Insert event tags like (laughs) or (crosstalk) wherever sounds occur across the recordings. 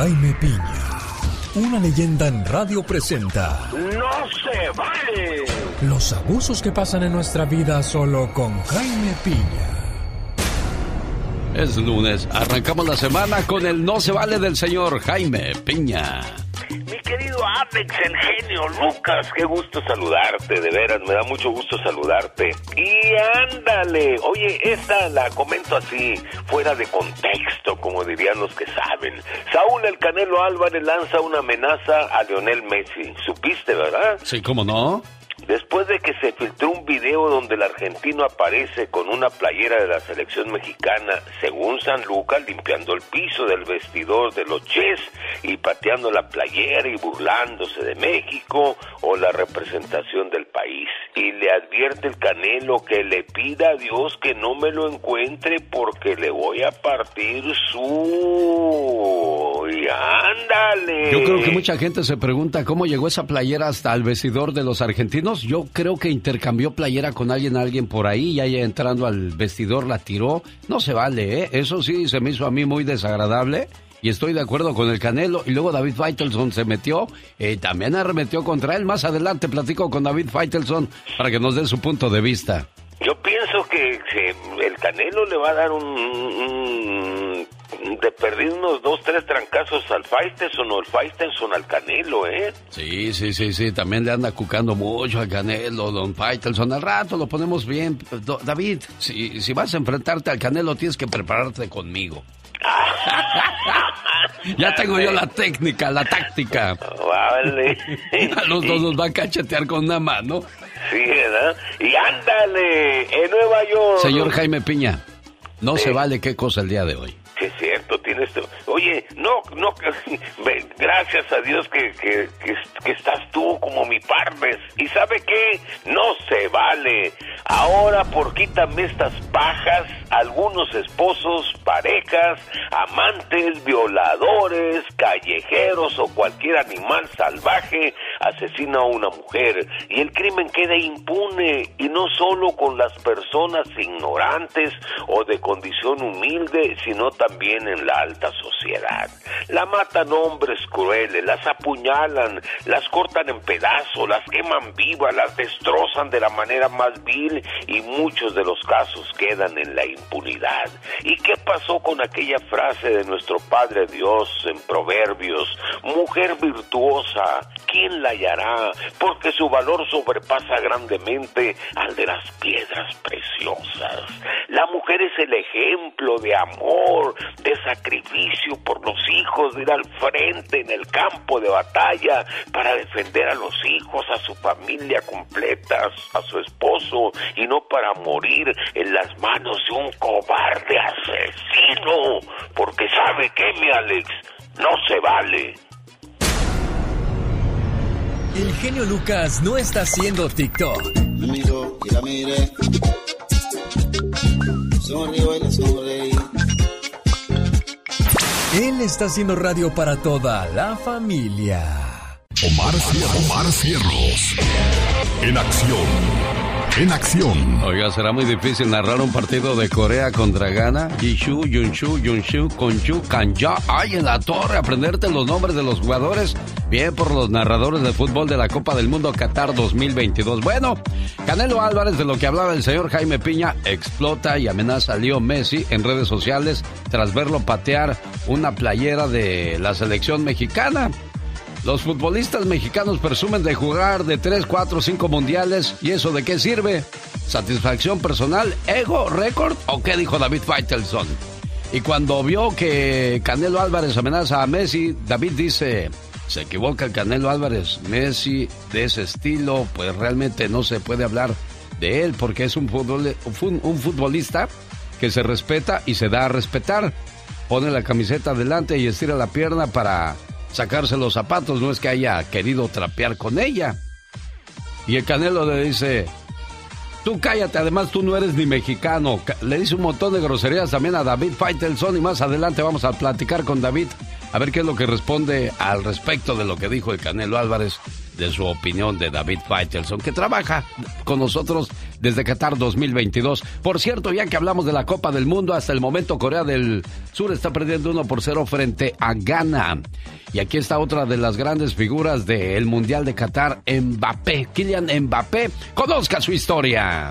Jaime Piña. Una leyenda en radio presenta. ¡No se vale! Los abusos que pasan en nuestra vida solo con Jaime Piña. Es lunes, arrancamos la semana con el No se vale del señor Jaime Piña. Alex, el genio Lucas, qué gusto saludarte, de veras, me da mucho gusto saludarte. Y ándale, oye, esta la comento así, fuera de contexto, como dirían los que saben. Saúl El Canelo Álvarez lanza una amenaza a Lionel Messi, supiste, ¿verdad? Sí, ¿cómo no? Después de que se filtró un video donde el argentino aparece con una playera de la selección mexicana, según San Lucas, limpiando el piso del vestidor de los Ches y pateando la playera y burlándose de México o la representación del país. Y le advierte el Canelo que le pida a Dios que no me lo encuentre porque le voy a partir su... Y ándale. Yo creo que mucha gente se pregunta cómo llegó esa playera hasta el vestidor de los argentinos. Yo creo que intercambió playera con alguien, alguien por ahí, y ahí entrando al vestidor la tiró. No se vale, ¿eh? Eso sí se me hizo a mí muy desagradable. Y estoy de acuerdo con el Canelo. Y luego David Faitelson se metió, eh, también arremetió contra él. Más adelante platico con David Faitelson para que nos dé su punto de vista. Yo pienso que, el Canelo le va a dar un, de perder unos dos, tres trancazos al Faitelson o el Faitelson al Canelo, ¿eh? Sí, sí, sí, sí, también le anda cucando mucho al Canelo, don Faitelson. Al rato lo ponemos bien. David, si, si vas a enfrentarte al Canelo, tienes que prepararte conmigo. (laughs) ya tengo yo la técnica, la táctica. Vale. (laughs) A los dos nos va a cachetear con una mano. Sí, ¿verdad? Y ándale, en Nueva York. Señor Jaime Piña, no se vale qué cosa el día de hoy. Sí, es cierto, tienes... Oye, no, no, (laughs) gracias a Dios que, que, que, estás tú como mi parves. ¿Y sabe qué? No se vale. Ahora por quítame estas pajas, algunos esposos, parejas, amantes, violadores, callejeros o cualquier animal salvaje asesina a una mujer y el crimen queda impune y no solo con las personas ignorantes o de condición humilde, sino también en la alta sociedad. La matan hombres crueles, las apuñalan, las cortan en pedazos, las queman vivas, las destrozan de la manera más vil y muchos de los casos quedan en la impunidad. ¿Y qué pasó con aquella frase de nuestro Padre Dios en Proverbios? Mujer virtuosa, ¿quién la hallará? Porque su valor sobrepasa grandemente al de las piedras preciosas. La mujer es el ejemplo de amor, de sacrificio por los hijos, de ir al frente en el campo de batalla para defender a los hijos, a su familia completa, a su esposo y no para morir en las manos de un cobarde asesino. Porque sabe que mi Alex no se vale. El genio Lucas no está haciendo TikTok. Él está haciendo radio para toda la familia. Omar, Omar Cierros. En acción. En acción. Oiga, será muy difícil narrar un partido de Corea contra Ghana. Yishu, Yunshu, Yunshu, Konju, Kanja. Ay, en la torre, aprenderte los nombres de los jugadores. Bien por los narradores de fútbol de la Copa del Mundo Qatar 2022. Bueno, Canelo Álvarez, de lo que hablaba el señor Jaime Piña, explota y amenaza a Leo Messi en redes sociales tras verlo patear una playera de la selección mexicana. Los futbolistas mexicanos presumen de jugar de 3, 4, 5 mundiales. ¿Y eso de qué sirve? ¿Satisfacción personal? ¿Ego? ¿Récord? ¿O qué dijo David Faitelson? Y cuando vio que Canelo Álvarez amenaza a Messi, David dice, se equivoca el Canelo Álvarez. Messi de ese estilo, pues realmente no se puede hablar de él porque es un, un futbolista que se respeta y se da a respetar. Pone la camiseta adelante y estira la pierna para sacarse los zapatos, no es que haya querido trapear con ella. Y el Canelo le dice, tú cállate, además tú no eres ni mexicano. Le dice un montón de groserías también a David Faitelson y más adelante vamos a platicar con David a ver qué es lo que responde al respecto de lo que dijo el Canelo Álvarez de su opinión de David Faitelson, que trabaja con nosotros desde Qatar 2022. Por cierto, ya que hablamos de la Copa del Mundo, hasta el momento Corea del Sur está perdiendo 1 por 0 frente a Ghana. Y aquí está otra de las grandes figuras del Mundial de Qatar, Mbappé. Kylian Mbappé, conozca su historia.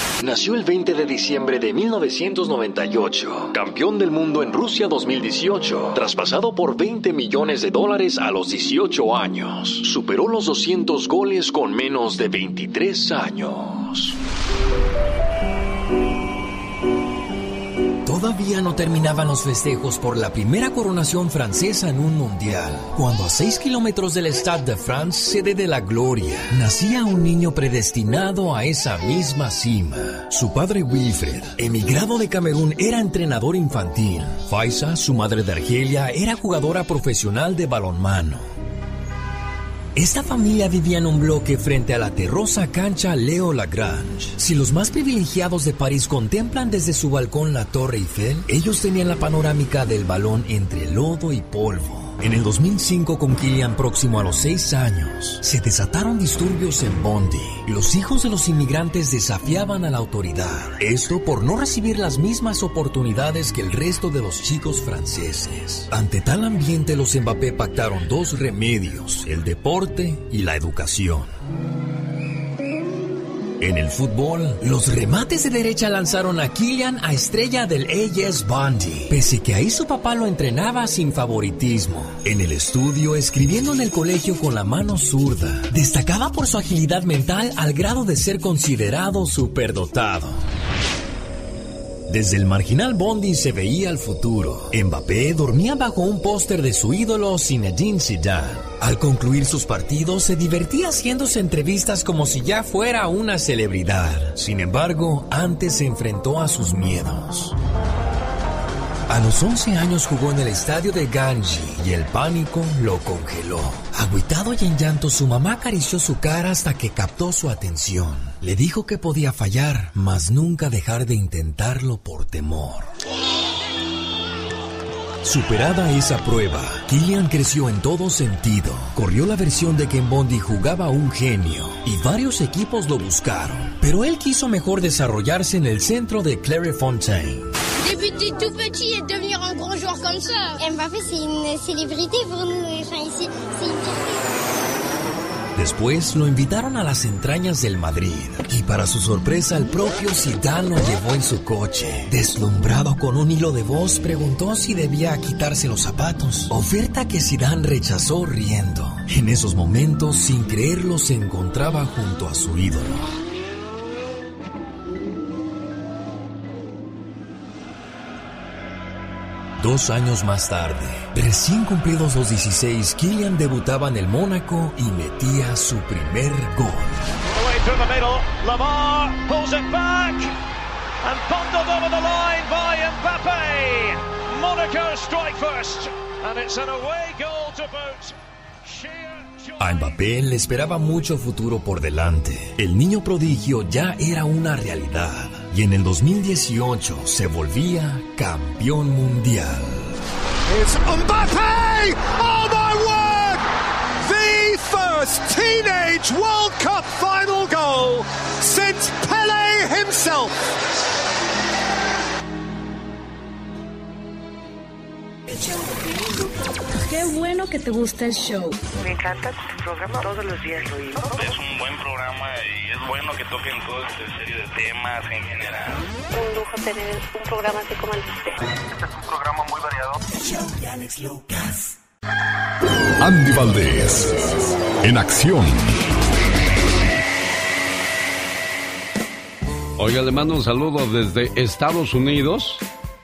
Nació el 20 de diciembre de 1998, campeón del mundo en Rusia 2018, traspasado por 20 millones de dólares a los 18 años. Superó los 200 goles con menos de 23 años. Todavía no terminaban los festejos por la primera coronación francesa en un mundial, cuando a 6 kilómetros del Stade de France, sede de la gloria, nacía un niño predestinado a esa misma cima. Su padre Wilfred, emigrado de Camerún, era entrenador infantil. Faisa, su madre de Argelia, era jugadora profesional de balonmano. Esta familia vivía en un bloque frente a la terrosa cancha Leo Lagrange. Si los más privilegiados de París contemplan desde su balcón la Torre Eiffel, ellos tenían la panorámica del balón entre lodo y polvo. En el 2005, con Killian próximo a los seis años, se desataron disturbios en Bondi. Los hijos de los inmigrantes desafiaban a la autoridad. Esto por no recibir las mismas oportunidades que el resto de los chicos franceses. Ante tal ambiente, los Mbappé pactaron dos remedios, el deporte y la educación. En el fútbol, los remates de derecha lanzaron a Kylian a estrella del AS Bondi, pese que ahí su papá lo entrenaba sin favoritismo. En el estudio, escribiendo en el colegio con la mano zurda, destacaba por su agilidad mental al grado de ser considerado superdotado. Desde el marginal Bondi se veía el futuro. Mbappé dormía bajo un póster de su ídolo Zinedine Zidane. Al concluir sus partidos se divertía haciéndose entrevistas como si ya fuera una celebridad. Sin embargo, antes se enfrentó a sus miedos. A los 11 años jugó en el estadio de Ganji y el pánico lo congeló. Agüitado y en llanto, su mamá acarició su cara hasta que captó su atención. Le dijo que podía fallar, mas nunca dejar de intentarlo por temor. Superada esa prueba, Killian creció en todo sentido. Corrió la versión de que en Bondi jugaba un genio y varios equipos lo buscaron. Pero él quiso mejor desarrollarse en el centro de Clairefontaine. Débuter tout petit et devenir un grand joueur comme ça. Mbappé, c'est une célébrité pour nous. Enfin, ici, c'est une fierté. Después lo invitaron a las entrañas del Madrid y para su sorpresa el propio Zidane lo llevó en su coche. Deslumbrado con un hilo de voz preguntó si debía quitarse los zapatos, oferta que Zidane rechazó riendo. En esos momentos, sin creerlo, se encontraba junto a su ídolo. Dos años más tarde, recién cumplidos los 16, Kylian debutaba en el Mónaco y metía su primer gol. A Mbappé le esperaba mucho futuro por delante. El niño prodigio ya era una realidad y en el 2018 se volvía campeón mundial. It's Mbappe! Oh my word! The first teenage World Cup final goal since Pele himself. Qué bueno que te gusta el show. Me encanta tu programa, todos los días lo. Es un buen programa y es bueno que toquen toda esta serie de temas en general. Un lujo tener un programa así como el de usted. Este es un programa muy variado. Andy Valdés, en acción. Oiga, le mando un saludo desde Estados Unidos,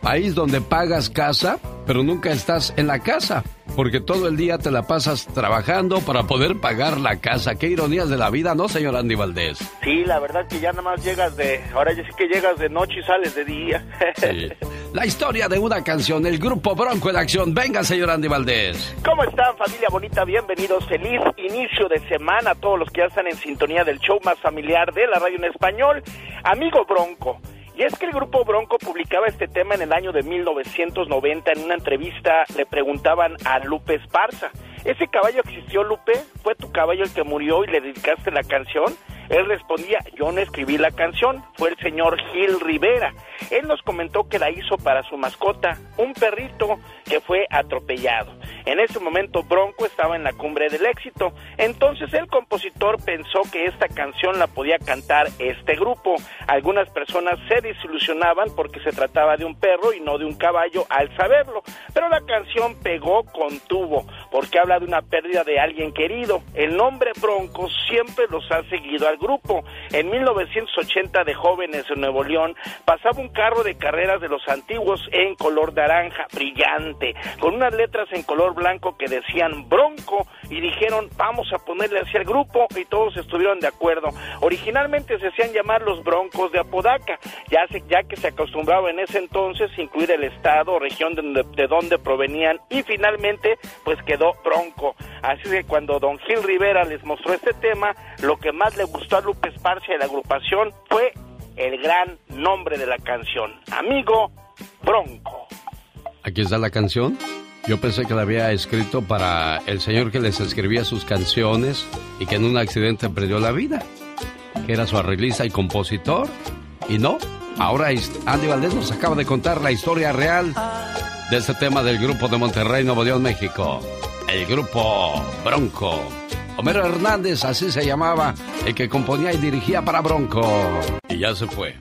país donde pagas casa, pero nunca estás en la casa. porque todo el día te la pasas trabajando para poder pagar la casa. Qué ironías de la vida, ¿no, señor Andy Valdés? Sí, la verdad que ya nada más llegas de... Ahora ya sí que llegas de noche y sales de día. Sí. La historia de una canción, el grupo Bronco en acción. Venga, señor Andy Valdés. ¿Cómo están, familia bonita? Bienvenidos. Feliz inicio de semana a todos los que ya están en sintonía del show más familiar de la radio en español. Amigo Bronco. Y es que el grupo Bronco publicaba este tema en el año de 1990. En una entrevista le preguntaban a Lupe Esparza, ¿ese caballo existió, Lupe? ¿Fue tu caballo el que murió y le dedicaste la canción? Él respondía, yo no escribí la canción, fue el señor Gil Rivera. Él nos comentó que la hizo para su mascota, un perrito que fue atropellado. En ese momento Bronco estaba en la cumbre del éxito, entonces el compositor pensó que esta canción la podía cantar este grupo. Algunas personas se desilusionaban porque se trataba de un perro y no de un caballo al saberlo, pero la canción pegó con tubo, porque habla de una pérdida de alguien querido. El nombre Bronco siempre los ha seguido al grupo. En 1980 de jóvenes en Nuevo León pasaba un carro de carreras de los antiguos en color naranja, brillante, con unas letras en color blanco que decían Bronco y dijeron vamos a ponerle así al grupo y todos estuvieron de acuerdo. Originalmente se hacían llamar los Broncos de Apodaca, ya, se, ya que se acostumbraba en ese entonces incluir el estado o región de, de donde provenían y finalmente pues quedó Bronco. Así que cuando don Gil Rivera les mostró este tema, lo que más le gustó a Lupe Esparcia y la agrupación fue el gran nombre de la canción, Amigo Bronco. Aquí está la canción. Yo pensé que la había escrito para el señor que les escribía sus canciones y que en un accidente perdió la vida, que era su arreglista y compositor. Y no, ahora Andy Valdés nos acaba de contar la historia real de este tema del grupo de Monterrey, Nuevo León, México. El grupo Bronco. Homero Hernández, así se llamaba, el que componía y dirigía para Bronco. Y ya se fue.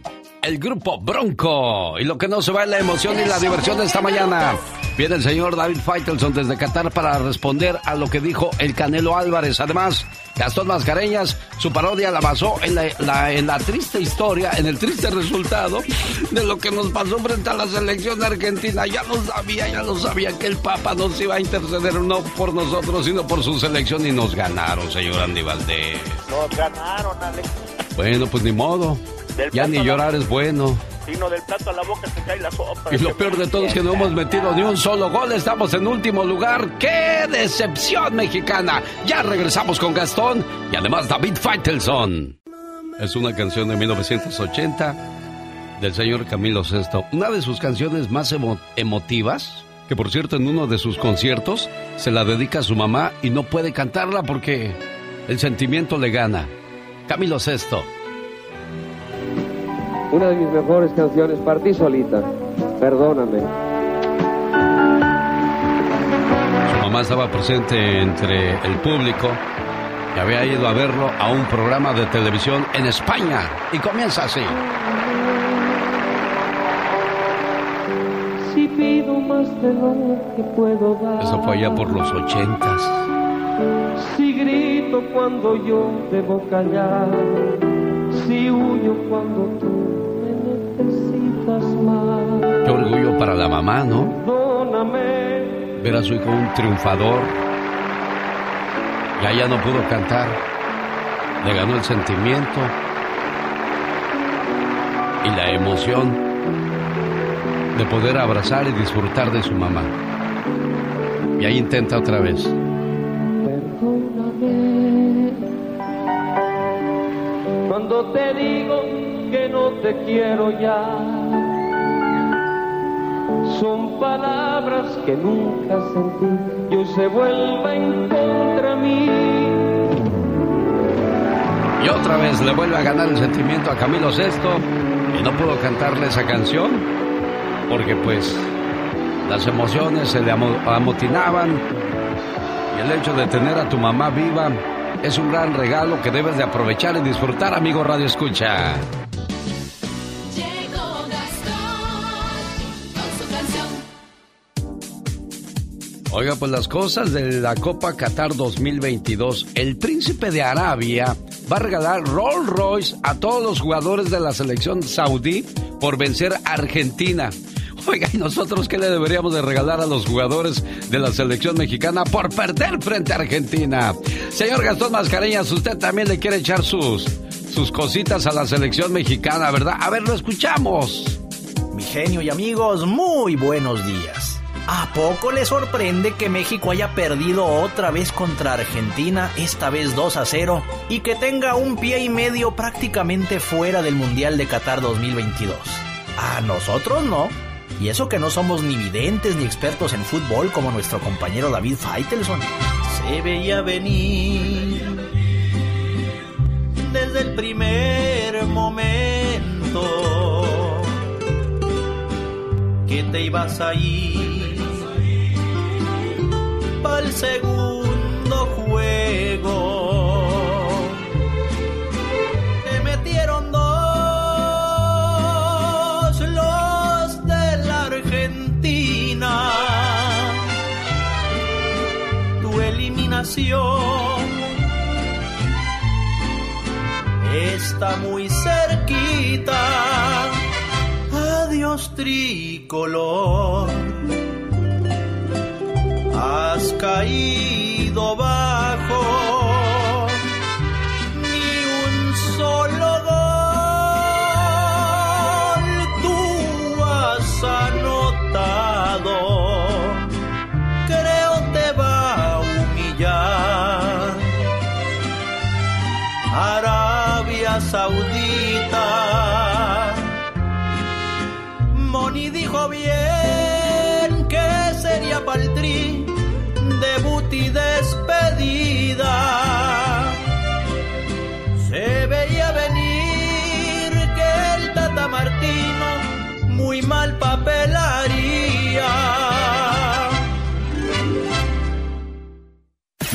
El grupo Bronco. Y lo que no se va es la emoción y la diversión de esta mañana. Viene el señor David Faitelson desde Qatar para responder a lo que dijo el Canelo Álvarez. Además, Gastón Mascareñas, su parodia la basó en la, en la triste historia, en el triste resultado de lo que nos pasó frente a la selección argentina. Ya lo sabía, ya lo sabía que el Papa nos iba a interceder no por nosotros, sino por su selección y nos ganaron, señor Andy Valdés. Nos ganaron, Alex. Bueno, pues ni modo. Ya ni llorar es bueno. Sino del plato a la boca se cae la sopa. Y lo peor de todo es que no hemos metido ni un solo gol. Estamos en último lugar. ¡Qué decepción mexicana! Ya regresamos con Gastón y además David Faitelson. Es una canción de 1980 del señor Camilo Sesto. Una de sus canciones más emotivas, que por cierto en uno de sus conciertos se la dedica a su mamá y no puede cantarla porque el sentimiento le gana. Camilo Sesto una de mis mejores canciones, Partí solita, perdóname. Su mamá estaba presente entre el público y había ido a verlo a un programa de televisión en España. Y comienza así. Si pido más de lo que puedo dar. Eso fue allá por los ochentas. Si grito cuando yo debo callar. Si huyo cuando la mamá, ¿no? Ver a su hijo un triunfador. Ya ya no pudo cantar. Le ganó el sentimiento y la emoción de poder abrazar y disfrutar de su mamá. Y ahí intenta otra vez. Perdóname cuando te digo que no te quiero ya son palabras que nunca sentí, yo se vuelva en contra mí. Y otra vez le vuelve a ganar el sentimiento a Camilo Sesto y no pudo cantarle esa canción porque pues las emociones se le amotinaban y el hecho de tener a tu mamá viva es un gran regalo que debes de aprovechar y disfrutar, amigo Radio Escucha. Oiga, pues las cosas de la Copa Qatar 2022. El príncipe de Arabia va a regalar Rolls Royce a todos los jugadores de la selección saudí por vencer a Argentina. (laughs) Oiga, ¿y nosotros qué le deberíamos de regalar a los jugadores de la selección mexicana por perder frente a Argentina? Señor Gastón Mascareñas, usted también le quiere echar sus, sus cositas a la selección mexicana, ¿verdad? A ver, lo escuchamos. Mi genio y amigos, muy buenos días. ¿A poco le sorprende que México haya perdido otra vez contra Argentina, esta vez 2 a 0, y que tenga un pie y medio prácticamente fuera del Mundial de Qatar 2022? A nosotros no. Y eso que no somos ni videntes ni expertos en fútbol como nuestro compañero David Faitelson. Se veía venir desde el primer momento que te ibas a ir segundo juego. Te metieron dos los de la Argentina. Tu eliminación está muy cerquita. Adiós tricolor. Has caído bajo.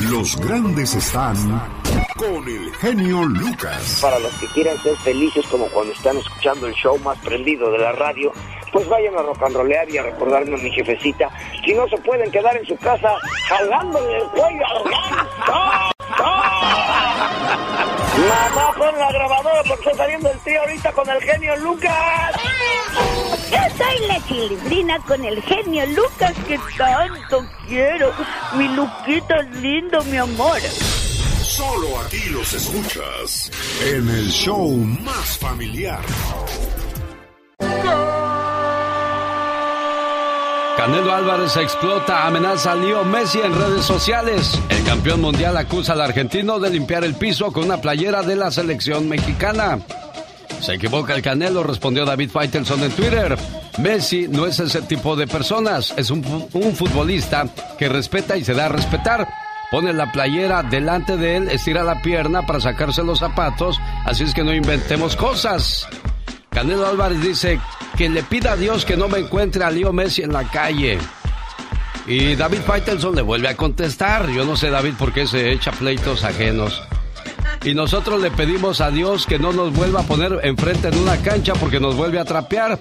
Los grandes están con el genio Lucas. Para los que quieran ser felices como cuando están escuchando el show más prendido de la radio, pues vayan a rock and rollear y a recordarme a mi jefecita. Si no se pueden quedar en su casa jalándole el cuello al ganso. Mamá, pon la grabadora porque está saliendo el tío ahorita con el genio Lucas. Soy la chilindrina con el genio Lucas que tanto quiero. Mi Luquita es lindo, mi amor. Solo aquí los escuchas en el show más familiar. Canelo Álvarez explota, amenaza a Leo Messi en redes sociales. El campeón mundial acusa al argentino de limpiar el piso con una playera de la selección mexicana. Se equivoca el Canelo, respondió David Faitelson en Twitter. Messi no es ese tipo de personas, es un, un futbolista que respeta y se da a respetar. Pone la playera delante de él, estira la pierna para sacarse los zapatos, así es que no inventemos cosas. Canelo Álvarez dice que le pida a Dios que no me encuentre a Leo Messi en la calle. Y David Faitelson le vuelve a contestar. Yo no sé, David, por qué se echa pleitos ajenos. Y nosotros le pedimos a Dios que no nos vuelva a poner enfrente en una cancha porque nos vuelve a trapear.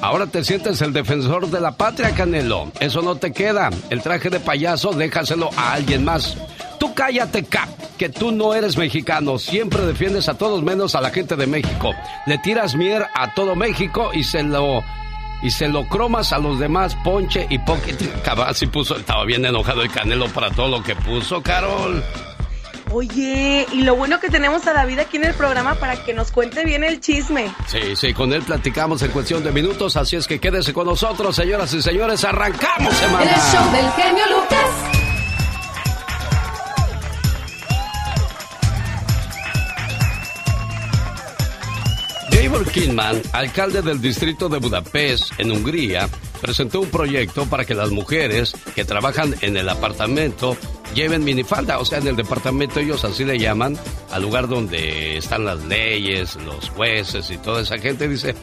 Ahora te sientes el defensor de la patria, Canelo. Eso no te queda. El traje de payaso déjaselo a alguien más. Tú cállate, Cap, que tú no eres mexicano. Siempre defiendes a todos menos a la gente de México. Le tiras mier a todo México y se lo y se lo cromas a los demás, ponche y pocket. (laughs) Así puso, estaba bien enojado el Canelo para todo lo que puso, Carol. Oye, y lo bueno que tenemos a David aquí en el programa para que nos cuente bien el chisme. Sí, sí, con él platicamos en cuestión de minutos, así es que quédese con nosotros, señoras y señores, arrancamos semana. El show del genio Lucas. Gabor Kidman, alcalde del distrito de Budapest, en Hungría, presentó un proyecto para que las mujeres que trabajan en el apartamento lleven minifalda, o sea, en el departamento ellos así le llaman, al lugar donde están las leyes, los jueces y toda esa gente. Dice,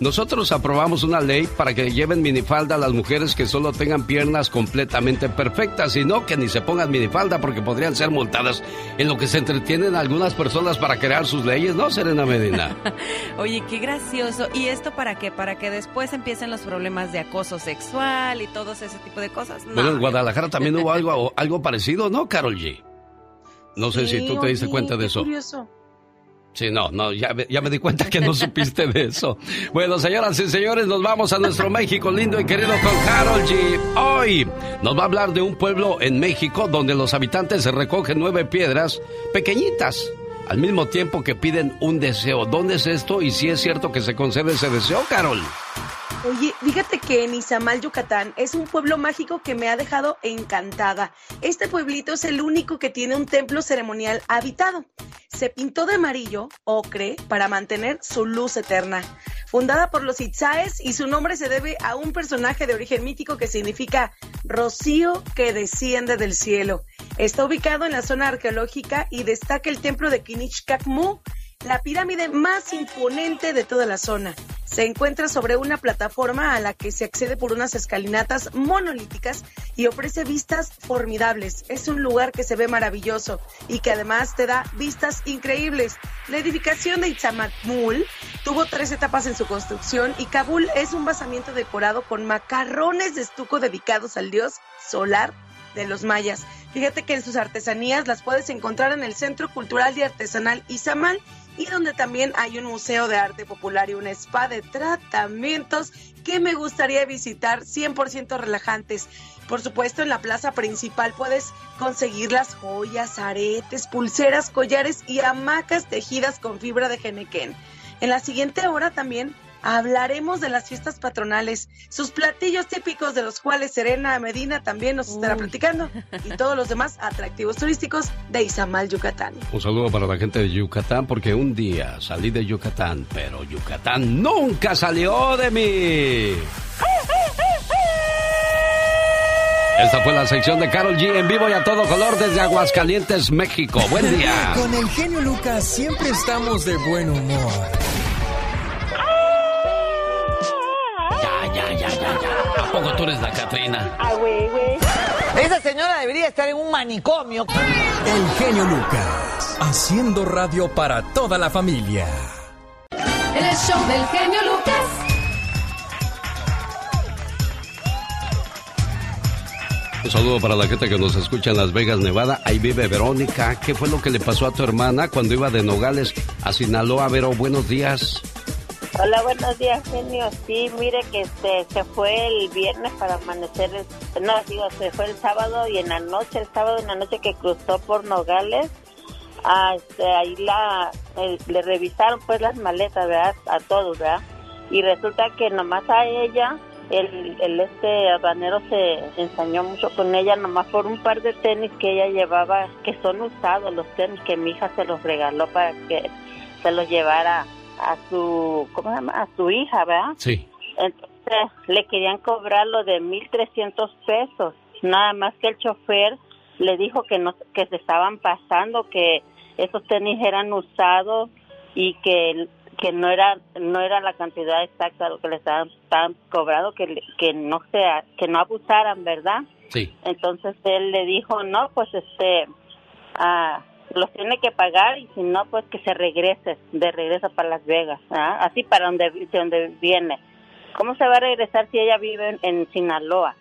nosotros aprobamos una ley para que lleven minifalda a las mujeres que solo tengan piernas completamente perfectas y no que ni se pongan minifalda porque podrían ser multadas en lo que se entretienen algunas personas para crear sus leyes, ¿no, Serena Medina? (laughs) Oye, qué gracioso. ¿Y esto para qué? ¿Para que después empiecen los problemas de acoso sexual y todo ese tipo de cosas? No. Bueno, en Guadalajara también (laughs) hubo algo, algo parecido, ¿no, Carol G? No sé si tú te diste cuenta de qué eso. Curioso. Sí, no, no, ya, ya me di cuenta que no supiste de eso. Bueno, señoras y señores, nos vamos a nuestro México lindo y querido con Carol G. Hoy nos va a hablar de un pueblo en México donde los habitantes se recogen nueve piedras pequeñitas al mismo tiempo que piden un deseo. ¿Dónde es esto y si es cierto que se concede ese deseo, Carol? Oye, fíjate que en Izamal, Yucatán, es un pueblo mágico que me ha dejado encantada. Este pueblito es el único que tiene un templo ceremonial habitado. Se pintó de amarillo, ocre, para mantener su luz eterna. Fundada por los Itzaes y su nombre se debe a un personaje de origen mítico que significa rocío que desciende del cielo. Está ubicado en la zona arqueológica y destaca el templo de Kinichkakmu, la pirámide más imponente de toda la zona. Se encuentra sobre una plataforma a la que se accede por unas escalinatas monolíticas y ofrece vistas formidables. Es un lugar que se ve maravilloso y que además te da vistas increíbles. La edificación de Itzamatmul tuvo tres etapas en su construcción y Kabul es un basamiento decorado con macarrones de estuco dedicados al dios solar de los mayas. Fíjate que en sus artesanías las puedes encontrar en el Centro Cultural y Artesanal Izamal y donde también hay un museo de arte popular y un spa de tratamientos que me gustaría visitar 100% relajantes. Por supuesto, en la plaza principal puedes conseguir las joyas, aretes, pulseras, collares y hamacas tejidas con fibra de genequén. En la siguiente hora también hablaremos de las fiestas patronales, sus platillos típicos de los cuales Serena Medina también nos estará platicando y todos los demás atractivos turísticos de Izamal, Yucatán. Un saludo para la gente de Yucatán porque un día salí de Yucatán, pero Yucatán nunca salió de mí. Esta fue la sección de Carol G en vivo y a todo color desde Aguascalientes, México. Buen día. Con el genio Lucas siempre estamos de buen humor. Tú eres la Catrina? Ah, güey, güey. Esa señora debería estar en un manicomio. El genio Lucas, haciendo radio para toda la familia. El show del genio Lucas. Un saludo para la gente que nos escucha en Las Vegas, Nevada. Ahí vive Verónica. ¿Qué fue lo que le pasó a tu hermana cuando iba de Nogales a Sinaloa? Vero, buenos días. Hola, buenos días, genio. Sí, mire que este, se fue el viernes para amanecer, el- no, digo, se fue el sábado y en la noche, el sábado en la noche que cruzó por Nogales, ah, este, ahí la, eh, le revisaron pues las maletas, ¿verdad? A todos, ¿verdad? Y resulta que nomás a ella, el, el este habanero se ensañó mucho con ella, nomás por un par de tenis que ella llevaba, que son usados los tenis que mi hija se los regaló para que se los llevara a su, ¿cómo se llama? A su hija, ¿verdad? Sí. Entonces le querían cobrar lo de 1.300 pesos. Nada más que el chofer le dijo que no que se estaban pasando, que esos tenis eran usados y que que no era no era la cantidad exacta de lo que le estaban, estaban cobrando, que que no sea que no abusaran, ¿verdad? Sí. Entonces él le dijo, no, pues este, ah, los tiene que pagar y si no, pues que se regrese, de regreso para Las Vegas, ¿ah? así para donde, de donde viene. ¿Cómo se va a regresar si ella vive en, en Sinaloa?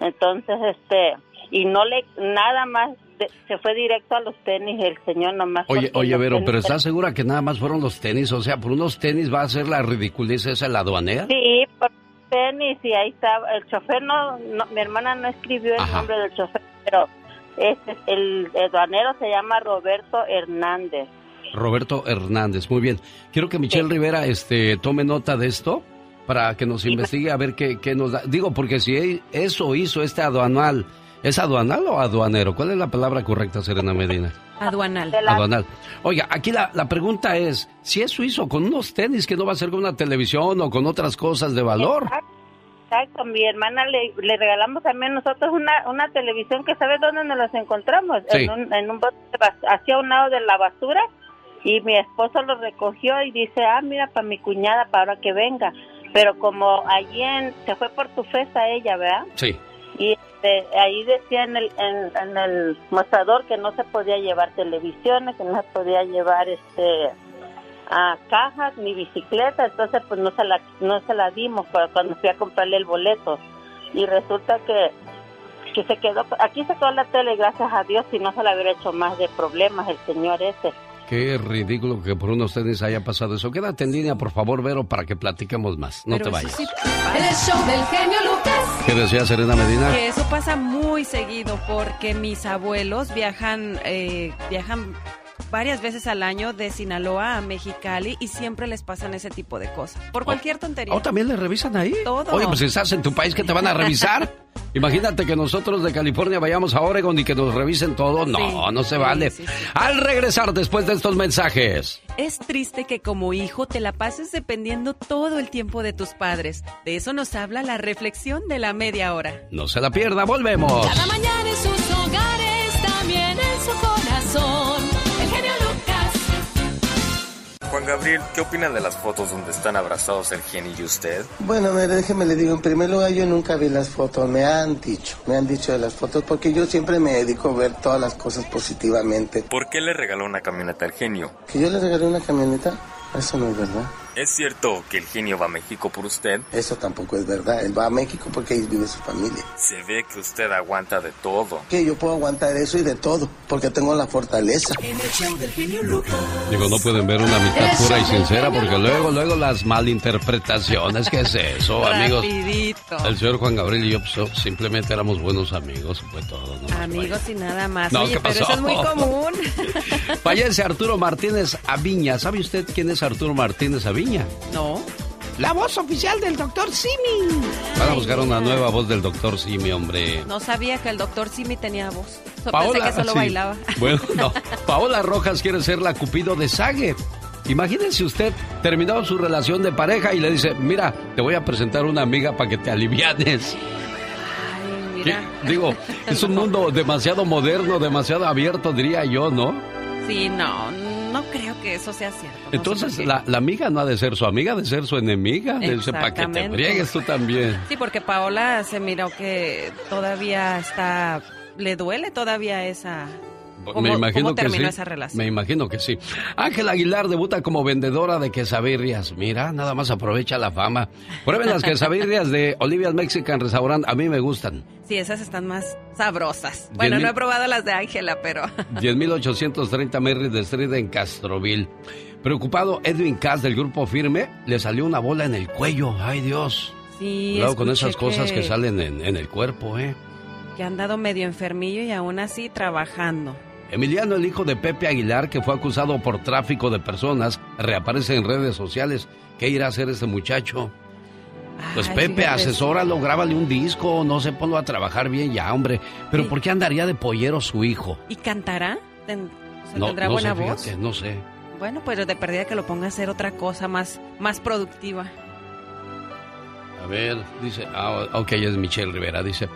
Entonces, este, y no le, nada más, de- se fue directo a los tenis, el señor nomás. Oye, oye, Vero, pero ¿estás segura que nada más fueron los tenis? O sea, por unos tenis va a ser la ridiculez esa la aduanera. Sí, por tenis y ahí estaba. El chofer no, no- mi hermana no escribió el Ajá. nombre del chofer, pero este, el, el aduanero se llama Roberto Hernández. Roberto Hernández, muy bien. Quiero que Michelle Rivera este, tome nota de esto para que nos investigue a ver qué, qué nos da. Digo, porque si e- eso hizo este aduanal, ¿es aduanal o aduanero? ¿Cuál es la palabra correcta, Serena Medina? Aduanal. Aduanal. Oiga, aquí la, la pregunta es, si eso hizo con unos tenis, que no va a ser con una televisión o con otras cosas de valor? Exacto, mi hermana le, le regalamos también nosotros una, una televisión que ¿sabes dónde nos las encontramos? Sí. En un, en un bote hacia un lado de la basura y mi esposo lo recogió y dice, ah, mira, para mi cuñada, para ahora que venga. Pero como allí en, se fue por tu festa ella, ¿verdad? Sí. Y este, ahí decía en el, en, en el mostrador que no se podía llevar televisiones, que no se podía llevar este a cajas ni bicicleta, entonces pues no se la no se la dimos para cuando fui a comprarle el boleto y resulta que que se quedó aquí se quedó la tele gracias a Dios si no se la hubiera hecho más de problemas el señor ese Qué ridículo que por uno de ustedes haya pasado eso. Quédate en línea, por favor, Vero, para que platiquemos más. No te vayas. El show del genio Lucas. ¿Qué decía Serena Medina? Que eso pasa muy seguido porque mis abuelos viajan, eh, viajan varias veces al año de Sinaloa a Mexicali y siempre les pasan ese tipo de cosas. Por cualquier tontería. ¿O también le revisan ahí? Todo. Oye, pues si estás en tu país, ¿qué te van a revisar? (laughs) Imagínate que nosotros de California vayamos a Oregon y que nos revisen todo. No, Sí, no se sí, vale. sí, sí. Al regresar después de estos mensajes. Es triste que como hijo te la pases dependiendo todo el tiempo de tus padres. De eso nos habla la reflexión de la media hora. No se la pierda, volvemos. Cada mañana en sus hogares, también en su corazón. Juan Gabriel, ¿qué opina de las fotos donde están abrazados el genio y usted? Bueno, mire, déjeme le digo, en primer lugar yo nunca vi las fotos, me han dicho, me han dicho de las fotos, porque yo siempre me dedico a ver todas las cosas positivamente. ¿Por qué le regaló una camioneta al genio? ¿Que yo le regalé una camioneta? Eso no es verdad. ¿Es cierto que el genio va a México por usted? Eso tampoco es verdad. Él va a México porque ahí vive su familia. Se ve que usted aguanta de todo. Que yo puedo aguantar eso y de todo, porque tengo la fortaleza. Digo, no pueden ver una amistad pura y sincera porque luego, luego las malinterpretaciones. ¿Qué es eso, (laughs) amigos? Rapidito. El señor Juan Gabriel y yo pues, simplemente éramos buenos amigos, fue todo. ¿no? Amigos y nada más. No, Oye, ¿qué pero pasó? eso es muy común. (laughs) Fallece Arturo Martínez Aviña. ¿Sabe usted quién es Arturo Martínez Aviña? No. La voz oficial del doctor Simi. Van a buscar una nueva voz del doctor Simi, hombre. No sabía que el doctor Simi tenía voz. So- Paola, Pensé que solo sí. bailaba. (laughs) Bueno, no. Paola Rojas quiere ser la cupido de Sague. Imagínense usted terminado su relación de pareja y le dice, mira, te voy a presentar una amiga para que te alivianes. Mira. ¿Qué? (laughs) Digo, es un mundo demasiado moderno, demasiado abierto, diría yo, ¿no? Sí, no, no creo que eso sea cierto. no Entonces, la, la amiga no ha de ser su amiga, ha de ser su enemiga. Dice, para que te friegues tú también. (laughs) Sí, porque Paola se miró que todavía está, le duele todavía esa... ¿Cómo, me imagino cómo que terminó sí. esa relación? Me imagino que sí. Ángel Aguilar debuta como vendedora de quesabirrias. Mira, nada más aprovecha la fama. Prueben las (laughs) quesabirrias de Olivia's Mexican Restaurant. A mí me gustan. Sí, esas están más sabrosas. Bueno, no he probado las de Ángela, pero... (laughs) 10.830 Merritt Street en Castroville. Preocupado, Edwin Cass del grupo Firme le salió una bola en el cuello. Ay, Dios. Sí, Cuidado con esas cosas que, salen en, en el cuerpo, ¿eh? Que ha andado medio enfermillo y aún así trabajando. Emiliano, el hijo de Pepe Aguilar, que fue acusado por tráfico de personas, reaparece en redes sociales. ¿Qué irá a hacer este muchacho? Pues Ay, Pepe, fíjate. asesóralo, grábale un disco, no sé, ponlo a trabajar bien ya, hombre. Pero ¿por qué andaría de pollero su hijo? ¿Y cantará? Ten- o sea, No, ¿Tendrá no buena sé, voz? fíjate, no sé. Bueno, pues de perdida que lo ponga a hacer otra cosa más, más productiva. A ver, dice, ah, ok, es Michelle Rivera, dice,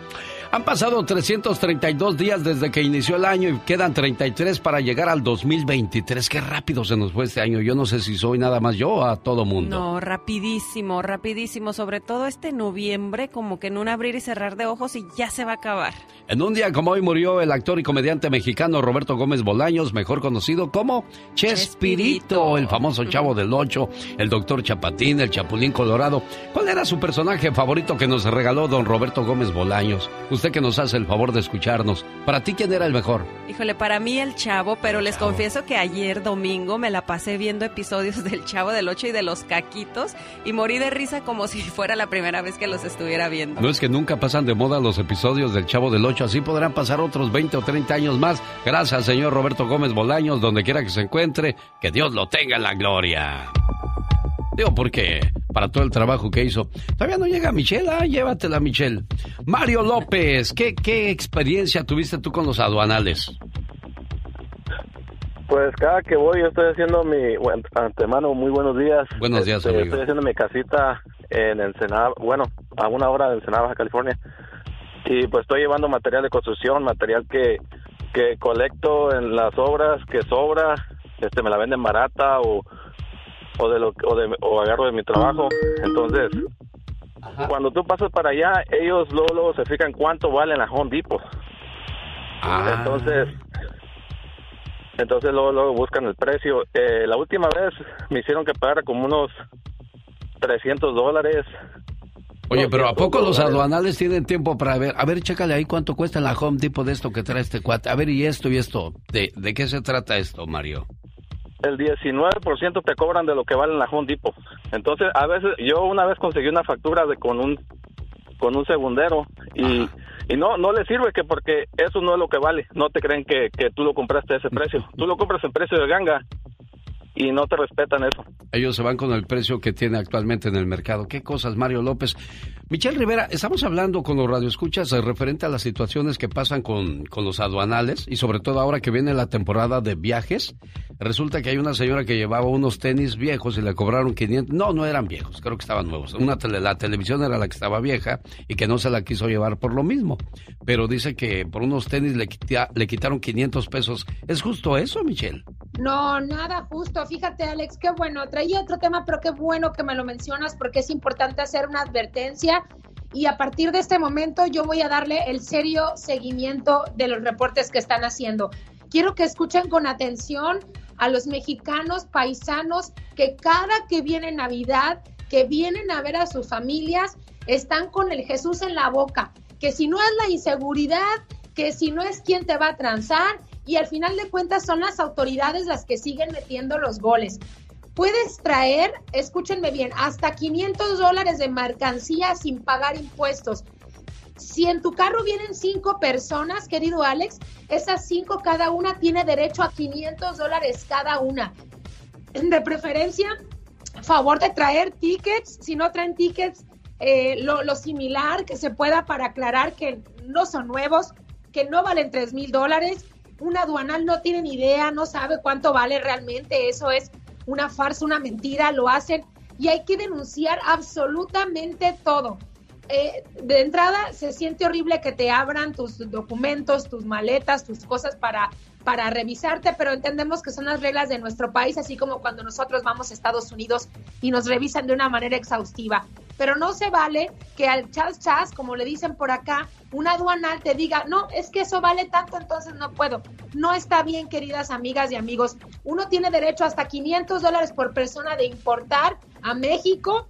han pasado 332 días desde que inició el año y quedan 33 para llegar al 2023. Qué rápido se nos fue este año. Yo no sé si soy nada más yo a todo mundo. No, rapidísimo, rapidísimo. Sobre todo este noviembre, como que en un abrir y cerrar de ojos y ya se va a acabar. En un día como hoy murió el actor y comediante mexicano Roberto Gómez Bolaños, mejor conocido como Chespirito, el famoso chavo del Ocho, el doctor Chapatín, el Chapulín Colorado. ¿Cuál era su personaje favorito que nos regaló don Roberto Gómez Bolaños? Usted que nos hace el favor de escucharnos. ¿Para ti quién era el mejor? Híjole, para mí el chavo, pero les confieso que ayer domingo me la pasé viendo episodios (laughs) del Chavo del Ocho y de los Caquitos y morí de risa como si (laughs) fuera la primera vez que los estuviera viendo. No es que nunca pasan de moda los episodios del Chavo del Ocho, así podrán pasar otros 20 o 30 años más. Gracias, señor Roberto Gómez Bolaños, donde quiera que se encuentre, que Dios lo tenga en la gloria. Digo, porque para todo el trabajo que hizo. Todavía no llega Michelle, ah, llévatela, Michelle. Mario López, ¿qué, ¿qué experiencia tuviste tú con los aduanales? Pues cada que voy yo estoy haciendo mi, bueno, antemano, muy buenos días. Buenos días, Este, amigo. Estoy haciendo mi casita en Ensenada, bueno, a una hora de Ensenada, Baja California. Y pues estoy llevando material de construcción, material que, que colecto en las obras, que sobra, este me la venden barata o, o de lo o, de, o agarro de mi trabajo. Entonces, cuando tú pasas para allá, ellos luego, luego se fijan cuánto vale la Home Depot. Ah. Entonces, entonces luego, luego buscan el precio. Eh, la última vez me hicieron que pagara como unos 300 dólares. Oye, pero ¿a 200 poco los aduanales tienen tiempo para ver? A ver, chécale ahí cuánto cuesta la Home Depot de esto que trae este cuate. A ver, y esto y esto. ¿De, de qué se trata esto, Mario? el 19% te cobran de lo que vale la Home Depot. Entonces, a veces, yo una vez conseguí una factura de con un con un segundero y, y no no le sirve que porque eso no es lo que vale. No te creen que, que tú lo compraste a ese (laughs) precio. Tú lo compras en precio de ganga y no te respetan eso. Ellos se van con el precio que tiene actualmente en el mercado. ¿Qué cosas, Mario López? Michelle Rivera, estamos hablando con los radioescuchas referente a las situaciones que pasan con, con los aduanales y sobre todo ahora que viene la temporada de viajes. Resulta que hay una señora que llevaba unos tenis viejos y le cobraron 500. No, no eran viejos, creo que estaban nuevos. Una tele, la televisión era la que estaba vieja y que no se la quiso llevar por lo mismo. Pero dice que por unos tenis le, le quitaron 500 pesos. ¿Es justo eso, Michelle? No, nada justo. Fíjate, Alex, qué bueno. Traía otro tema, pero qué bueno que me lo mencionas porque es importante hacer una advertencia. Y a partir de este momento yo voy a darle el serio seguimiento de los reportes que están haciendo. Quiero que escuchen con atención a los mexicanos paisanos que cada que viene Navidad, que vienen a ver a sus familias, están con el Jesús en la boca. Que si no es la inseguridad, que si no es quien te va a transar, y al final de cuentas son las autoridades las que siguen metiendo los goles. Puedes traer, escúchenme bien, hasta 500 dólares de mercancía sin pagar impuestos. Si en tu carro vienen cinco personas, querido Alex, esas cinco cada una tiene derecho a 500 dólares cada una. De preferencia, favor de traer tickets, si no traen tickets, eh, lo, lo, similar que se pueda para aclarar que no son nuevos, que no valen 3 mil dólares un aduanal no tiene ni idea, no sabe cuánto vale realmente, eso es una farsa, una mentira, lo hacen y hay que denunciar absolutamente todo. Eh, de entrada, se siente horrible que te abran tus documentos, tus maletas, tus cosas para para revisarte, pero entendemos que son las reglas de nuestro país, así como cuando nosotros vamos a Estados Unidos y nos revisan de una manera exhaustiva. Pero no se vale que al chas chas, como le dicen por acá, un aduanal te diga, no, es que eso vale tanto, entonces no puedo. No está bien, queridas amigas y amigos. Uno tiene derecho hasta 500 dólares por persona de importar a México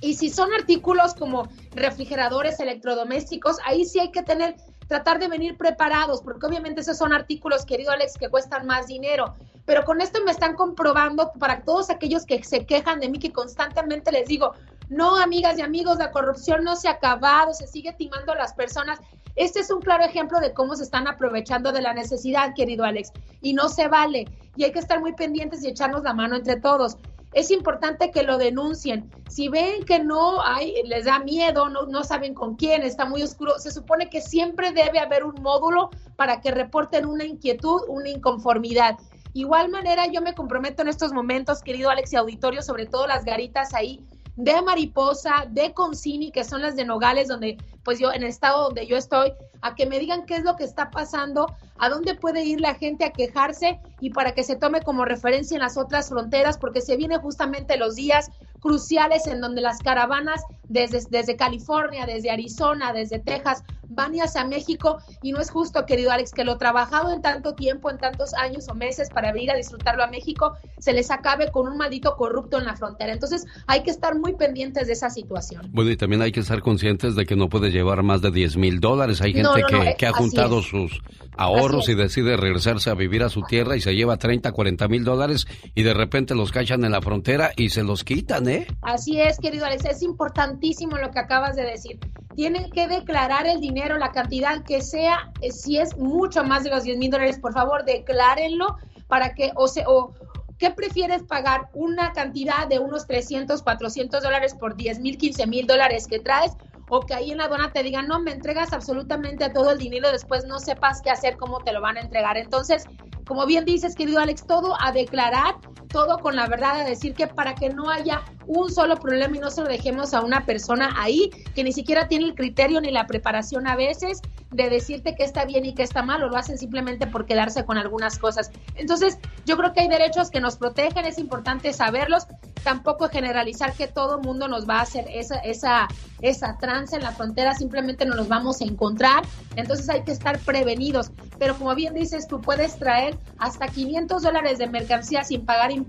y si son artículos como refrigeradores, electrodomésticos, ahí sí hay que tener tratar de venir preparados, porque obviamente esos son artículos, querido Alex, que cuestan más dinero. Pero con esto me están comprobando para todos aquellos que se quejan de mí, que constantemente les digo, no, amigas y amigos, la corrupción no se ha acabado, se sigue timando a las personas. Este es un claro ejemplo de cómo se están aprovechando de la necesidad, querido Alex, y no se vale. Y hay que estar muy pendientes y echarnos la mano entre todos es importante que lo denuncien. Si ven que no hay, les da miedo, no, no saben con quién, está muy oscuro, se supone que siempre debe haber un módulo para que reporten una inquietud, una inconformidad. Igual manera, yo me comprometo en estos momentos, querido Alex y auditorio, sobre todo las garitas ahí de Mariposa, de Concini, que son las de Nogales, donde pues yo, en el estado donde yo estoy, a que me digan qué es lo que está pasando, a dónde puede ir la gente a quejarse y para que se tome como referencia en las otras fronteras, porque se vienen justamente los días cruciales en donde las caravanas desde, desde California, desde Arizona, desde Texas, van hacia México y no es justo, querido Alex, que lo trabajado en tanto tiempo, en tantos años o meses para venir a disfrutarlo a México, se les acabe con un maldito corrupto en la frontera. Entonces hay que estar muy pendientes de esa situación. Bueno, y también hay que estar conscientes de que no puede llevar más de 10 mil dólares. Hay gente que, que, ha juntado sus ahorros y decide regresarse a vivir a su tierra y se lleva 30, 40 mil dólares y de repente los cachan en la frontera y se los quitan, ¿eh? Así es, querido Alex, es importantísimo lo que acabas de decir. Tienen que declarar el dinero, la cantidad que sea, eh, si es mucho más de los 10 mil dólares, por favor, declárenlo para que, o, se, o, ¿Qué prefieres pagar? ¿Una cantidad de unos 300, 400 dólares por 10 mil, 15 mil dólares que traes? O que ahí en la aduana te digan, no, me entregas absolutamente todo el dinero, después no sepas qué hacer, cómo te lo van a entregar. Entonces, como bien dices, querido Alex, todo a declarar, todo con la verdad, a decir que para que no haya un solo problema y no se lo dejemos a una persona ahí que ni siquiera tiene el criterio ni la preparación a veces de decirte que está bien y que está mal, o lo hacen simplemente por quedarse con algunas cosas. Entonces, yo creo que hay derechos que nos protegen, es importante saberlos, tampoco generalizar que todo mundo nos va a hacer esa, esa, esa trance en la frontera, simplemente no nos vamos a encontrar, entonces hay que estar prevenidos. Pero como bien dices, tú puedes traer hasta 500 dólares de mercancía sin pagar impuestos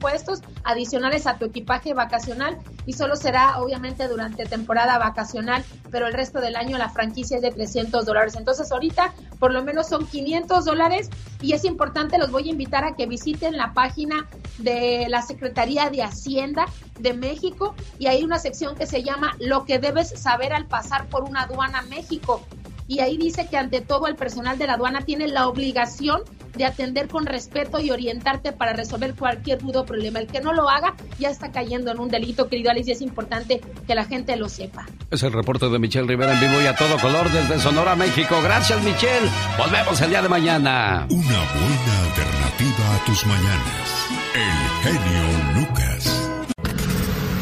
adicionales a tu equipaje vacacional y solo será obviamente durante temporada vacacional, pero el resto del año la franquicia es de 300 dólares. Entonces ahorita por lo menos son 500 dólares y es importante, los voy a invitar a que visiten la página de la Secretaría de Hacienda de México y hay una sección que se llama Lo que debes saber al pasar por una aduana México y ahí dice que ante todo el personal de la aduana tiene la obligación de atender con respeto y orientarte para resolver cualquier duda o problema. El que no lo haga ya está cayendo en un delito, querido Alex, y es importante que la gente lo sepa. Es el reporte de Michelle Rivera en vivo y a todo color desde Sonora, México. Gracias, Michelle. Volvemos el día de mañana. Una buena alternativa a tus mañanas. El genio Lucas.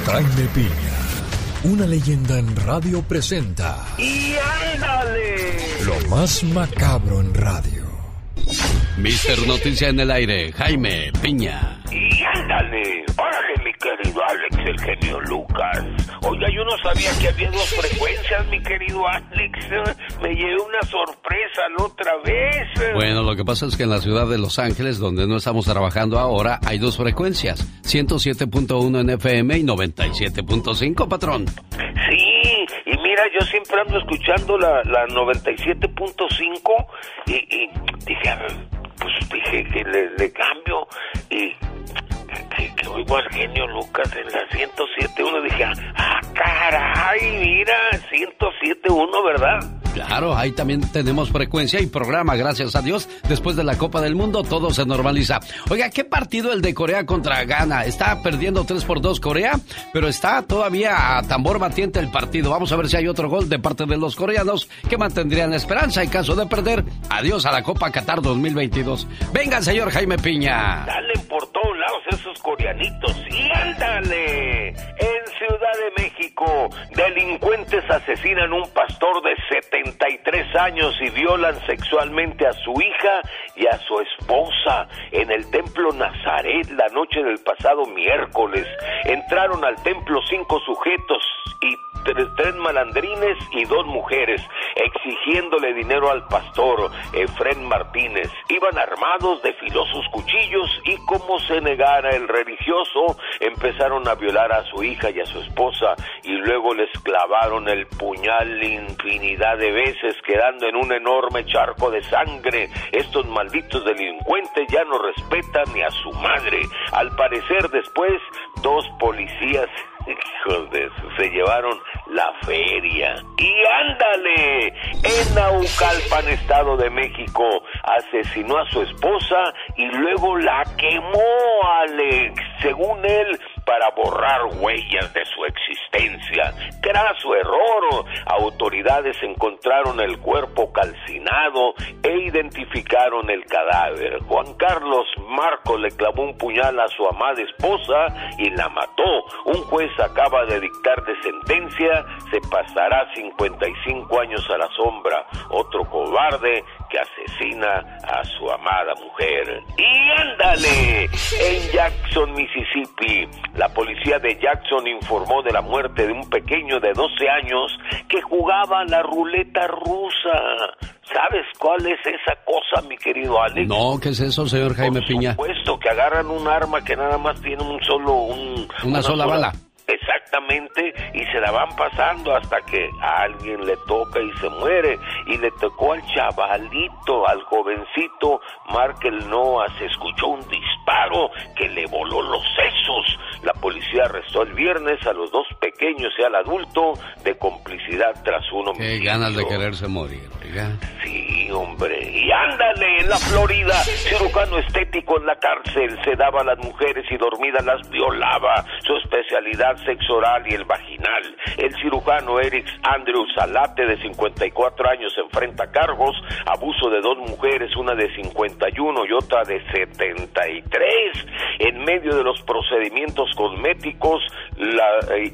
Jaime Piña una leyenda en radio presenta. ¡Y ándale! Lo más macabro en radio. Mister Noticia en el aire, Jaime Piña. ¡Y ándale! Alex, el genio Lucas. Oiga, yo no sabía que había dos frecuencias, mi querido Alex. Me llevé una sorpresa la otra vez. Bueno, lo que pasa es que en la ciudad de Los Ángeles, donde no estamos trabajando ahora, hay dos frecuencias. 107.1 en FM y 97.5, patrón. Sí, y mira, yo siempre ando escuchando la, la 97.5 y, y dije, pues dije que le, cambio y que, que oigo al genio Lucas en la 107.1. Dije, ah, caray, mira, 107.1, ¿verdad? Claro, ahí también tenemos frecuencia y programa, gracias a Dios. Después de la Copa del Mundo todo se normaliza. Oiga, ¿qué partido el de Corea contra Ghana? Está perdiendo 3 por 2 Corea, pero está todavía a tambor batiente el partido. Vamos a ver si hay otro gol de parte de los coreanos que mantendrían la esperanza en caso de perder. Adiós a la Copa Qatar 2022. Venga, señor Jaime Piña. Dale por todos lados esos coreanitos, sí, ándale. En Ciudad de México, delincuentes asesinan un pastor de 73 años y violan sexualmente a su hija y a su esposa en el templo Nazaret la noche del pasado miércoles. Entraron al templo cinco sujetos y tres, malandrines y dos mujeres, exigiéndole dinero al pastor Efren Martínez. Iban armados de filosos cuchillos y como se negara el religioso, empezaron a violar a su hija y a su esposa y luego les clavaron el puñal infinidad de veces quedando en un enorme charco de sangre. Estos malditos delincuentes ya no respetan ni a su madre. Al parecer después, dos policías Hijos de eso, se llevaron la feria. Y ándale, en Naucalpan, Estado de México, asesinó a su esposa y luego la quemó, Alex. Según él, para borrar huellas de su existencia. Craso error. Autoridades encontraron el cuerpo calcinado e identificaron el cadáver. Juan Carlos Marcos le clavó un puñal a su amada esposa y la mató. Un juez acaba de dictar de sentencia, se pasará 55 años a la sombra. Otro cobarde que asesina a su amada mujer. Y ándale, en Jackson, Mississippi, la policía de Jackson informó de la muerte de un pequeño de 12 años que jugaba la ruleta rusa. ¿Sabes cuál es esa cosa, mi querido Alex? No, ¿qué es eso, señor Jaime Por Piña? supuesto, que agarran un arma que nada más tiene un solo... Un, Una sola bala. Exactamente, y se la van pasando hasta que a alguien le toca y se muere. Y le tocó al chavalito, al jovencito Markel Noah. Se escuchó un disparo que le voló los sesos. La policía arrestó el viernes a los dos pequeños y al adulto de complicidad tras uno Qué ganas de quererse morir, oiga. Sí, hombre. Y ándale, en la Florida, cirujano estético en la cárcel, se daba a las mujeres y dormidas las violaba. Su especialidad sexo oral y el vaginal. El cirujano Eric Andrew Salate, de 54 años, enfrenta cargos, abuso de dos mujeres, una de 51 y otra de 73. En medio de los procedimientos cosméticos,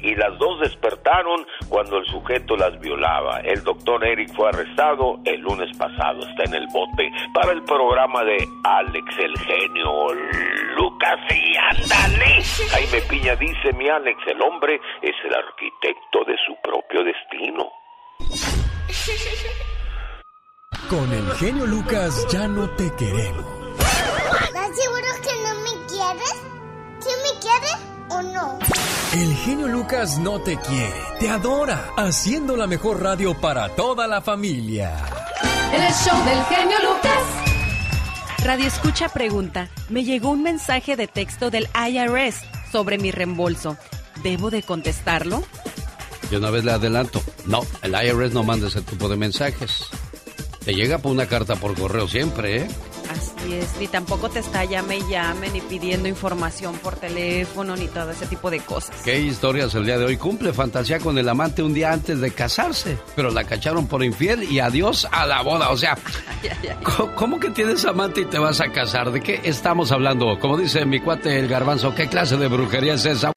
y las dos despertaron cuando el sujeto las violaba. El doctor Eric fue arrestado el lunes pasado, está en el bote para el programa de Alex el genio Lucas y ándale. Jaime Piña dice, mi Alex, el hombre es el arquitecto de su propio destino. Con el genio Lucas ya no te queremos. ¿Estás seguro que no me quieres? ¿Sí me quieres o no? El genio Lucas no te quiere, te adora, haciendo la mejor radio para toda la familia. El show del genio Lucas. Radio Escucha pregunta, me llegó un mensaje de texto del IRS sobre mi reembolso. ¿Debo de contestarlo? Yo una vez le adelanto, no, el IRS no manda ese tipo de mensajes. Te llega por una carta por correo siempre, ¿eh? Así es, ni tampoco te está llame y llame, ni pidiendo información por teléfono, ni todo ese tipo de cosas. ¿Qué historias el día de hoy? Cumple fantasía con el amante un día antes de casarse, pero la cacharon por infiel y adiós a la boda. O sea, ¿cómo que tienes amante y te vas a casar? ¿De qué estamos hablando? Como dice mi cuate el garbanzo, ¿qué clase de brujería es esa?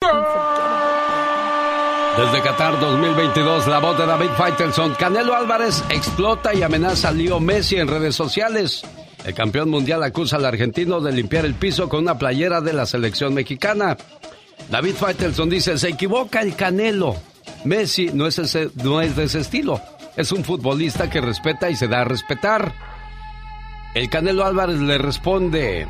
Desde Qatar 2022, la voz de David Faitelson, Canelo Álvarez explota y amenaza a Leo Messi en redes sociales. El campeón mundial acusa al argentino de limpiar el piso con una playera de la selección mexicana. David Faitelson dice, se equivoca el Canelo. Messi no es, ese, no es de ese estilo. Es un futbolista que respeta y se da a respetar. El Canelo Álvarez le responde,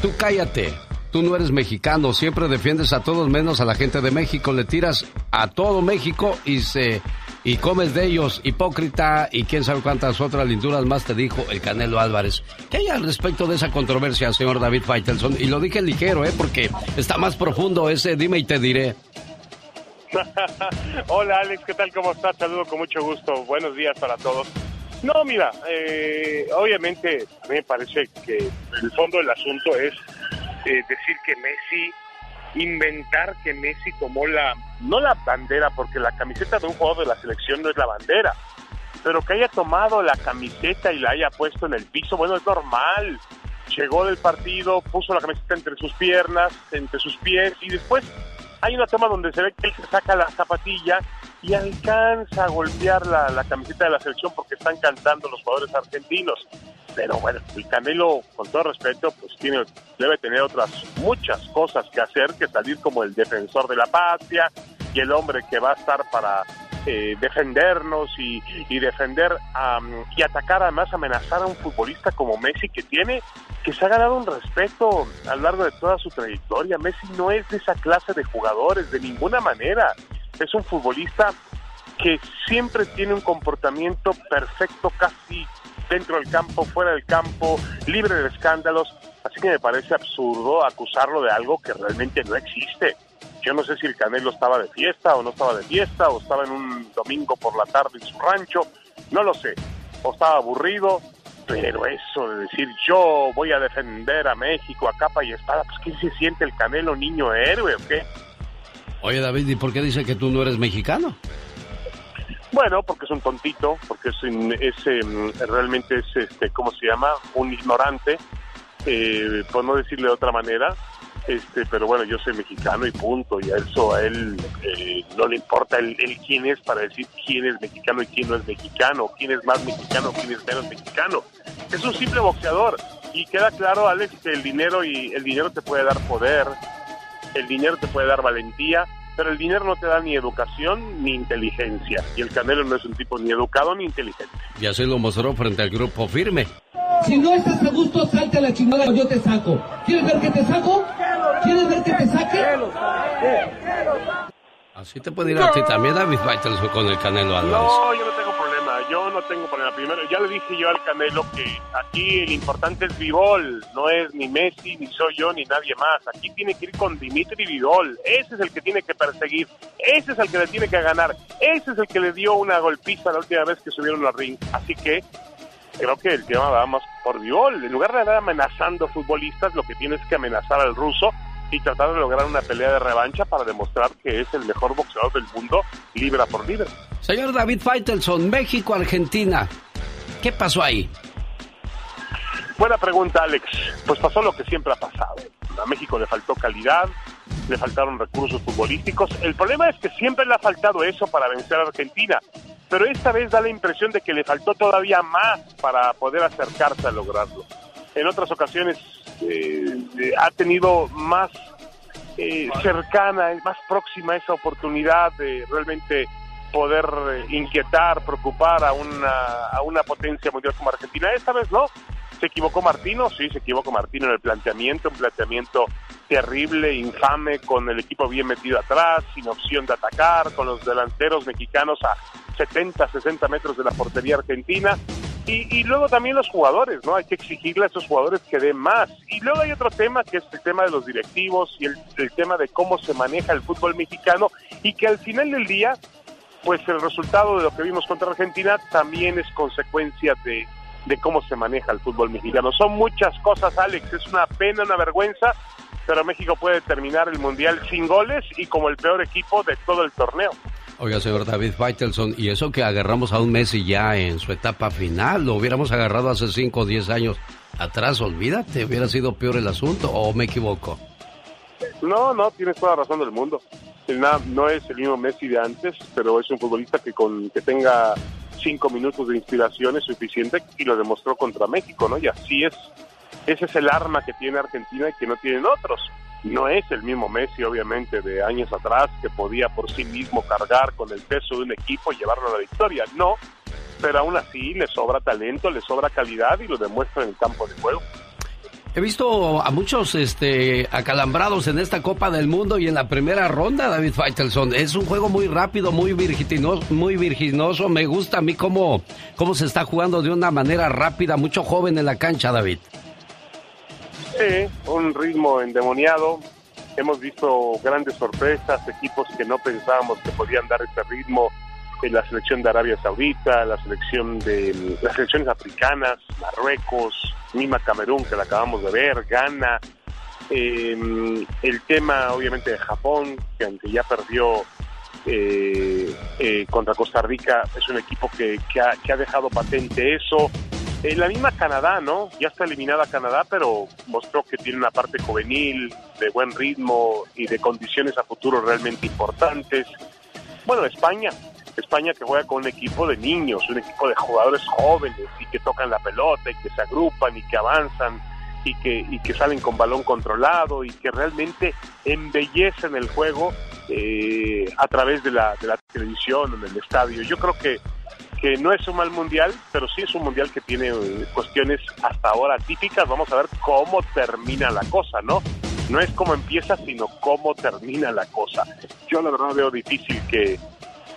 tú cállate, tú no eres mexicano, siempre defiendes a todos menos a la gente de México, le tiras a todo México y se y comes de ellos, hipócrita, y quién sabe cuántas otras linduras más te dijo el Canelo Álvarez. ¿Qué hay al respecto de esa controversia, señor David Faitelson? Y lo dije ligero, ¿eh? Porque está más profundo ese dime y te diré. (laughs) Hola Alex, ¿qué tal? ¿Cómo estás? Saludo con mucho gusto. Buenos días para todos. No, mira, eh, obviamente a mí me parece que el fondo del asunto es eh, decir que Messi inventar que Messi tomó la, no la bandera, porque la camiseta de un jugador de la selección no es la bandera, pero que haya tomado la camiseta y la haya puesto en el piso, bueno, es normal. Llegó del partido, puso la camiseta entre sus piernas, entre sus pies, y después hay una toma donde se ve que él se saca la zapatilla y alcanza a golpear la, la camiseta de la selección porque están cantando los jugadores argentinos. Pero bueno, el Canelo, con todo respeto, pues tiene, debe tener otras muchas cosas que hacer que salir como el defensor de la patria y el hombre que va a estar para eh, defendernos y, y defender y atacar, además amenazar a un futbolista como Messi que tiene, que se ha ganado un respeto a lo largo de toda su trayectoria. Messi no es de esa clase de jugadores, de ninguna manera. Es un futbolista que siempre tiene un comportamiento perfecto, casi dentro del campo, fuera del campo, libre de escándalos. Así que me parece absurdo acusarlo de algo que realmente no existe. Yo no sé si el Canelo estaba de fiesta o no estaba de fiesta, o estaba en un domingo por la tarde en su rancho, no lo sé. O estaba aburrido, pero eso de decir yo voy a defender a México a capa y espada, pues ¿qué se siente el Canelo niño héroe o qué? Oye David, ¿y por qué dice que tú no eres mexicano? Bueno, porque es un tontito, porque es, es, em, realmente es, este, ¿cómo se llama? Un ignorante, eh, por no decirle de otra manera. Este, pero bueno, yo soy mexicano y punto, y a eso a él eh, no le importa el, el quién es para decir quién es mexicano y quién no es mexicano, quién es más mexicano, quién es menos mexicano. Es un simple boxeador y queda claro, Alex, que el dinero y el dinero te puede dar poder, el dinero te puede dar valentía, pero el dinero no te da ni educación ni inteligencia. Y el Canelo no es un tipo ni educado ni inteligente. Y así lo mostró frente al grupo firme. Si no estás a gusto, salte a la chingada o yo te saco. ¿Quieres ver que te saco? ¿Quieres ver que te saque? Así te puede ir a ti también, David Faitelson, con el Canelo Álvarez. No, yo no tengo problema, yo no tengo problema. Primero, ya le dije yo al Canelo que aquí el importante es Vivol, no es ni Messi, ni soy yo, ni nadie más. Aquí tiene que ir con Dimitri Vivol, ese es el que tiene que perseguir, ese es el que le tiene que ganar, ese es el que le dio una golpiza la última vez que subieron al ring. Así que creo que el tema va más por Vivol. En lugar de andar amenazando futbolistas, lo que tienes que amenazar al ruso y tratar de lograr una pelea de revancha para demostrar que es el mejor boxeador del mundo, libra por libra. Señor David Faitelson, México, Argentina. ¿Qué pasó ahí? Buena pregunta, Alex. Pues pasó lo que siempre ha pasado. A México le faltó calidad, le faltaron recursos futbolísticos. El problema es que siempre le ha faltado eso para vencer a Argentina, pero esta vez da la impresión de que le faltó todavía más para poder acercarse a lograrlo. En otras ocasiones eh, eh, ha tenido más eh, cercana, más próxima esa oportunidad de realmente poder eh, inquietar, preocupar a una, a una potencia mundial como Argentina. Esta vez no. ¿Se equivocó Martino? Sí, se equivocó Martino en el planteamiento, un planteamiento terrible, infame, con el equipo bien metido atrás, sin opción de atacar, con los delanteros mexicanos a 70, 60 metros de la portería argentina. Y, y, luego también los jugadores, ¿no? Hay que exigirle a esos jugadores que den más. Y luego hay otro tema que es el tema de los directivos y el, el tema de cómo se maneja el fútbol mexicano y que al final del día, pues el resultado de lo que vimos contra Argentina también es consecuencia de, de cómo se maneja el fútbol mexicano. Son muchas cosas, Alex, es una pena, una vergüenza, pero México puede terminar el Mundial sin goles y como el peor equipo de todo el torneo. Oiga, señor David Faitelson, y eso que agarramos a un Messi ya en su etapa final, lo hubiéramos agarrado hace 5 o 10 años atrás, olvídate, hubiera sido peor el asunto, ¿o me equivoco? No, no, tienes toda la razón del mundo. No es el mismo Messi de antes, pero es un futbolista que con que tenga cinco minutos de inspiración es suficiente y lo demostró contra México, ¿no? Y así es, ese es el arma que tiene Argentina y que no tienen otros. No es el mismo Messi, obviamente, de años atrás, que podía por sí mismo cargar con el peso de un equipo y llevarlo a la victoria. No, pero aún así le sobra talento, le sobra calidad y lo demuestra en el campo de juego. He visto a muchos este, acalambrados en esta Copa del Mundo y en la primera ronda, David Faitelson. Es un juego muy rápido, muy virginoso, muy virginoso. Me gusta a mí cómo, cómo se está jugando de una manera rápida, mucho joven en la cancha, David. Sí, un ritmo endemoniado. Hemos visto grandes sorpresas, equipos que no pensábamos que podían dar este ritmo en la selección de Arabia Saudita, la selección de las selecciones africanas, Marruecos, misma Camerún que la acabamos de ver, Ghana, eh, el tema obviamente de Japón, que aunque ya perdió eh, eh, contra Costa Rica, es un equipo que, que, ha, que ha dejado patente eso. Eh, la misma Canadá, ¿no? Ya está eliminada Canadá, pero mostró que tiene una parte juvenil, de buen ritmo y de condiciones a futuro realmente importantes. Bueno, España, España que juega con un equipo de niños, un equipo de jugadores jóvenes y que tocan la pelota y que se agrupan y que avanzan y que, y que salen con balón controlado y que realmente embellecen el juego eh, a través de la, de la televisión, en el estadio. Yo creo que que no es un mal mundial, pero sí es un mundial que tiene eh, cuestiones hasta ahora típicas. Vamos a ver cómo termina la cosa, ¿no? No es cómo empieza, sino cómo termina la cosa. Yo la verdad veo difícil que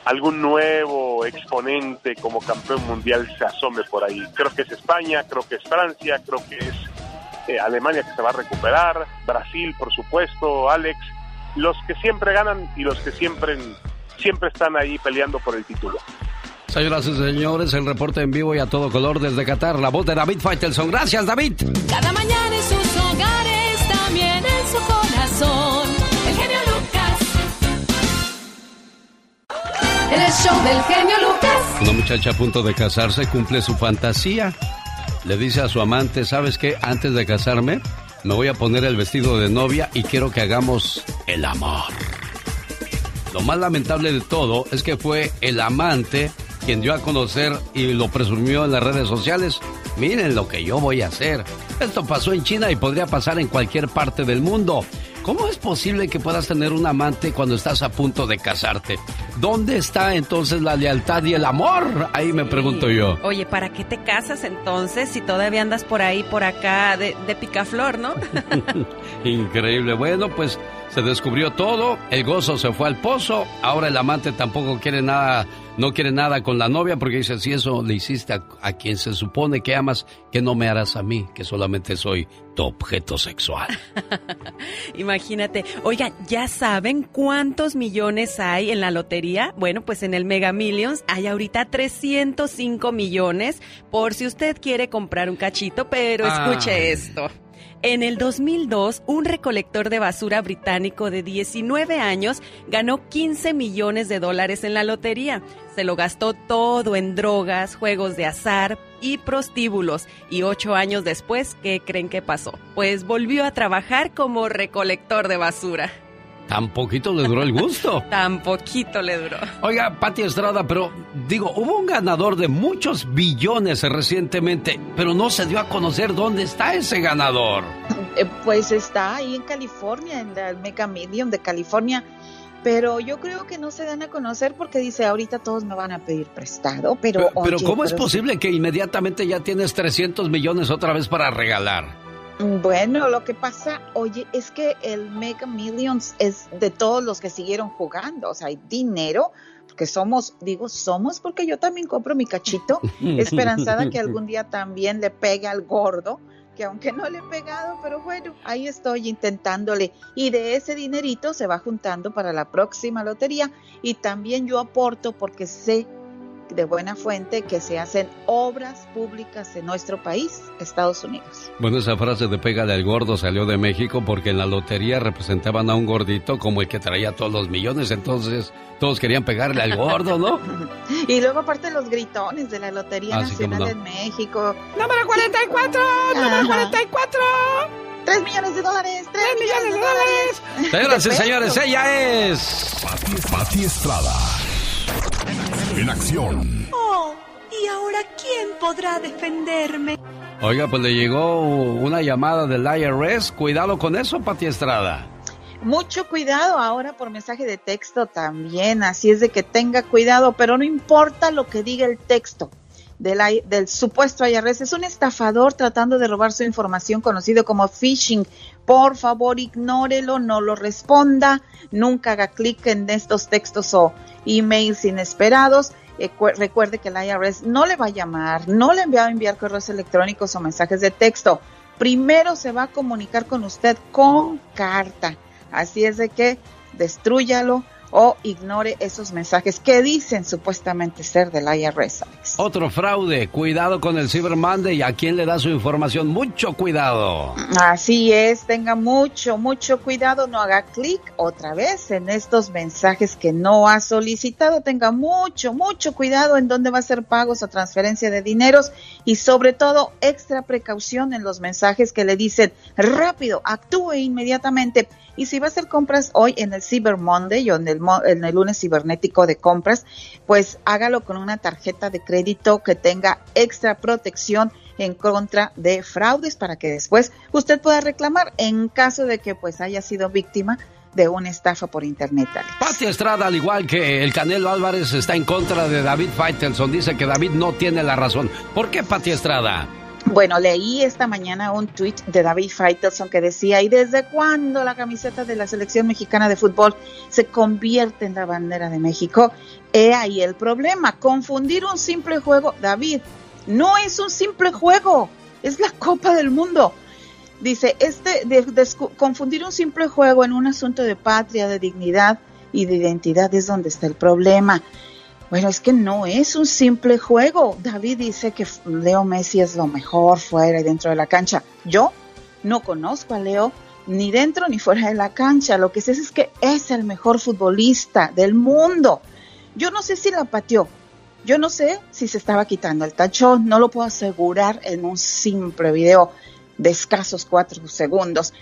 algún nuevo exponente como campeón mundial se asome por ahí. Creo que es España, creo que es Francia, creo que es eh, Alemania que se va a recuperar, Brasil, por supuesto, Alex, los que siempre ganan y los que siempre, siempre están ahí peleando por el título. Señoras y señores, el reporte en vivo y a todo color desde Qatar, la voz de David Faitelson. Gracias, David. Cada mañana Una muchacha a punto de casarse cumple su fantasía. Le dice a su amante, ¿sabes qué? Antes de casarme, me voy a poner el vestido de novia y quiero que hagamos el amor. Lo más lamentable de todo es que fue el amante quien dio a conocer y lo presumió en las redes sociales. Miren lo que yo voy a hacer. Esto pasó en China y podría pasar en cualquier parte del mundo. ¿Cómo es posible que puedas tener un amante cuando estás a punto de casarte? ¿Dónde está entonces la lealtad y el amor? Ahí me pregunto yo. Oye, ¿para qué te casas entonces si todavía andas por ahí, por acá, de, de picaflor, no? (laughs) Increíble. Bueno, pues se descubrió todo, el gozo se fue al pozo, ahora el amante tampoco quiere nada, no quiere nada con la novia porque dice, si eso le hiciste a, a quien se supone que amas, que no me harás a mí, que solamente soy tu objeto sexual. (laughs) Imagínate. Oigan, ¿ya saben cuántos millones hay en la lotería? Bueno, pues en el Mega Millions hay ahorita 305 millones por si usted quiere comprar un cachito, pero escuche Ay. esto. En el 2002, un recolector de basura británico de 19 años ganó 15 millones de dólares en la lotería. Se lo gastó todo en drogas, juegos de azar y prostíbulos. Y ocho años después, ¿qué creen que pasó? Pues volvió a trabajar como recolector de basura. Tan poquito le duró el gusto. (laughs) Tan poquito le duró. Oiga, Pati Estrada, pero digo, hubo un ganador de muchos billones recientemente, pero no se dio a conocer dónde está ese ganador. Eh, Pues está ahí en California, en el Mega Million de California. Pero yo creo que no se dan a conocer porque dice, ahorita todos me van a pedir prestado, pero... Pero, ¿cómo es posible que inmediatamente ya tienes 300 millones otra vez para regalar? Bueno, lo que pasa, oye, es que el Mega Millions es de todos los que siguieron jugando, o sea, hay dinero que somos, digo somos porque yo también compro mi cachito, (laughs) esperanzada que algún día también le pegue al gordo, que aunque no le he pegado, pero bueno, ahí estoy intentándole. Y de ese dinerito se va juntando para la próxima lotería y también yo aporto porque sé de buena fuente que se hacen obras públicas en nuestro país, Estados Unidos. Bueno, esa frase de pégale al gordo salió de México porque en la lotería representaban a un gordito como el que traía todos los millones, entonces todos querían pegarle al gordo, ¿no? (laughs) y luego aparte los gritones de la Lotería Ah, Nacional no. de México. ¡Número 44! ¡Número 44! 3 millones de dólares, 3 millones de dólares. Señoras y señores, ella es... Pati, Pati Estrada. En acción. Oh, ¿y ahora quién podrá defenderme? Oiga, pues le llegó una llamada del IRS. Cuidado con eso, Pati Estrada. Mucho cuidado ahora por mensaje de texto también, así es de que tenga cuidado, pero no importa lo que diga el texto del, del supuesto IRS, es un estafador tratando de robar su información conocido como phishing. Por favor, ignórelo, no lo responda, nunca haga clic en estos textos o emails inesperados. Eh, cu- recuerde que el IRS no le va a llamar, no le va a enviar correos electrónicos o mensajes de texto. Primero se va a comunicar con usted con carta. Así es de que destrúyalo o ignore esos mensajes que dicen supuestamente ser del IRS. Alex. Otro fraude. Cuidado con el Cyber Monday. ¿A quién le da su información? Mucho cuidado. Así es, tenga mucho, mucho cuidado, no haga clic otra vez en estos mensajes que no ha solicitado, tenga mucho, mucho cuidado en dónde va a hacer pagos o transferencia de dineros y sobre todo extra precaución en los mensajes que le dicen rápido, actúe inmediatamente. Y si va a hacer compras hoy en el Cyber Monday o en el, en el lunes cibernético de compras, pues hágalo con una tarjeta de crédito que tenga extra protección en contra de fraudes para que después usted pueda reclamar en caso de que pues haya sido víctima de una estafa por internet. Alex. Estrada, al igual que el Canelo Álvarez, está en contra de David Faitelson. Dice que David no tiene la razón. ¿Por qué Pati Estrada? Bueno, leí esta mañana un tweet de David Faitelson que decía, ¿y desde cuándo la camiseta de la selección mexicana de fútbol se convierte en la bandera de México? He ahí el problema, confundir un simple juego, David, no es un simple juego, es la Copa del Mundo. Dice, este, de- confundir un simple juego en un asunto de patria, de dignidad y de identidad es donde está el problema. Bueno, es que no es un simple juego. David dice que Leo Messi es lo mejor fuera y dentro de la cancha. Yo no conozco a Leo ni dentro ni fuera de la cancha. Lo que sé es que es el mejor futbolista del mundo. Yo no sé si la pateó. Yo no sé si se estaba quitando el tachón. No lo puedo asegurar en un simple video de escasos cuatro segundos.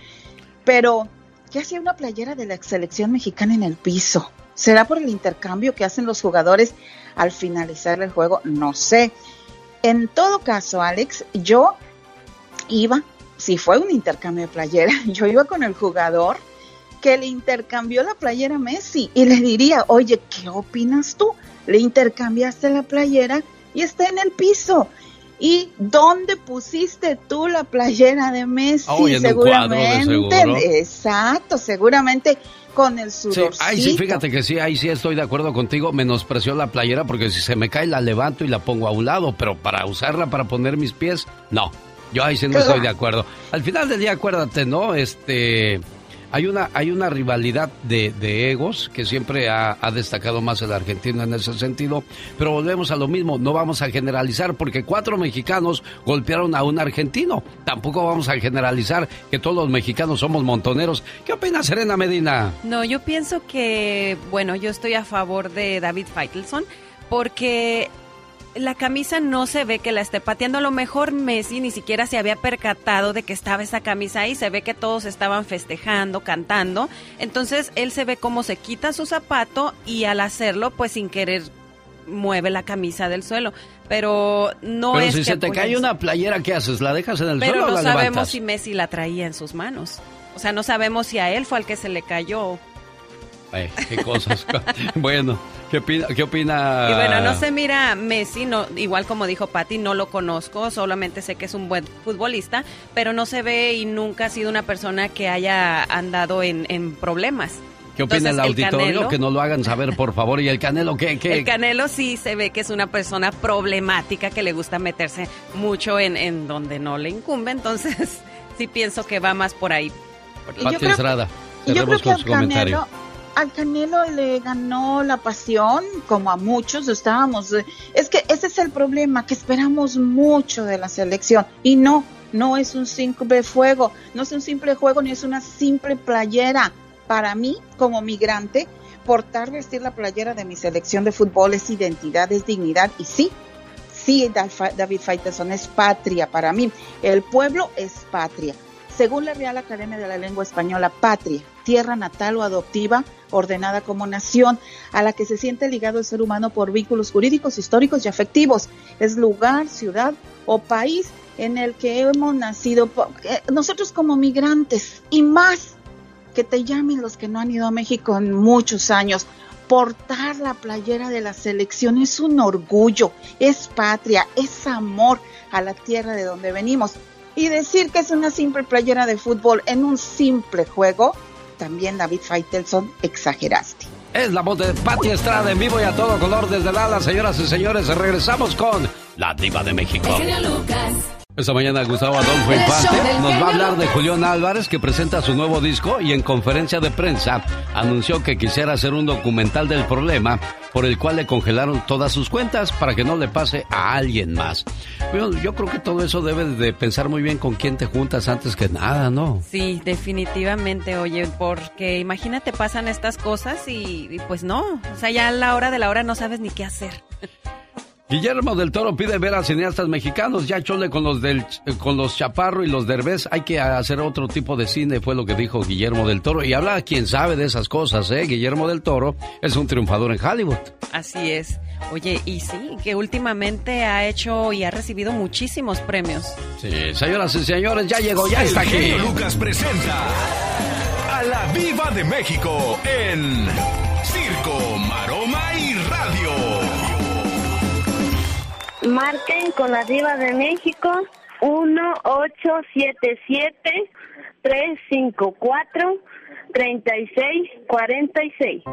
Pero, ¿qué hacía una playera de la selección mexicana en el piso? ¿Será por el intercambio que hacen los jugadores al finalizar el juego? No sé. En todo caso, Alex, yo iba, si fue un intercambio de playera, (laughs) yo iba con el jugador que le intercambió la playera a Messi y le diría, oye, ¿qué opinas tú? Le intercambiaste la playera y está en el piso. ¿Y dónde pusiste tú la playera de Messi? Oh, cuadro, de seguro. Exacto, seguramente con el Sí, sudorcito. ay, sí, fíjate que sí, ahí sí estoy de acuerdo contigo. Menospreció la playera porque si se me cae la levanto y la pongo a un lado, pero para usarla para poner mis pies, no. Yo ahí sí no Claro. estoy de acuerdo. Al final del día, acuérdate, ¿no? Este. Hay una, hay una rivalidad de, de egos que siempre ha, ha destacado más el argentino en ese sentido, pero volvemos a lo mismo, no vamos a generalizar porque cuatro mexicanos golpearon a un argentino, tampoco vamos a generalizar que todos los mexicanos somos montoneros. ¿Qué opina Serena Medina? No, yo pienso que, bueno, yo estoy a favor de David Faitelson porque la camisa no se ve que la esté pateando. A lo mejor Messi ni siquiera se había percatado de que estaba esa camisa ahí. Se ve que todos estaban festejando, cantando. Entonces él se ve cómo se quita su zapato y al hacerlo, pues sin querer mueve la camisa del suelo. Pero no pero es si que, se te cae una playera, ¿qué haces? ¿La dejas en el Pero suelo o no la sabemos levantas? si Messi la traía en sus manos. O sea, no sabemos si a él fue al que se le cayó. Eh, qué cosas. (laughs) bueno, ¿qué opina? ¿Qué opina? Y bueno, no se mira Messi, no, igual como dijo Patti, no lo conozco, solamente sé que es un buen futbolista, pero no se ve y nunca ha sido una persona que haya andado en, en problemas. ¿Qué opina Entonces, el auditorio? Canelo- Que no lo hagan saber, por favor. ¿Y el Canelo qué? qué? El Canelo sí se ve que es una persona problemática que le gusta meterse mucho en, en donde no le incumbe, entonces (laughs) sí pienso que va más por ahí. Pati Estrada, yo creo que. Canelo, al Canelo le ganó la pasión, como a muchos estábamos. eh, Es que ese es el problema, que esperamos mucho de la selección. Y no, no es un simple fuego, no es un simple juego ni es una simple playera. Para mí, como migrante, portar, vestir la playera de mi selección de fútbol es identidad, es dignidad. Y sí, sí, David Faitelson es patria para mí. El pueblo es patria. Según la Real Academia de la Lengua Española, patria, tierra natal o adoptiva, ordenada como nación, a la que se siente ligado el ser humano por vínculos jurídicos, históricos y afectivos. Es lugar, ciudad o país en el que hemos nacido eh, nosotros como migrantes y más que te llamen los que no han ido a México en muchos años. Portar la playera de la selección es un orgullo, es patria, es amor a la tierra de donde venimos. Y decir que es una simple playera de fútbol en un simple juego, también David Faitelson exageraste. Es la voz de Pati Estrada en vivo y a todo color desde Dallas, señoras y señores. Regresamos con la diva de México. El genio Lucas. Esta mañana Gustavo Adolfo Infante nos va a hablar de. Julián Álvarez que presenta su nuevo disco y en conferencia de prensa anunció que quisiera hacer un documental del problema por el cual le congelaron todas sus cuentas para que no le pase a alguien más. Bueno, yo creo que todo eso debes de pensar muy bien con quién te juntas antes que nada, ¿no? Sí, definitivamente, oye, porque imagínate pasan estas cosas y, y pues no, o sea, ya a la hora de la hora no sabes ni qué hacer. Guillermo del Toro pide ver a cineastas mexicanos. Ya chole con los del con los Chaparro y los Derbez. Hay que hacer otro tipo de cine, fue lo que dijo Guillermo del Toro. Y habla quien sabe de esas cosas, ¿eh? Guillermo del Toro es un triunfador en Hollywood. Así es. Oye, y sí, que últimamente ha hecho y ha recibido muchísimos premios. Sí, señoras y señores, ya llegó, ya está aquí. genio Lucas presenta a la Viva de México en Circo, Marquen con la diva de México 1877-354-3646.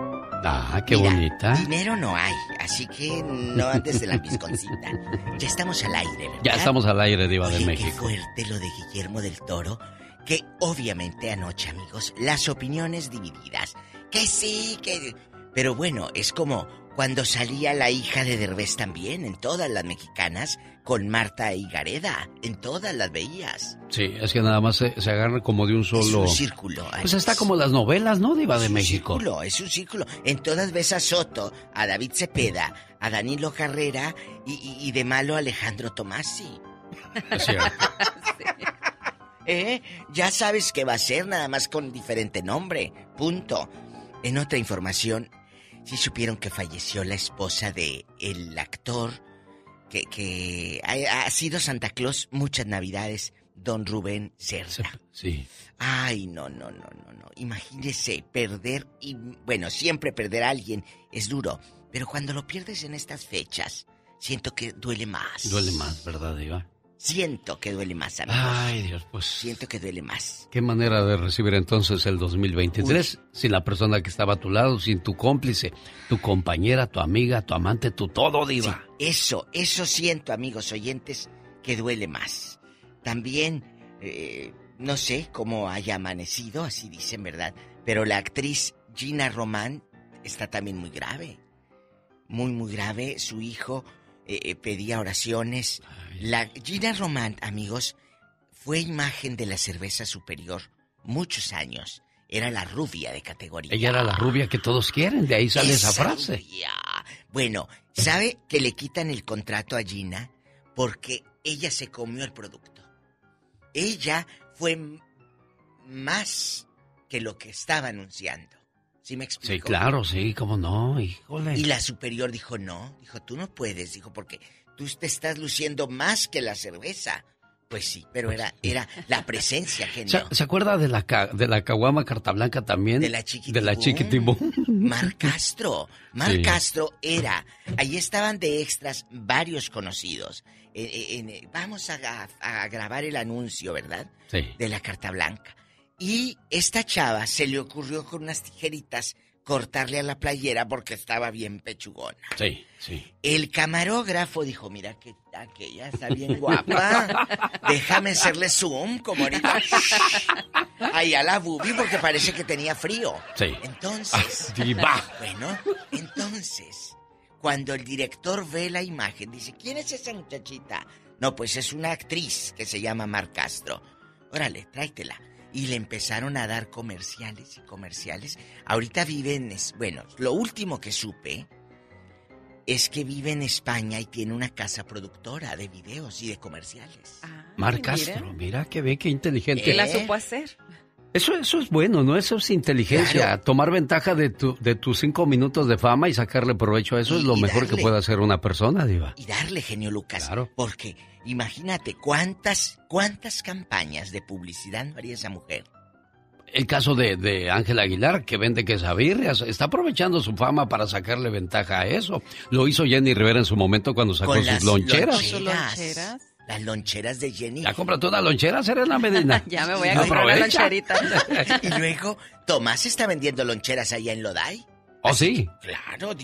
Ah, qué Mira, bonita. Dinero no hay, así que no andes de la pisconcita. (laughs) Ya estamos al aire, ¿verdad? Ya estamos al aire, Diva de Oye, México. Qué fuerte lo de Guillermo del Toro. Que obviamente anoche, amigos, las opiniones divididas. Que sí, que. Pero bueno, es como cuando salía la hija de Derbez también, en todas las mexicanas, con Marta y Gareda. En todas las veías. Sí, es que nada más se, se agarra como de un solo. Es un círculo. Pues está como las novelas, ¿no, Diva de México? círculo, es un círculo. En todas ves a Soto, a David Cepeda, a Danilo Carrera y, y- y de malo Alejandro Tomasi. Es cierto. (laughs) ¿Eh? Ya sabes qué va a ser, nada más con diferente nombre. Punto. En otra información, sí supieron que falleció la esposa de el actor que, que ha, ha sido Santa Claus muchas navidades, don Rubén Cerda. Sí. Ay, no, no, no, no, no. Imagínese perder y bueno, siempre perder a alguien es duro, pero cuando lo pierdes en estas fechas, siento que duele más. Duele más, ¿verdad, Diva? Siento que duele más, amigos. Ay, Dios, pues. Siento que duele más. Qué manera de recibir entonces el 2023 sin la persona que estaba a tu lado, sin tu cómplice, tu compañera, tu amiga, tu amante, tu todo, Diva. Eso, eso siento, amigos oyentes, que duele más. También, eh, no sé cómo haya amanecido, así dicen, ¿verdad? Pero la actriz Gina Román está también muy grave. Muy, muy grave. Su hijo eh, eh, pedía oraciones. La Gina Román, amigos, fue imagen de la cerveza superior muchos años. Era la rubia de categoría. Ella era la rubia que todos quieren, de ahí sale esa, Esa frase. rubia. Bueno, ¿sabe que le quitan el contrato a Gina? Porque ella se comió el producto. Ella fue más que lo que estaba anunciando. ¿Sí me explico? Sí, claro, sí, cómo no, híjole. Y la superior dijo, no, dijo, tú no puedes, dijo, porque tú te estás luciendo más que la cerveza. Pues sí, pero era, era la presencia, (laughs) genio. ¿Se, se acuerda de la, de la caguama carta blanca también? De la De la chiquitibum. (laughs) Mar Castro. Mar Sí. Castro era. Ahí estaban de extras varios conocidos. Eh, eh, en, eh, vamos a, a grabar el anuncio, ¿verdad? Sí. De la carta blanca. Y esta chava se le ocurrió con unas tijeritas cortarle a la playera porque estaba bien pechugona. Sí, sí. El camarógrafo dijo, mira que aquella está bien (laughs) guapa. Déjame hacerle zoom como ahorita. (laughs) Ahí a la bubi porque parece que tenía frío. Sí. Entonces. (laughs) Ah. Bueno, entonces, cuando el director ve la imagen, dice, ¿quién es esa muchachita? No, pues es una actriz que se llama Mar Castro. Órale, tráetela. Y le empezaron a dar comerciales y comerciales. Ahorita vive en... es- Bueno, lo último que supe es que vive en España y tiene una casa productora de videos y de comerciales. Mar Castro, mira que ve qué inteligente. ¿Eh? la supo hacer. Eso, eso es bueno, ¿no? Eso es inteligencia. Claro. Tomar ventaja de, tu, de tus cinco minutos de fama y sacarle provecho a eso es lo mejor que puede hacer una persona, Diva. Y darle genio Lucas. Claro. Porque imagínate cuántas, cuántas campañas de publicidad no haría esa mujer. El caso de, de Ángel Aguilar, que vende quesabirrias, está aprovechando su fama para sacarle ventaja a eso. Lo hizo Jenny Rivera en su momento cuando sacó Con sus las loncheras. loncheras. Las loncheras de Jenny. Ya cómprate una lonchera, Serena Medina. (laughs) Ya me voy a No comprar una loncherita. (laughs) y luego, Tomás está vendiendo loncheras allá en Lodai. ¿Oh, sí? Claro,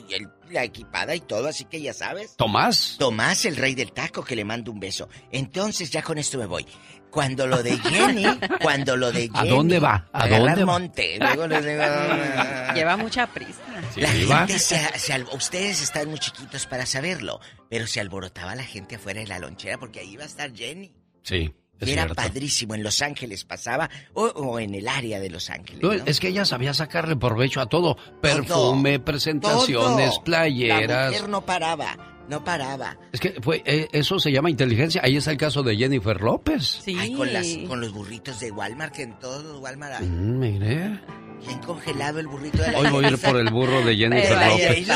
la equipada y todo, así que ya sabes. ¿Tomás? Tomás, el rey del taco, que le mando un beso. Entonces, ya con esto me voy. Cuando lo de Jenny, cuando lo de ¿A Jenny... dónde va? ¿A dónde va? monte. Luego les digo... Lleva mucha prisa. La Sí, gente se, se ustedes están muy chiquitos para saberlo, pero se alborotaba la gente afuera de la lonchera porque ahí iba a estar Jenny. Sí, es Y era cierto. padrísimo, en Los Ángeles pasaba, o, o en el área de Los Ángeles. No. Es que ella sabía sacarle provecho a todo. Perfume, presentaciones, Todo. La playeras. mujer no paraba, no paraba. Es que fue, eh, eso se llama inteligencia. Ahí está el caso de Jennifer López. Sí. Ay, con, las, con los burritos de Walmart, que en todos los Walmart hay. Mm, mire. Bien congelado el burrito de la Hoy voy a ir por el burro de Jennifer Pero López.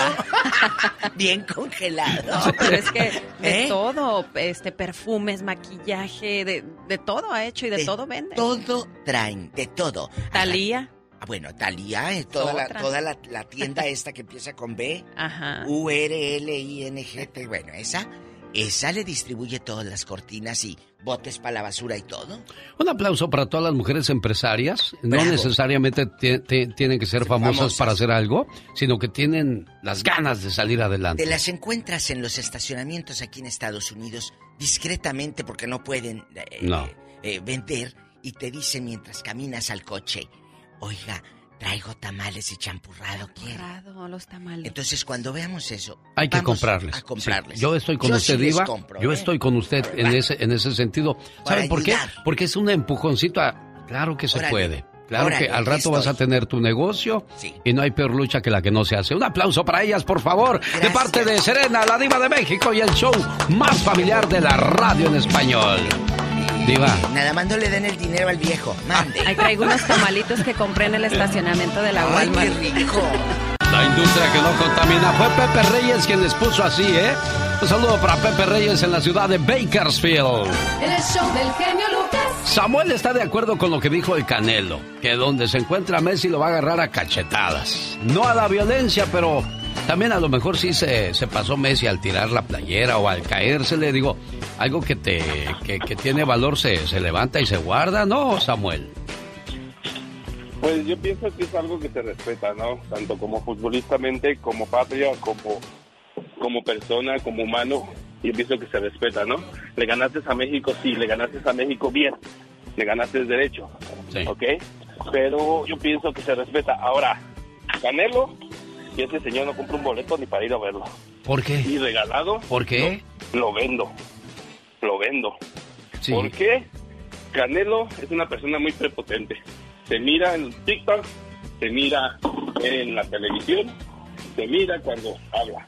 (laughs) Bien congelado. No, pero es que de ¿Eh? todo, este, perfumes, maquillaje, de, de todo ha hecho y de, De todo vende. Todo traen, de todo. Talía. Ah, bueno, Talía es toda, la, Otra. toda la, la tienda (laughs) esta que empieza con B. Ajá. U R L I N G T. Bueno, esa, esa le distribuye todas las cortinas y botes para la basura y todo. Un aplauso para todas las mujeres empresarias. No necesariamente ti- ti- tienen que ser famosas, famosas. para hacer algo, sino que tienen las ganas de salir adelante. Te las encuentras en los estacionamientos aquí en Estados Unidos discretamente porque no pueden eh, No. eh, vender y te dicen mientras caminas al coche, oiga, traigo tamales y champurrado, ¿quiere? Cerrado, los tamales. Entonces cuando veamos eso, Hay que comprarles. A comprarles. Sí, yo estoy con Yo usted, sí Diva. compro, yo ¿eh? estoy con usted en ese, en ese sentido. ¿Saben por qué? Porque es un empujoncito a... Claro que se Órale. puede. Claro Órale, que al rato vas a tener tu negocio Sí. y no hay peor lucha que la que no se hace. Un aplauso para ellas, por favor, de parte de Serena, la diva de México y el show más familiar de la radio en español. Diva. Nada más no le den el dinero al viejo, mande. Ahí traigo unos tamalitos que compré en el estacionamiento de la Ay, Walmart. qué rico. La industria que no contamina fue Pepe Reyes quien les puso así, ¿eh? Un saludo para Pepe Reyes en la ciudad de Bakersfield. El show del genio Lucas. Samuel está de acuerdo con lo que dijo el Canelo, que donde se encuentra Messi lo va a agarrar a cachetadas. No a la violencia, pero también a lo mejor sí se, se pasó Messi al tirar la playera o al caerse, le digo, algo que te que, que tiene valor se, se levanta y se guarda, ¿no, Samuel? Pues yo pienso que es algo que se respeta, ¿no? Tanto como futbolistamente, como patria, como, como persona, como humano. Yo pienso que se respeta, ¿no? Le ganaste a México, sí, le ganaste a México bien. Le ganaste derecho, Sí. ¿ok? Pero yo pienso que se respeta. Ahora, Canelo, y ese señor no compra un boleto ni para ir a verlo. ¿Por qué? Y regalado, ¿Por qué? lo vendo. Lo vendo. Sí. ¿Por qué? Canelo es una persona muy prepotente. Se mira en TikTok, se mira en la televisión, se mira cuando habla.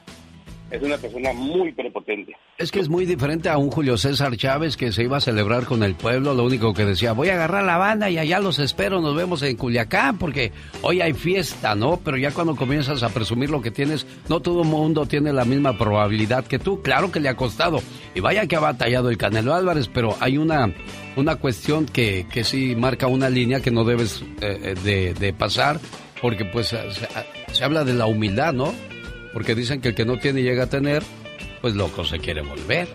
Es una persona muy prepotente. Es que es muy diferente a un Julio César Chávez que se iba a celebrar con el pueblo, lo único que decía, voy a agarrar la banda y allá los espero, nos vemos en Culiacán, porque hoy hay fiesta, ¿no? Pero ya cuando comienzas a presumir lo que tienes, no todo el mundo tiene la misma probabilidad que tú, claro que le ha costado. Y vaya que ha batallado el Canelo Álvarez, pero hay una, una cuestión que, que sí marca una línea que no debes eh, de, de pasar, porque pues se habla de la humildad, ¿no? Porque dicen que el que no tiene y llega a tener, pues loco se quiere volver.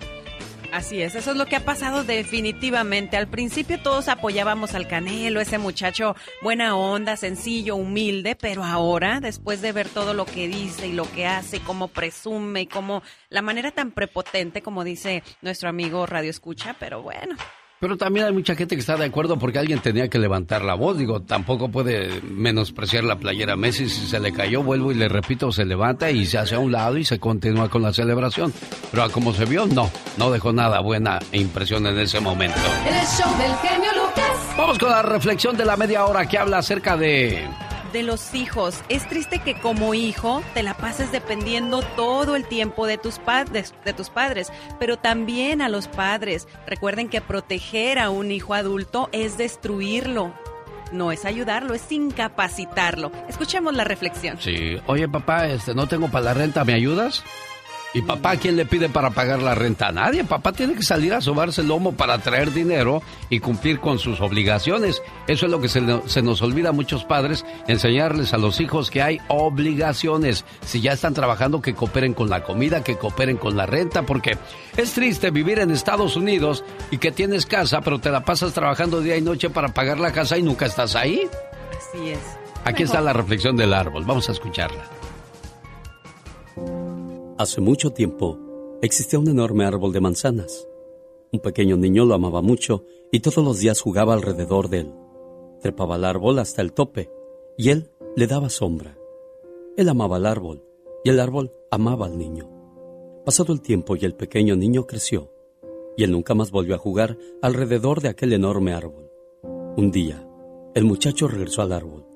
Así es, eso es lo que ha pasado definitivamente. Al principio todos apoyábamos al Canelo, ese muchacho buena onda, sencillo, humilde, pero ahora, después de ver todo lo que dice y lo que hace, cómo presume y cómo la manera tan prepotente, como dice nuestro amigo Radio Escucha, pero bueno. Pero también hay mucha gente que está de acuerdo porque alguien tenía que levantar la voz. Digo, tampoco puede menospreciar la playera Messi. Si se le cayó, vuelvo y le repito, se levanta y se hace a un lado y se continúa con la celebración. Pero a como se vio, no, no dejó nada buena impresión en ese momento. El show del genio Lucas. Vamos con la reflexión de la media hora que habla acerca de de los hijos. Es triste que como hijo te la pases dependiendo todo el tiempo de tus, padres, de tus padres, pero también a los padres. Recuerden que proteger a un hijo adulto es destruirlo. No es ayudarlo, es incapacitarlo. Escuchemos la reflexión. Sí, oye papá, este, no tengo para la renta, ¿me ayudas? ¿Y papá quién le pide para pagar la renta? A nadie. Papá tiene que salir a sobarse el lomo para traer dinero y cumplir con sus obligaciones. Eso es lo que se, se, nos olvida a muchos padres, enseñarles a los hijos que hay obligaciones. Si ya están trabajando, que cooperen con la comida, que cooperen con la renta, porque es triste vivir en Estados Unidos y que tienes casa, pero te la pasas trabajando día y noche para pagar la casa y nunca estás ahí. Así es. Aquí está la reflexión del árbol. Vamos a escucharla. Hace mucho tiempo existía un enorme árbol de manzanas. Un pequeño niño lo amaba mucho y todos los días jugaba alrededor de él. Trepaba al árbol hasta el tope y él le daba sombra. Él amaba al árbol y el árbol amaba al niño. Pasado el tiempo y el pequeño niño creció y él nunca más volvió a jugar alrededor de aquel enorme árbol. Un día, el muchacho regresó al árbol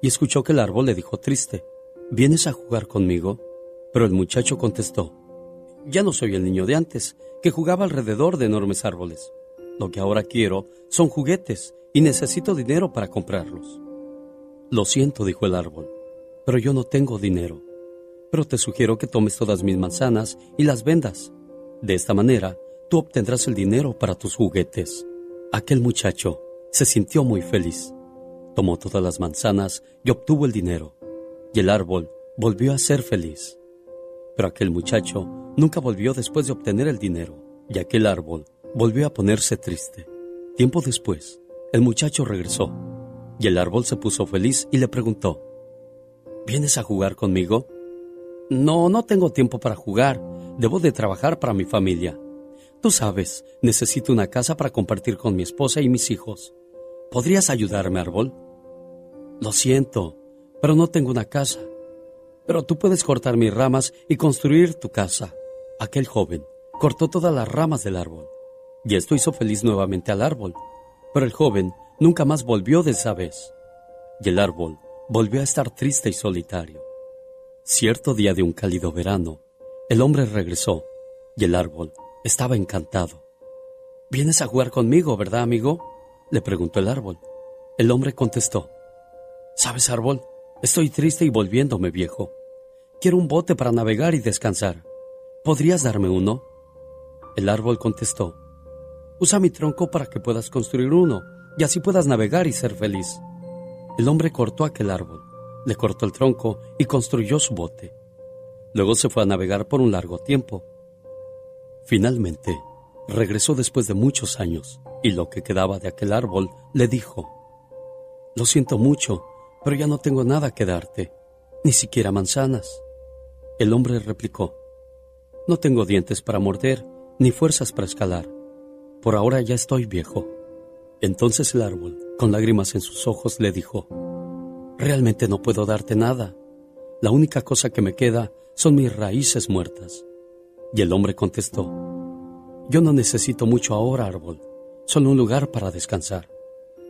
y escuchó que el árbol le dijo triste, ¿vienes a jugar conmigo? Pero el muchacho contestó, ya no soy el niño de antes, que jugaba alrededor de enormes árboles. Lo que ahora quiero son juguetes y necesito dinero para comprarlos. Lo siento, dijo el árbol, pero yo no tengo dinero. Pero te sugiero que tomes todas mis manzanas y las vendas. De esta manera, tú obtendrás el dinero para tus juguetes. Aquel muchacho se sintió muy feliz. Tomó todas las manzanas y obtuvo el dinero. Y el árbol volvió a ser feliz. Pero aquel muchacho nunca volvió después de obtener el dinero, y aquel árbol volvió a ponerse triste. Tiempo después, el muchacho regresó, y el árbol se puso feliz y le preguntó, ¿Vienes a jugar conmigo? No, no tengo tiempo para jugar, debo de trabajar para mi familia. Tú sabes, necesito una casa para compartir con mi esposa y mis hijos. ¿Podrías ayudarme, árbol? Lo siento, pero no tengo una casa. Pero tú puedes cortar mis ramas y construir tu casa. Aquel joven cortó todas las ramas del árbol. Y esto hizo feliz nuevamente al árbol. Pero el joven nunca más volvió de esa vez. Y el árbol volvió a estar triste y solitario. Cierto día de un cálido verano, el hombre regresó y el árbol estaba encantado. ¿Vienes a jugar conmigo, verdad, amigo? le preguntó el árbol. El hombre contestó, ¿Sabes, árbol? Estoy triste y volviéndome viejo. Quiero un bote para navegar y descansar. ¿Podrías darme uno? El árbol contestó, Usa mi tronco para que puedas construir uno y así puedas navegar y ser feliz. El hombre cortó aquel árbol, le cortó el tronco y construyó su bote. Luego se fue a navegar por un largo tiempo. Finalmente, regresó después de muchos años y lo que quedaba de aquel árbol le dijo, Lo siento mucho, pero ya no tengo nada que darte, ni siquiera manzanas. El hombre replicó, No tengo dientes para morder, ni fuerzas para escalar. Por ahora ya estoy viejo. Entonces el árbol, con lágrimas en sus ojos, le dijo, Realmente no puedo darte nada. La única cosa que me queda son mis raíces muertas. Y el hombre contestó, Yo no necesito mucho ahora, árbol, solo un lugar para descansar.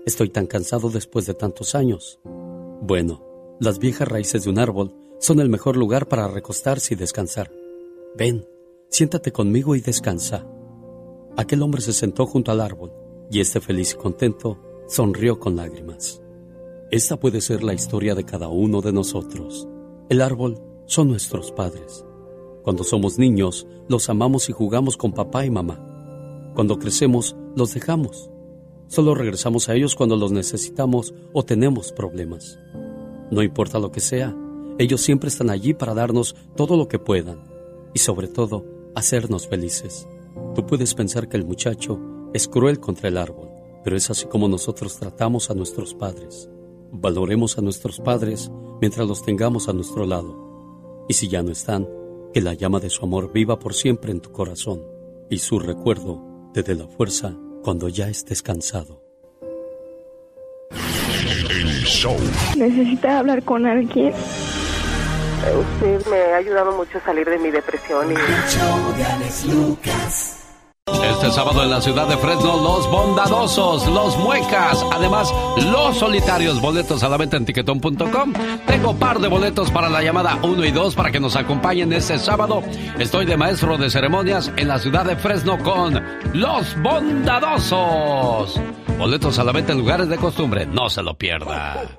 Estoy tan cansado después de tantos años. Bueno, las viejas raíces de un árbol son el mejor lugar para recostarse y descansar. Ven, siéntate conmigo y descansa. Aquel hombre se sentó junto al árbol y este feliz y contento sonrió con lágrimas. Esta puede ser la historia de cada uno de nosotros. El árbol son nuestros padres. Cuando somos niños, los amamos y jugamos con papá y mamá. Cuando crecemos, los dejamos. Solo regresamos a ellos cuando los necesitamos o tenemos problemas. No importa lo que sea, ellos siempre están allí para darnos todo lo que puedan y sobre todo hacernos felices. Tú puedes pensar que el muchacho es cruel contra el árbol, pero es así como nosotros tratamos a nuestros padres. Valoremos a nuestros padres mientras los tengamos a nuestro lado. Y si ya no están, que la llama de su amor viva por siempre en tu corazón y su recuerdo te dé la fuerza cuando ya estés cansado. ¿Necesita hablar con alguien? Usted me ha ayudado mucho a salir de mi depresión y... Este sábado en la ciudad de Fresno, los bondadosos, los muecas, además los solitarios, boletos a la venta en tiquetón.com. Tengo par de boletos para la llamada 1 y 2 para que nos acompañen este sábado. Estoy de maestro de ceremonias en la ciudad de Fresno con los bondadosos. Boletos a la venta en lugares de costumbre, no se lo pierda.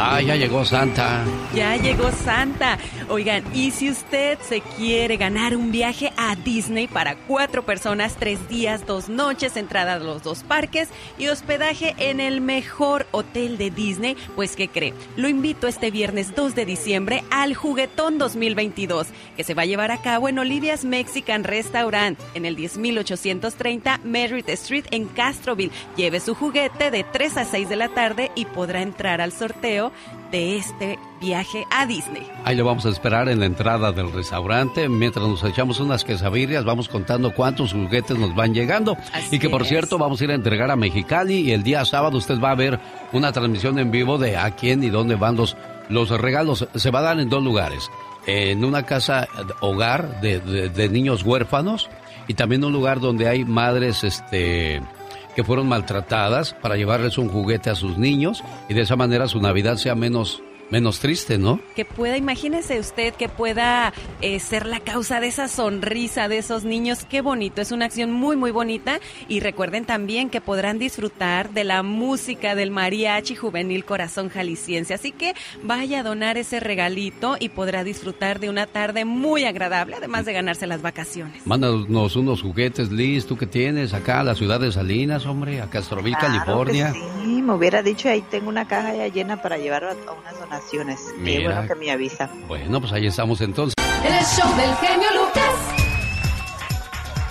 Ah, ya llegó Santa. Ya llegó Santa. Oigan, y si usted se quiere ganar un viaje a Disney para cuatro personas, tres días, dos noches, entrada a los dos parques y hospedaje en el mejor hotel de Disney, pues ¿qué cree? Lo invito este viernes 2 de diciembre al Juguetón 2022, que se va a llevar a cabo en Olivia's Mexican Restaurant, en el 10830 Merritt Street en Castroville. Lleve su juguete de 3 a 6 de la tarde y podrá entrar al sorteo de este viaje a Disney. Ahí lo vamos a esperar en la entrada del restaurante. Mientras nos echamos unas quesabirrias, vamos contando cuántos juguetes nos van llegando. y que por cierto, vamos a ir a entregar a Mexicali y el día sábado usted va a ver una transmisión en vivo de a quién y dónde van los, los regalos. Se va a dar en dos lugares. En una casa hogar de, de niños huérfanos y también un lugar donde hay madres, este que fueron maltratadas para llevarles un juguete a sus niños y de esa manera su Navidad sea menos menos triste, ¿no? Que pueda, imagínese usted que pueda eh, ser la causa de esa sonrisa de esos niños. Qué bonito, es una acción muy, muy bonita. Y recuerden también que podrán disfrutar de la música del mariachi juvenil Corazón Jalisciense. Así que vaya a donar ese regalito y podrá disfrutar de una tarde muy agradable, además de ganarse las vacaciones. Mándanos unos juguetes, Liz, tú que tienes acá a la ciudad de Salinas, hombre, a Castroville, California. sí, me hubiera dicho, ahí tengo una caja ya llena para llevar a Qué bueno que me avisa. Bueno, pues ahí estamos entonces. El show del genio Lucas.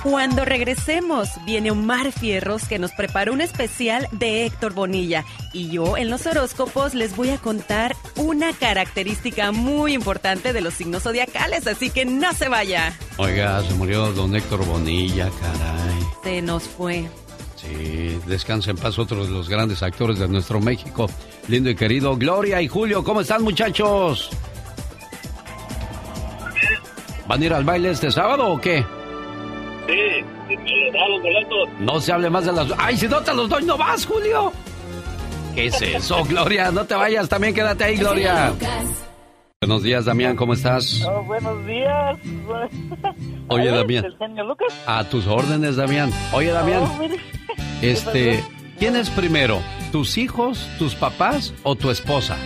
Cuando regresemos, viene Omar Fierros que nos preparó un especial de Héctor Bonilla. Y yo en los horóscopos les voy a contar una característica muy importante de los signos zodiacales, así que no se vaya. Oiga, se murió don Héctor Bonilla, caray. Se nos fue. Sí, descansa en paz otro de los grandes actores de nuestro México, lindo y querido. Gloria y Julio, ¿cómo están muchachos? ¿Van a ir al baile este sábado o qué? Sí, los boletos. No se hable más de las... ¡Ay, si no te los doy, no vas, Julio! ¿Qué es eso, (laughs) Gloria? No te vayas, también quédate ahí, Gloria. Buenos días, Damián, ¿cómo estás? Oh, buenos días. Oye, Damián. A tus órdenes, Damián. Oye, Damián. Oh, (laughs) este, ¿quién es primero? ¿Tus hijos, tus papás o tu esposa?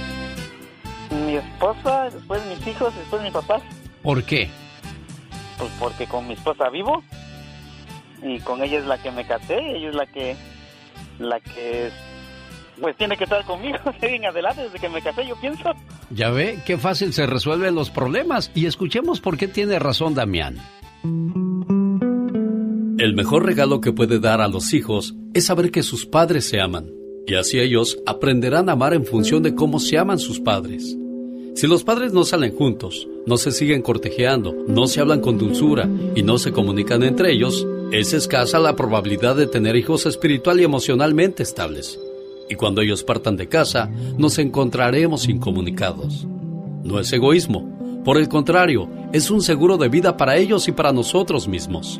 Mi esposa, después mis hijos, después mis papás. ¿Por qué? Pues porque con mi esposa vivo y con ella es la que me casé, ella es la que la que pues tiene que estar conmigo (laughs) en adelante desde que me casé, yo pienso. Ya ve, qué fácil se resuelven los problemas y escuchemos por qué tiene razón Damián. El mejor regalo que puede dar a los hijos es saber que sus padres se aman, y así ellos aprenderán a amar en función de cómo se aman sus padres. Si los padres no salen juntos, no se siguen cortejeando, no se hablan con dulzura y no se comunican entre ellos, es escasa la probabilidad de tener hijos espiritual y emocionalmente estables. Y cuando ellos partan de casa, nos encontraremos incomunicados. No es egoísmo, por el contrario, es un seguro de vida para ellos y para nosotros mismos.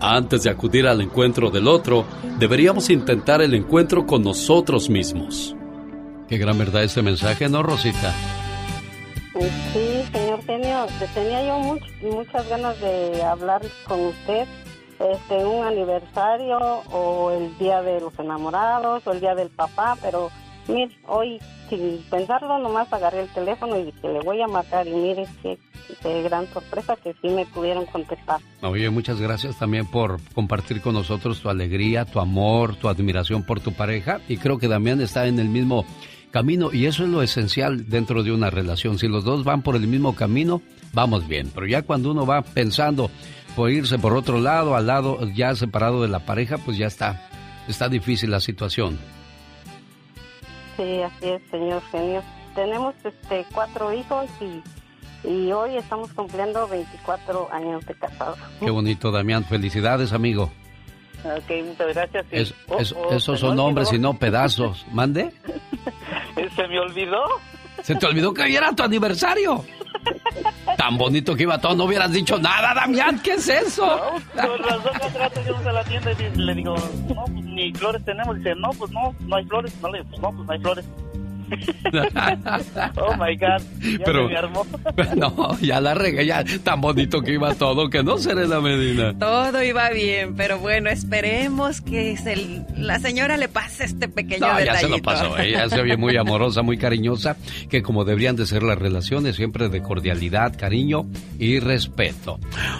Antes de acudir al encuentro del otro, deberíamos intentar el encuentro con nosotros mismos. Qué gran verdad este mensaje, ¿no, Rosita? Sí, señor genio, tenía yo muchas ganas de hablar con usted este, un aniversario o el día de los enamorados o el día del papá, pero mire, hoy sin pensarlo nomás agarré el teléfono y dije, le voy a marcar y mire qué, gran sorpresa que sí me pudieron contestar. Oye, muchas gracias también por compartir con nosotros tu alegría, tu amor, tu admiración por tu pareja y creo que Damián está en el mismo camino y eso es lo esencial dentro de una relación. Si los dos van por el mismo camino, vamos bien, pero ya cuando uno va pensando por irse por otro lado, al lado ya separado de la pareja, pues ya está, está difícil la situación. Sí, así es, señor genio. Tenemos este cuatro hijos y, y hoy estamos cumpliendo 24 años de casados. Qué bonito, Damián. Felicidades, amigo. Ok, muchas gracias. Oh, oh, esos son nombres y no pedazos. ¿Mande? (laughs) ¿Se me olvidó? ¿Se te olvidó que hoy era tu aniversario? Tan bonito que iba todo, no hubieras dicho nada, Damián, ¿qué es eso? No, por razón, yo a la tienda y le digo, no, pues ni flores tenemos. Dice, no, pues no, no hay flores. No, le digo, pues no, pues no hay flores. (laughs) oh my God. Ya Pero, me armó. (laughs) no, ya la regué, ya tan bonito que iba todo, que no la Medina. Todo iba bien, pero bueno, esperemos que se, la señora le pase este pequeño no, ya se lo pasó, ella se ve (laughs) muy amorosa, muy cariñosa, que como deberían de ser las relaciones, siempre de cordialidad, cariño y respeto.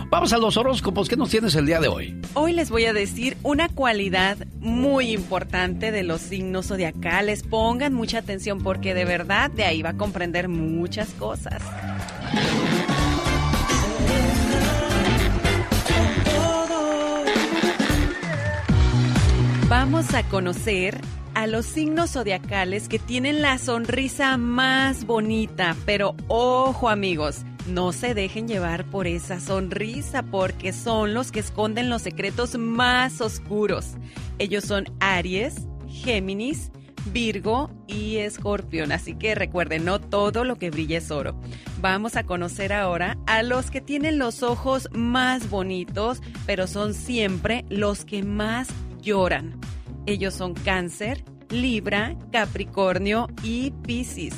Vamos a los horóscopos, ¿qué nos tienes el día de hoy? Hoy les voy a decir una cualidad muy importante de los signos zodiacales. Pongan mucha atención porque de verdad de ahí va a comprender muchas cosas. Vamos a conocer a los signos zodiacales que tienen la sonrisa más bonita, pero ojo amigos, no se dejen llevar por esa sonrisa porque son los que esconden los secretos más oscuros. Ellos son Aries, Géminis, Virgo y Escorpión. Así que recuerden, no todo lo que brilla es oro. Vamos a conocer ahora a los que tienen los ojos más bonitos, pero son siempre los que más lloran. Ellos son Cáncer, Libra, Capricornio y Piscis.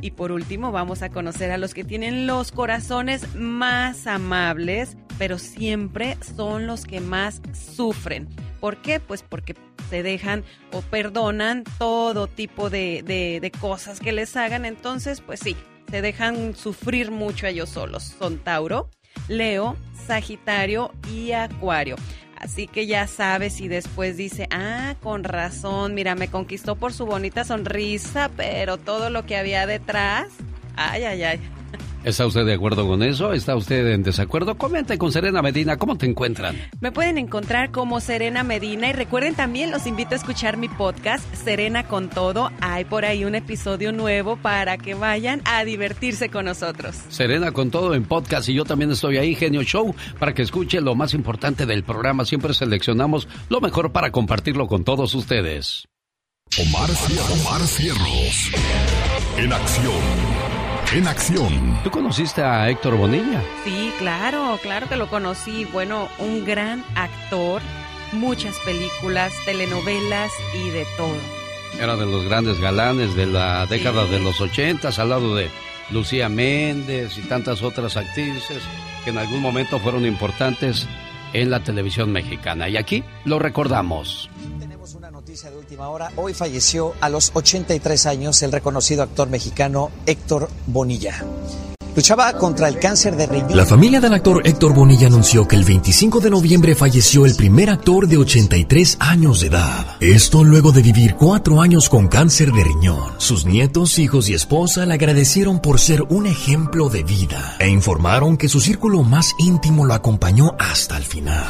Y por último vamos a conocer a los que tienen los corazones más amables, pero siempre son los que más sufren. ¿Por qué? Pues porque se dejan o perdonan todo tipo de, de, cosas que les hagan. Entonces, pues sí, se dejan sufrir mucho ellos solos. Son Tauro, Leo, Sagitario y Acuario. Así que ya sabes y después dice, ah, con razón, mira, me conquistó por su bonita sonrisa, pero todo lo que había detrás, ay, ay, ay. ¿Está usted de acuerdo con eso? ¿Está usted en desacuerdo? Comente con Serena Medina, ¿cómo te encuentran? Me pueden encontrar como Serena Medina y recuerden también, los invito a escuchar mi podcast, Serena con Todo. Hay por ahí un episodio nuevo para que vayan a divertirse con nosotros. Serena con Todo en podcast y yo también estoy ahí, Genio Show, para que escuche lo más importante del programa. Siempre seleccionamos lo mejor para compartirlo con todos ustedes. Omar, Omar Cierros. En acción en acción. ¿Tú conociste a Héctor Bonilla? Sí, claro, claro que lo conocí. Bueno, un gran actor, muchas películas, telenovelas y de todo. Era de los grandes galanes de la década de los ochentas, al lado de Lucía Méndez y tantas otras actrices que en algún momento fueron importantes en la televisión mexicana. Y aquí lo recordamos Hoy falleció a los 83 años el reconocido actor mexicano Héctor Bonilla. Luchaba contra el cáncer de riñón. La familia del actor Héctor Bonilla anunció que el 25 de noviembre falleció el primer actor de 83 años de edad. Esto luego de vivir cuatro años con cáncer de riñón. Sus nietos, hijos y esposa le agradecieron por ser un ejemplo de vida e informaron que su círculo más íntimo lo acompañó hasta el final.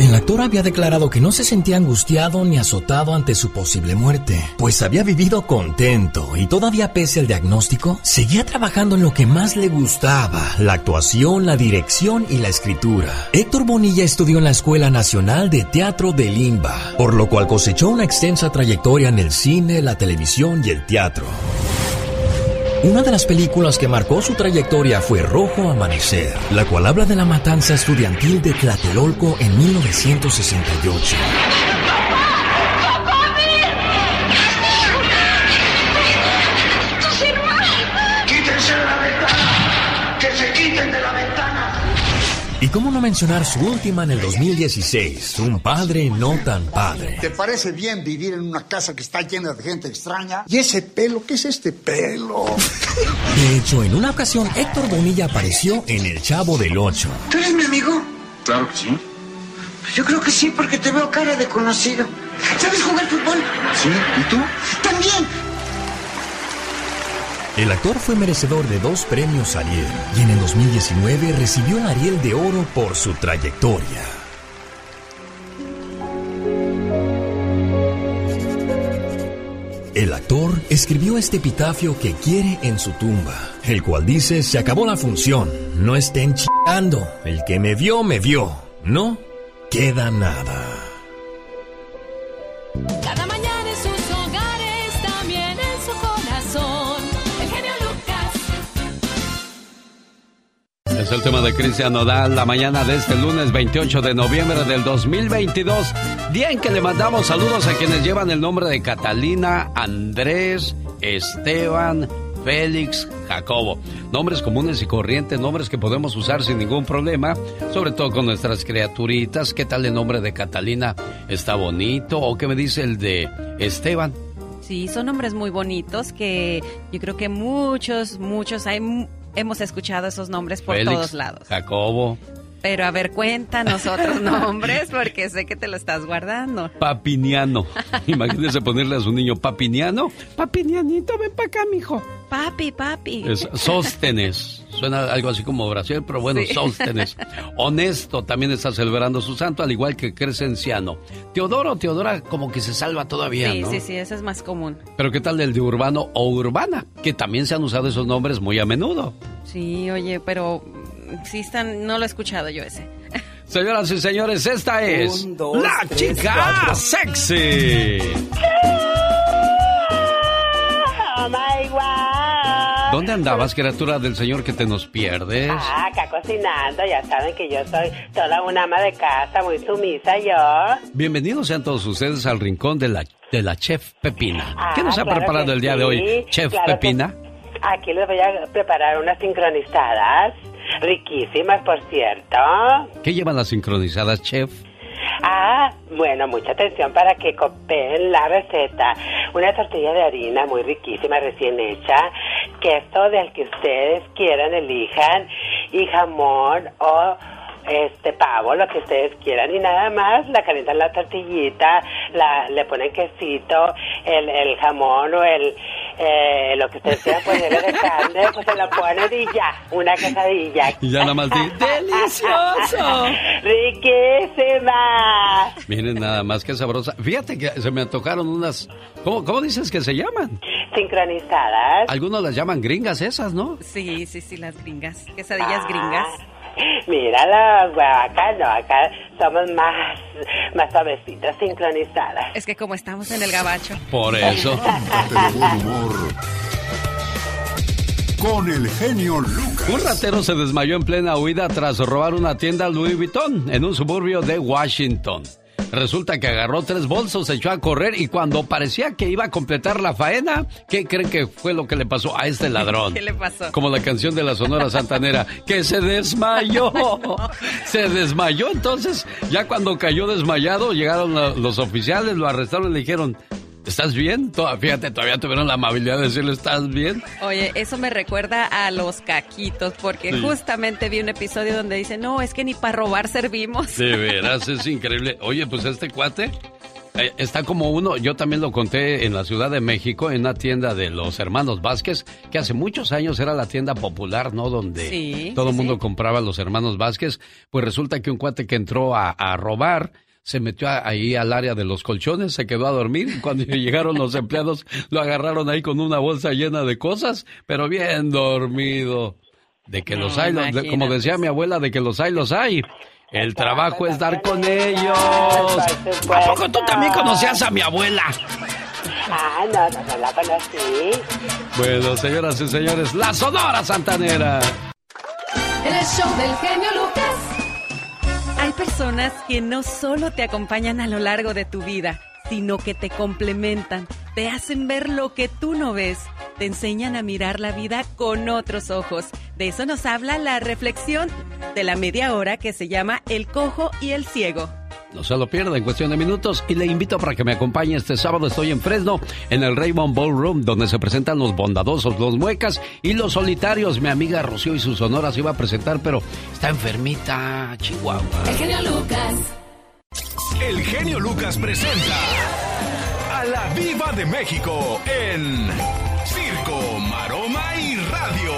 El actor había declarado que no se sentía angustiado ni azotado ante su posible muerte, pues había vivido contento y todavía pese al diagnóstico, seguía trabajando en lo que más le gustaba, la actuación, la dirección y la escritura. Héctor Bonilla estudió en la Escuela Nacional de Teatro de Limba, por lo cual cosechó una extensa trayectoria en el cine, la televisión y el teatro. Una de las películas que marcó su trayectoria fue Rojo Amanecer, la cual habla de la matanza estudiantil de Tlatelolco en 1968. Cómo no mencionar su última en el 2016, Un padre no tan padre. ¿Te parece bien vivir en una casa que está llena de gente extraña? ¿Y ese pelo? ¿Qué es este pelo? De hecho, en una ocasión Héctor Bonilla apareció en El Chavo del Ocho. ¿Tú eres mi amigo? Claro que sí. Yo creo que sí, porque te veo cara de conocido. ¿Sabes jugar fútbol? Sí, ¿y tú? También. El actor fue merecedor de dos premios Ariel y en el 2019 recibió el Ariel de Oro por su trayectoria. El actor escribió este epitafio que quiere en su tumba, el cual dice, se acabó la función, no estén chingando, el que me vio, me vio, no queda nada. El tema de Cristian Nodal la mañana de este lunes 28 de noviembre del 2022. Día en que le mandamos saludos a quienes llevan el nombre de Catalina, Andrés, Esteban, Félix, Jacobo. Nombres comunes y corrientes, nombres que podemos usar sin ningún problema, sobre todo con nuestras criaturitas. ¿Qué tal el nombre de Catalina? ¿Está bonito? ¿O qué me dice el de Esteban? Sí, son nombres muy bonitos que yo creo que muchos, muchos hay, hemos escuchado esos nombres por Félix, todos lados. Jacobo, Pero a ver, cuéntanos otros (laughs) nombres porque sé que te lo estás guardando. Papiniano. Imagínese ponerle a su niño Papiniano. Papinianito, ven para acá, mijo. Papi, papi. Es Sóstenes. Suena algo así como Brasil, pero bueno, Sí. Sóstenes. Honesto también está celebrando su santo, al igual que Crescenciano. Teodoro, Teodora, como que se salva todavía, sí, ¿no? sí, sí, ese es más común. Pero ¿qué tal el de Urbano o Urbana? Que también se han usado esos nombres muy a menudo. Sí, oye, pero sí están, no lo he escuchado yo ese. Señoras y señores, esta es Un, dos, la tres, chica cuatro. sexy. Oh my God. ¿Dónde andabas, criatura del Señor, que te nos pierdes? Ah, acá cocinando, ya saben que yo soy toda una ama de casa, muy sumisa yo. Bienvenidos sean todos ustedes al rincón de la, de la chef Pepina. Ah, ¿Qué nos ha claro preparado el día de hoy, chef claro que- Pepina? Aquí les voy a preparar unas sincronizadas, riquísimas, por cierto. ¿Qué llevan las sincronizadas, chef? Ah, bueno, mucha atención para que copien la receta. Una tortilla de harina muy riquísima, recién hecha, queso del que ustedes quieran, elijan, y jamón o este pavo, lo que ustedes quieran, y nada más, la calientan la tortillita, la, le ponen quesito, el, el jamón o el, eh, lo que ustedes quieran ponerle de (laughs) carne, pues se lo ponen y ya, una quesadilla. Y ya nada más (laughs) ¡delicioso! ¡Riquísima! Miren nada más que sabrosa. Fíjate que se me antojaron unas... ¿Cómo, cómo dices que se llaman? Sincronizadas. Algunos las llaman gringas esas, ¿no? Sí, sí, sí, las gringas. Quesadillas gringas. Mira las acá no, acá somos más, más suavecitas, sincronizadas. Es que como estamos en el gabacho. Por eso. (laughs) Con el genio Lucas. Un ratero se desmayó en plena huida tras robar una tienda Louis Vuitton en un suburbio de Washington. Resulta que agarró tres bolsos, se echó a correr y cuando parecía que iba a completar la faena, ¿qué creen que fue lo que le pasó a este ladrón? (laughs) ¿Qué le pasó? Como la canción de la Sonora Santanera, (laughs) que se desmayó. (laughs) Se desmayó, entonces ya cuando cayó desmayado, llegaron los oficiales, lo arrestaron y le dijeron, ¿estás bien? Toda- Fíjate, todavía tuvieron la amabilidad de decirle, ¿estás bien? Oye, eso me recuerda a los caquitos, porque Sí. justamente vi un episodio donde dice, no, es que ni para robar servimos. De (laughs) veras, es increíble. Oye, pues este cuate Eh, está como uno, yo también lo conté en la Ciudad de México, en una tienda de los hermanos Vázquez, que hace muchos años era la tienda popular, ¿no? Donde todo el mundo compraba los hermanos Vázquez. Pues resulta que un cuate que entró a, a robar se metió ahí al área de los colchones, se quedó a dormir y cuando (laughs) llegaron los empleados lo agarraron ahí con una bolsa llena de cosas, pero bien dormido. De que los hay, como decía mi abuela, de que los hay, los hay. El trabajo es dar con ellos. ¿A poco tú también conocías a mi abuela? Ah, no, no, la conocí. Bueno, señoras y señores, la Sonora Santanera. El show del genio Lucas. Hay personas que no solo te acompañan a lo largo de tu vida, sino que te complementan, te hacen ver lo que tú no ves, te enseñan a mirar la vida con otros ojos. De eso nos habla la reflexión de la media hora que se llama El cojo y el ciego. No se lo pierda en cuestión de minutos y le invito para que me acompañe este sábado. Estoy en Fresno, en el Raymond Ballroom, donde se presentan los bondadosos, los muecas y los solitarios. Mi amiga Rocío y sus sonoras iba a presentar, pero está enfermita, Chihuahua. El genio Lucas. El genio Lucas presenta a la Viva de México en Circo, Maroma y Radio.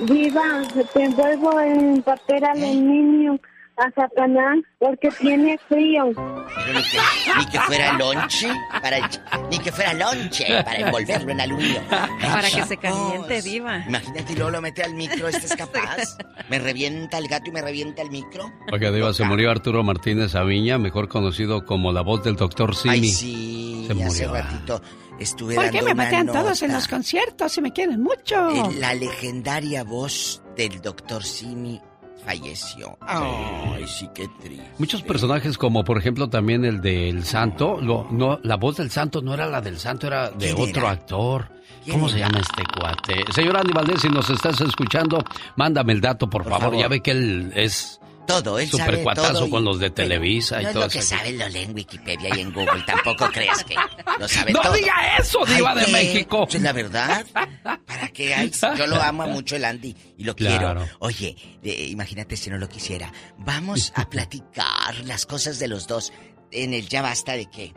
Viva, te envuelvo en papel aluminio a Satanás porque tiene frío. Ni que, ni que fuera lonche, para, ni que fuera lonche para envolverlo en aluminio. Para que se caliente, diva. Imagínate y luego lo mete al micro, este es (laughs) capaz. Me revienta el gato y me revienta el micro. Oiga, Diva, se murió Arturo Martínez Aviña, mejor conocido como la voz del doctor Simi. Ay, sí, Se hace murió. ratito estuve ¿Por dando qué me una batean todos en los conciertos? Se me quieren mucho. La legendaria voz del doctor Simi falleció. Ay, sí, qué triste. Muchos personajes, como por ejemplo también el del Santo, lo- no, la voz del Santo no era la del Santo, era de ¿Quién otro era? actor. ¿Quién ¿Cómo se llama este cuate? Señor Andy Valdés, si nos estás escuchando, mándame el dato, por, favor. favor. Ya ve que él es Todo, él super sabe cuatazo todo y- con los de Televisa No y es todo lo que eso. sabe, lo lee en Wikipedia y en Google. Tampoco creas que lo sabe (laughs) ¡No todo. diga eso, diva de ¿qué? México! Pues la verdad. ¿Para qué hay? Yo lo amo (laughs) mucho el Andy y lo Claro. quiero. Oye, eh, imagínate si no lo quisiera. Vamos a (laughs) platicar las cosas de los dos en el ya basta de qué.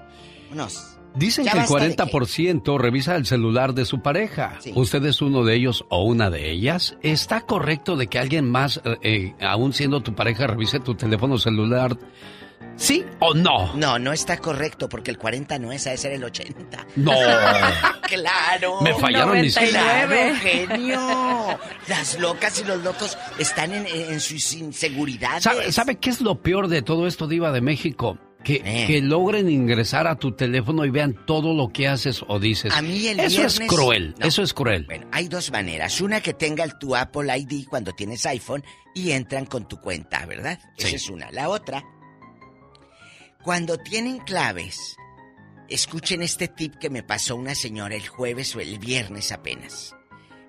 Unos. Dicen ¿Ya que el basta de 40% revisa el celular de su pareja. ¿Usted es uno de ellos o una de ellas? ¿Está correcto de que alguien más, eh, eh, aún siendo tu pareja, revise tu teléfono celular? ¿Sí o no? No, no está correcto porque el 40 no es, a ser el 80. No. (laughs) claro. Me fallaron mis- Claro, genio. Las locas y los locos están en, en sus inseguridades. ¿Sabe, sabe qué es lo peor de todo esto, Diva de México? Que, Eh. que logren ingresar a tu teléfono y vean todo lo que haces o dices. A mí el Eso es cruel, No. eso es cruel. Bueno, hay dos maneras. Una que tenga el, tu Apple ID cuando tienes iPhone y entran con tu cuenta, ¿verdad? Esa es una. La otra, cuando tienen claves, escuchen este tip que me pasó una señora el jueves o el viernes apenas.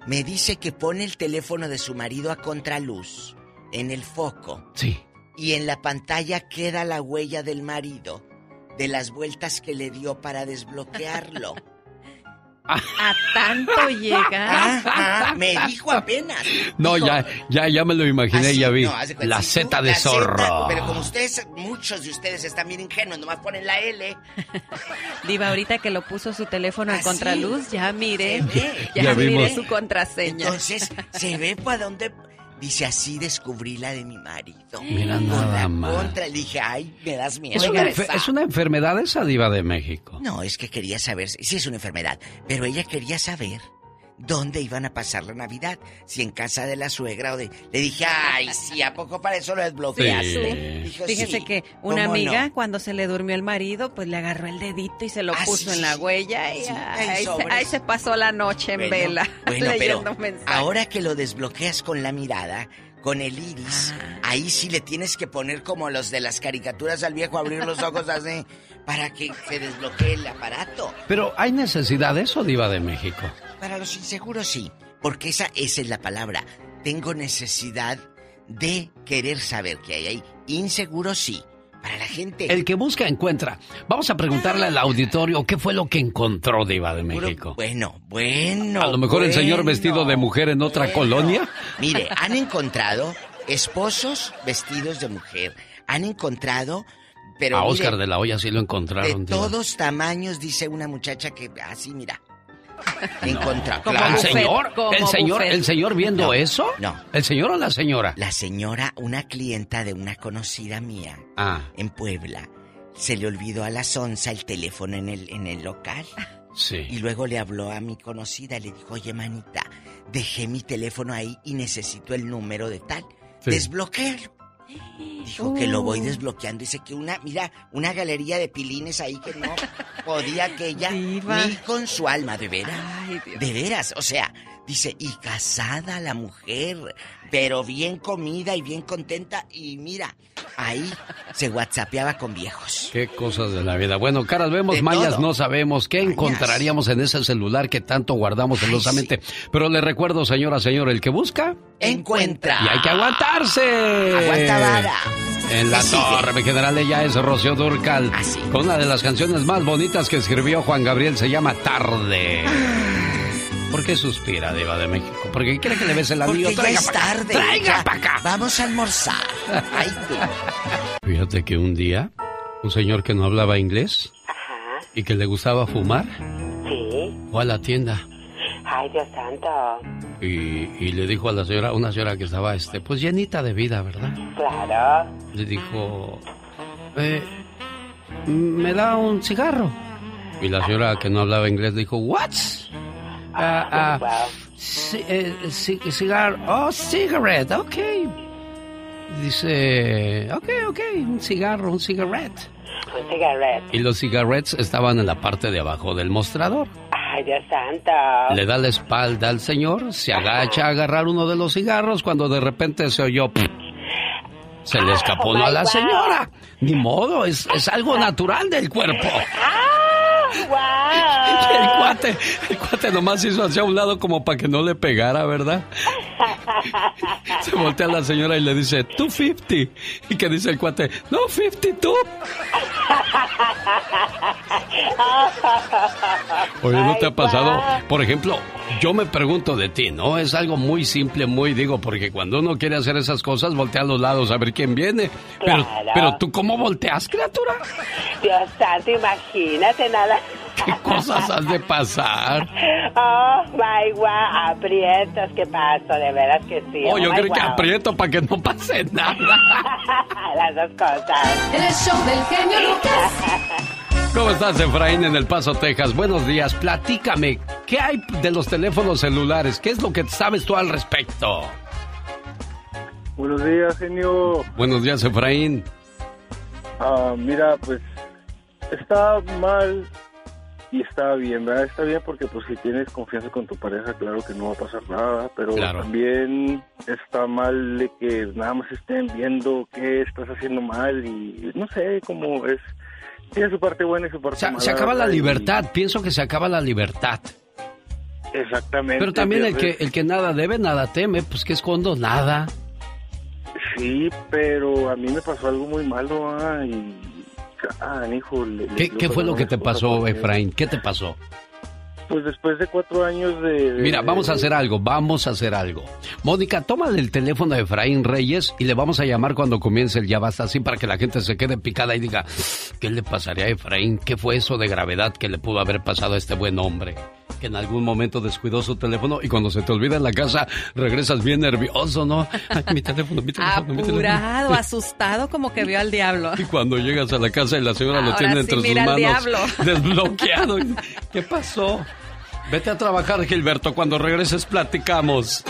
Me dice que pone el teléfono de su marido a contraluz, en el foco. Sí. Y en la pantalla queda la huella del marido de las vueltas que le dio para desbloquearlo. (laughs) A tanto llega. Ajá, me dijo apenas. No, Dijo, ya, ya, ya me lo imaginé, así, ya vi. no, la si tú- Z de la zorro. Pero como ustedes, muchos de ustedes están bien ingenuos, nomás ponen la L. Diva, ahorita que lo puso su teléfono en contraluz, ya mire, ya, Ya mire vimos. su contraseña. Entonces, se ve para dónde. Dice así descubrí la de mi marido. Mira Con nada la más. contra. Le dije, ay, me das miedo. Es una, es una enfermedad esa Diva de México. No, es que quería saber, sí es una enfermedad, pero ella quería saber dónde iban a pasar la Navidad, si en casa de la suegra o de... Le dije, ay, sí, ¿a poco para eso lo desbloqueaste? Dijo, Fíjese "Sí, que una ¿cómo amiga, no?". cuando se le durmió el marido, pues le agarró el dedito y se lo Ah, puso sí, en la sí. huella y Sí, hay se, pasó la noche en Bueno, vela Bueno, (laughs) pero leyendo mensajes. ahora que lo desbloqueas con la mirada, con el iris, Ah. ahí sí le tienes que poner como los de las caricaturas al viejo, abrir los ojos así, para que se desbloquee el aparato. Pero hay necesidad de eso, Diva de México. Para los inseguros sí, porque esa, esa es la palabra. Tengo necesidad de querer saber qué hay ahí. Inseguro sí. Para la gente. El que busca encuentra. Vamos a preguntarle al auditorio qué fue lo que encontró Diva de México. Bueno, bueno. A lo mejor el señor vestido de mujer en otra colonia. (laughs) Mire, han encontrado esposos vestidos de mujer. Han encontrado Pero a mire, Oscar de la Hoya sí lo de encontraron. Diva. todos tamaños, dice una muchacha que así, mira. Claro, claro. el señor, el señor, buffet. el señor viendo No, eso. No. ¿El señor o la señora? La señora, una clienta de una conocida mía Ah, en Puebla, se le olvidó a la Sonsa el teléfono en el, en el local. sí. Y luego le habló a mi conocida, le dijo, oye, manita, dejé mi teléfono ahí y necesito el número de tal. Sí. Desbloquéalo. Dijo que lo voy desbloqueando. Dice que una, mira, una galería de pilines ahí que no (laughs) podía aquella Diva. ni con su alma, de veras. Ay, Dios. De veras, o sea, dice, y casada la mujer, pero bien comida y bien contenta. Y mira, ahí se whatsappeaba con viejos. Qué cosas de la vida. Bueno, caras vemos, De mayas todo. no sabemos. ¿Qué encontraríamos en ese celular que tanto guardamos celosamente? Pero le recuerdo, señora, señor, el que busca. Encuentra. Y hay que aguantarse. Aguanta vara. En la torre, mi general, ella es Rocío Durcal. Así. Con una de las canciones más bonitas que escribió Juan Gabriel, se llama Tarde. ¿Por qué suspira, Diva de México? Porque quiere que le bese el Porque anillo. ya Traiga es tarde. Traiga ya. pa' acá. Vamos a almorzar. Ay. Fíjate que un día, un señor que no hablaba inglés Ajá, y que le gustaba fumar, sí. fue a la tienda Ay, Dios santo. y, y le dijo a la señora, una señora que estaba, este, pues llenita de vida, ¿verdad? Claro. Le dijo, eh, ¿me da un cigarro? Y la señora que no hablaba inglés dijo, ¿what? Ah, ah, eh, ci- cigar, oh, cigarette, ok. Dice, ok, ok, un cigarro, un cigarette. Un cigarette. Y los cigarettes estaban en la parte de abajo del mostrador. Ay, Dios santo. Le da la espalda al señor, se agacha a agarrar uno de los cigarros cuando de repente se oyó... "Pff". Se le escapó uno a la señora. Ni modo, es, es algo natural del cuerpo. Y (laughs) el cuate, el cuate nomás hizo hacia un lado como para que no le pegara, ¿verdad? (laughs) Se voltea a la señora y le dice, 250. Y que dice el cuate, no, 52. Oye, ¿no te ha pasado? Por ejemplo, yo me pregunto de ti, ¿no? Es algo muy simple, muy digo, porque cuando uno quiere hacer esas cosas, voltea a los lados a ver quién viene. Pero, Claro. pero tú, ¿cómo volteas, criatura? Dios santo, imagínate nada. ¿Qué cosas has de pasar? Oh, my wow, aprietos, ¿qué pasó? De veras que sí. Oh, yo my creo que aprieto para que no pase nada. (laughs) Las dos cosas. El show del genio Lucas. (laughs) ¿Cómo estás, Efraín, en El Paso, Texas? Buenos días. Platícame, ¿qué hay de los teléfonos celulares? ¿Qué es lo que sabes tú al respecto? Buenos días, genio. Buenos días, Efraín. Ah, mira, pues está mal y está bien, ¿verdad? Está bien porque pues si tienes confianza con tu pareja, claro que no va a pasar nada, pero Claro. también está mal de que nada más estén viendo qué estás haciendo mal y no sé, cómo es... Tiene su parte buena y su parte Se, mala. se acaba la ¿verdad? Y- libertad, pienso que se acaba la libertad. Exactamente. Pero también el que, el que nada debe, nada teme, pues que escondo nada. Sí, pero a mí me pasó algo muy malo, ah, y... Ah, hijo, le- ¿Qué, qué fue lo que te pasó, Efraín? ¿Qué te pasó? Pues después de cuatro años de... Mira, vamos a hacer algo, vamos a hacer algo. Mónica, toma el teléfono de Efraín Reyes y le vamos a llamar cuando comience el Ya Basta, así para que la gente se quede picada y diga, ¿qué le pasaría a Efraín? ¿Qué fue eso de gravedad que le pudo haber pasado a este buen hombre? Que en algún momento descuidó su teléfono y cuando se te olvida en la casa regresas bien nervioso, ¿no? (laughs) Ay, mi teléfono, mi teléfono, mi teléfono. Asustado, como que vio al diablo. Y cuando llegas a la casa y la señora lo tiene sí, entre sus mira al manos diablo. (laughs) desbloqueado. ¿Qué pasó? Vete a trabajar, Gilberto. Cuando regreses platicamos.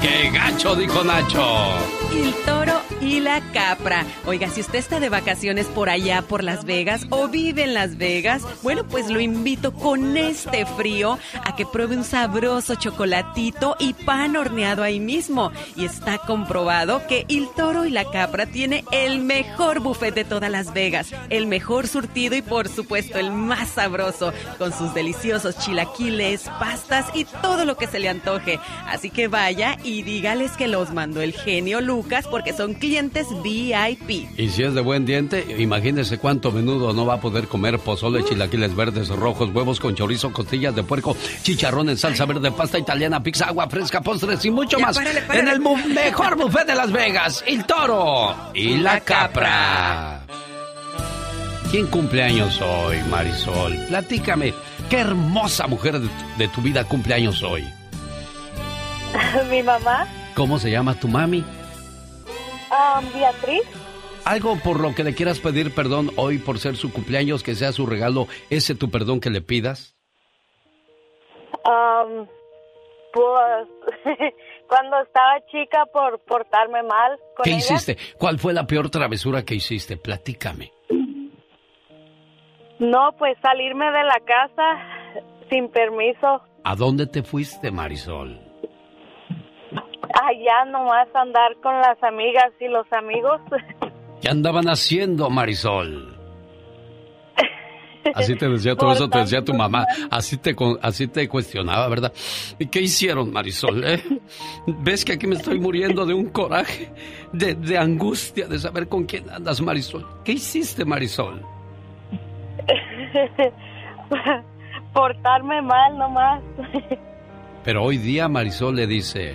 ¡Qué gacho! Dijo Nacho. El toro y la capra. Oiga, si usted está de vacaciones por allá, por Las Vegas, o vive en Las Vegas, bueno, pues lo invito con este frío a que pruebe un sabroso chocolatito y pan horneado ahí mismo. Y está comprobado que el toro y la capra tiene el mejor buffet de todas Las Vegas, el mejor surtido y por supuesto el más sabroso, con sus deliciosos chilaquiles, pastas y todo lo que se le antoje. Así que vaya y dígales que los mandó el genio Lucas porque son clientes VIP. Y si es de buen diente, imagínese cuánto menudo no va a poder comer pozole, chilaquiles verdes, rojos, huevos con chorizo, costillas de puerco, chicharrón en salsa verde, pasta italiana, pizza, agua fresca, postres y mucho Ya, más. párale, párale. En el bu- mejor buffet de Las Vegas, el toro y la capra. ¿Quién cumpleaños hoy, Marisol? Platícame, ¿qué hermosa mujer de, tu vida cumpleaños hoy? (laughs) Mi mamá. ¿Cómo se llama tu mami? Um, Beatriz. Algo por lo que le quieras pedir perdón hoy por ser su cumpleaños, que sea su regalo, ese tu perdón que le pidas. Um, pues (laughs) cuando estaba chica por portarme mal. Con ¿Qué ella. hiciste? ¿Cuál fue la peor travesura que hiciste? Platícame. No, pues salirme de la casa sin permiso. ¿A dónde te fuiste, Marisol? Allá nomás andar con las amigas y los amigos. ¿Qué andaban haciendo, Marisol? Así te decía, todo eso te decía tu mamá. Así te, así te cuestionaba, ¿verdad? ¿Y qué hicieron, Marisol? eh? ¿Ves que aquí me estoy muriendo de un coraje, de, de angustia, de saber con quién andas, Marisol? ¿Qué hiciste, Marisol? (laughs) Portarme mal nomás. Pero hoy día Marisol le dice,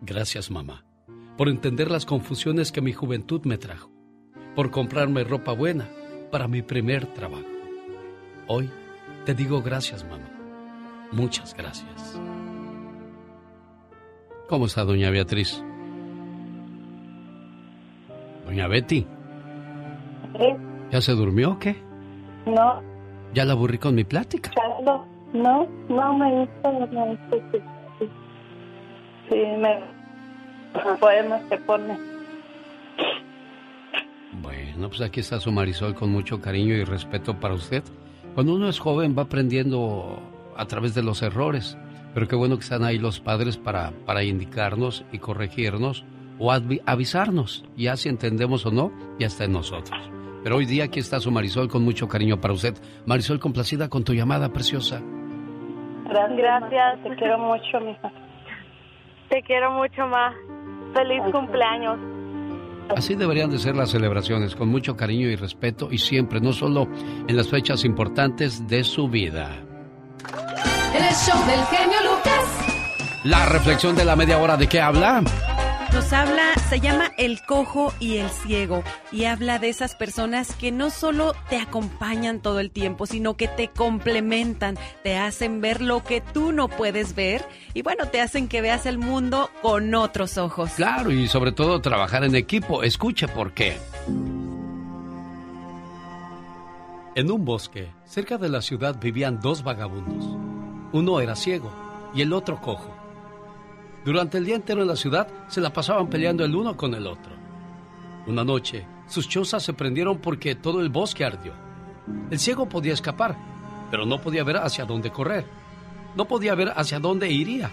Gracias, mamá, por entender las confusiones que mi juventud me trajo, por comprarme ropa buena para mi primer trabajo. Hoy te digo gracias, mamá. Muchas gracias. ¿Cómo está doña Beatriz? Doña Betty, ¿ya se durmió o qué? No, ¿Ya la aburrí con mi plática? Carlos, no, no me gusta, no me gusta. Sí, me... Poemas que pone. Bueno, pues aquí está su Marisol con mucho cariño y respeto para usted. Cuando uno es joven va aprendiendo a través de los errores, pero qué bueno que están ahí los padres para, para indicarnos y corregirnos o avi- avisarnos. Ya si entendemos o no, ya está en nosotros. Pero hoy día aquí está su Marisol con mucho cariño para usted. Marisol, complacida con tu llamada preciosa. Gracias, te quiero mucho, mija. Te quiero mucho más. Feliz cumpleaños. Así deberían de ser las celebraciones, con mucho cariño y respeto y siempre, no solo en las fechas importantes de su vida. El show del genio Lucas. La reflexión de la media hora, ¿de qué habla? Nos habla, se llama El Cojo y el Ciego y habla de esas personas que no solo te acompañan todo el tiempo, sino que te complementan, te hacen ver lo que tú no puedes ver y bueno, te hacen que veas el mundo con otros ojos. Claro, y sobre todo trabajar en equipo. Escuche por qué. En un bosque, cerca de la ciudad, vivían dos vagabundos. Uno era ciego y el otro cojo. Durante el día entero en la ciudad se la pasaban peleando el uno con el otro. Una noche, sus chozas se prendieron porque todo el bosque ardió. El ciego podía escapar, pero no podía ver hacia dónde correr. No podía ver hacia dónde iría.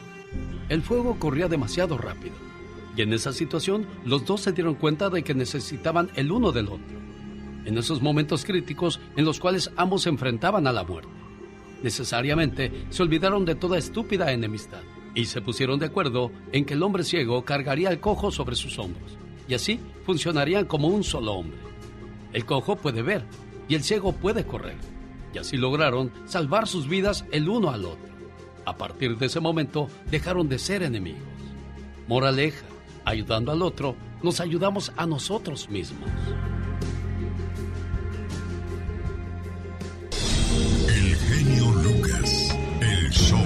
El fuego corría demasiado rápido. Y en esa situación, los dos se dieron cuenta de que necesitaban el uno del otro. En esos momentos críticos en los cuales ambos se enfrentaban a la muerte. Necesariamente se olvidaron de toda estúpida enemistad y se pusieron de acuerdo en que el hombre ciego cargaría al cojo sobre sus hombros y así funcionarían como un solo hombre. El cojo puede ver y el ciego puede correr y así lograron salvar sus vidas el uno al otro. A partir de ese momento dejaron de ser enemigos. Moraleja, ayudando al otro, nos ayudamos a nosotros mismos. Show.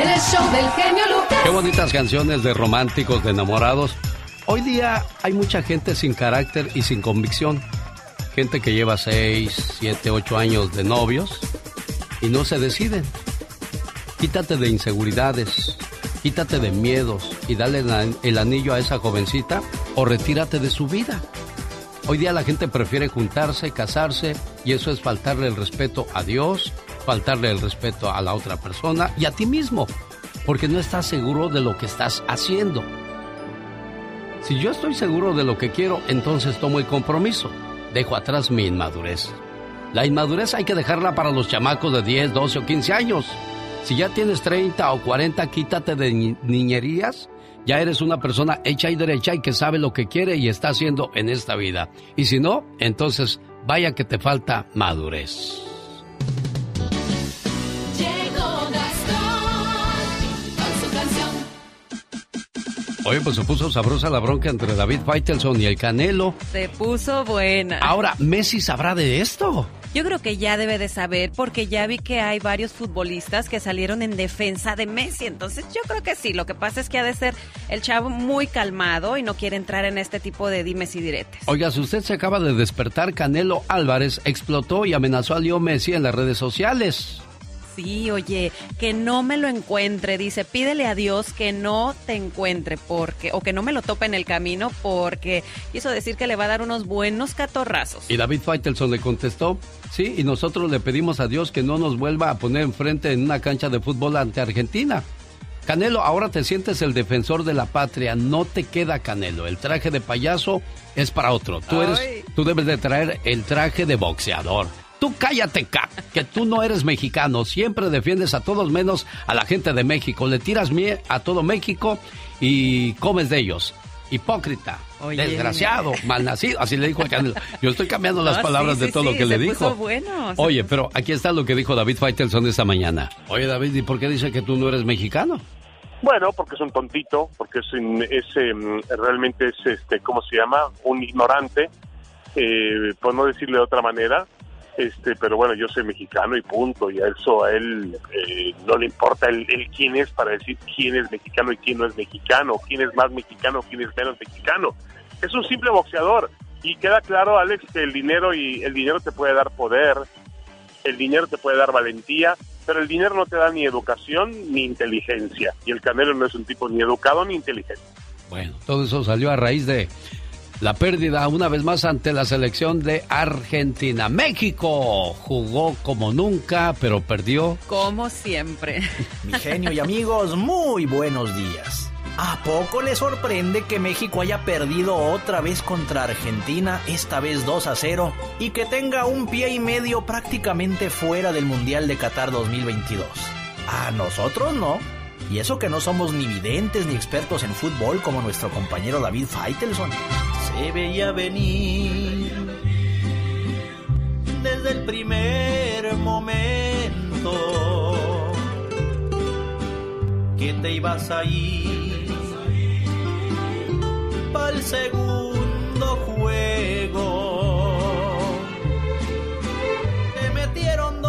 El show del genio Lucas. Qué bonitas canciones de románticos, de enamorados. Hoy día hay mucha gente sin carácter y sin convicción. Gente que lleva 6, 7, 8 años de novios y no se deciden. Quítate de inseguridades, quítate de miedos y dale el anillo a esa jovencita o retírate de su vida. Hoy día la gente prefiere juntarse, casarse y eso es faltarle el respeto a Dios, faltarle el respeto a la otra persona y a ti mismo, porque no estás seguro de lo que estás haciendo. Si yo estoy seguro de lo que quiero, entonces tomo el compromiso. Dejo atrás mi inmadurez. La inmadurez hay que dejarla para los chamacos de 10, 12 o 15 años. Si ya tienes 30 o 40, quítate de niñerías. Ya eres una persona hecha y derecha y que sabe lo que quiere y está haciendo en esta vida. Y si no, entonces vaya que te falta madurez. Oye, pues se puso sabrosa la bronca entre David Faitelson y el Canelo. Se puso buena. Ahora, ¿Messi sabrá de esto? Yo creo que ya debe de saber porque ya vi que hay varios futbolistas que salieron en defensa de Messi. Entonces yo creo que sí. Lo que pasa es que ha de ser el chavo muy calmado y no quiere entrar en este tipo de dimes y diretes. Oiga, si usted se acaba de despertar, Canelo Álvarez explotó y amenazó a Leo Messi en las redes sociales. Sí, oye, que no me lo encuentre, dice, pídele a Dios que no te encuentre porque o que no me lo tope en el camino porque quiso decir que le va a dar unos buenos catorrazos. Y David Faitelson le contestó, sí, y nosotros le pedimos a Dios que no nos vuelva a poner enfrente en una cancha de fútbol ante Argentina. Canelo, ahora te sientes el defensor de la patria, no te queda Canelo, el traje de payaso es para otro. Tú eres tú debes de traer el traje de boxeador. Tú cállate, Cap, que tú no eres mexicano. Siempre defiendes a todos menos a la gente de México. Le tiras miel a todo México y comes de ellos. Hipócrita, desgraciado, malnacido. Así le dijo a Canelo. Yo estoy cambiando las palabras de todo lo que le dijo. Oye, pero aquí está lo que dijo David Faitelson esta mañana. Oye, David, ¿y por qué dice que tú no eres mexicano? Bueno, porque es un tontito, porque es, es em, realmente es, este, ¿cómo se llama? Un ignorante, eh, por no decirle de otra manera este pero bueno yo soy mexicano y punto y a eso a él eh, no le importa el, quién es para decir quién es mexicano y quién no es mexicano quién es más mexicano quién es menos mexicano. Es un simple boxeador y queda claro Alex que el dinero y el dinero te puede dar poder el dinero te puede dar valentía pero el dinero no te da ni educación ni inteligencia y el Canelo no es un tipo ni educado ni inteligente. Bueno todo eso salió a raíz de la pérdida una vez más ante la selección de Argentina. México jugó como nunca, pero perdió. Como siempre. (laughs) Mi genio y amigos, muy buenos días. ¿A poco le sorprende que México haya perdido otra vez contra Argentina, esta vez 2 a 0, y que tenga un pie y medio prácticamente fuera del Mundial de Qatar 2022? A nosotros no. Y eso que no somos ni videntes ni expertos en fútbol como nuestro compañero David Feitelson se veía venir desde el primer momento que te ibas a ir para el segundo juego. Te metieron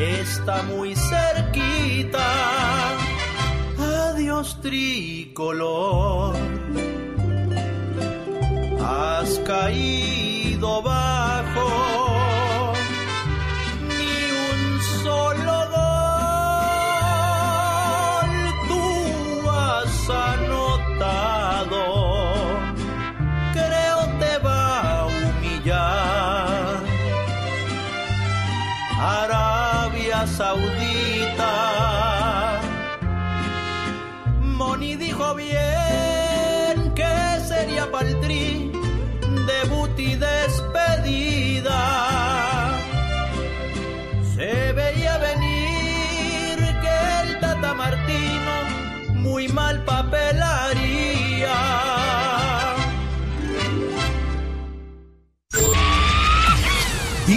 está muy cerquita. Adiós tricolor, has caído bajo Saudita. Moni dijo bien que sería paltri debut y despedida. Se veía venir que el Tata Martino muy mal papelaría.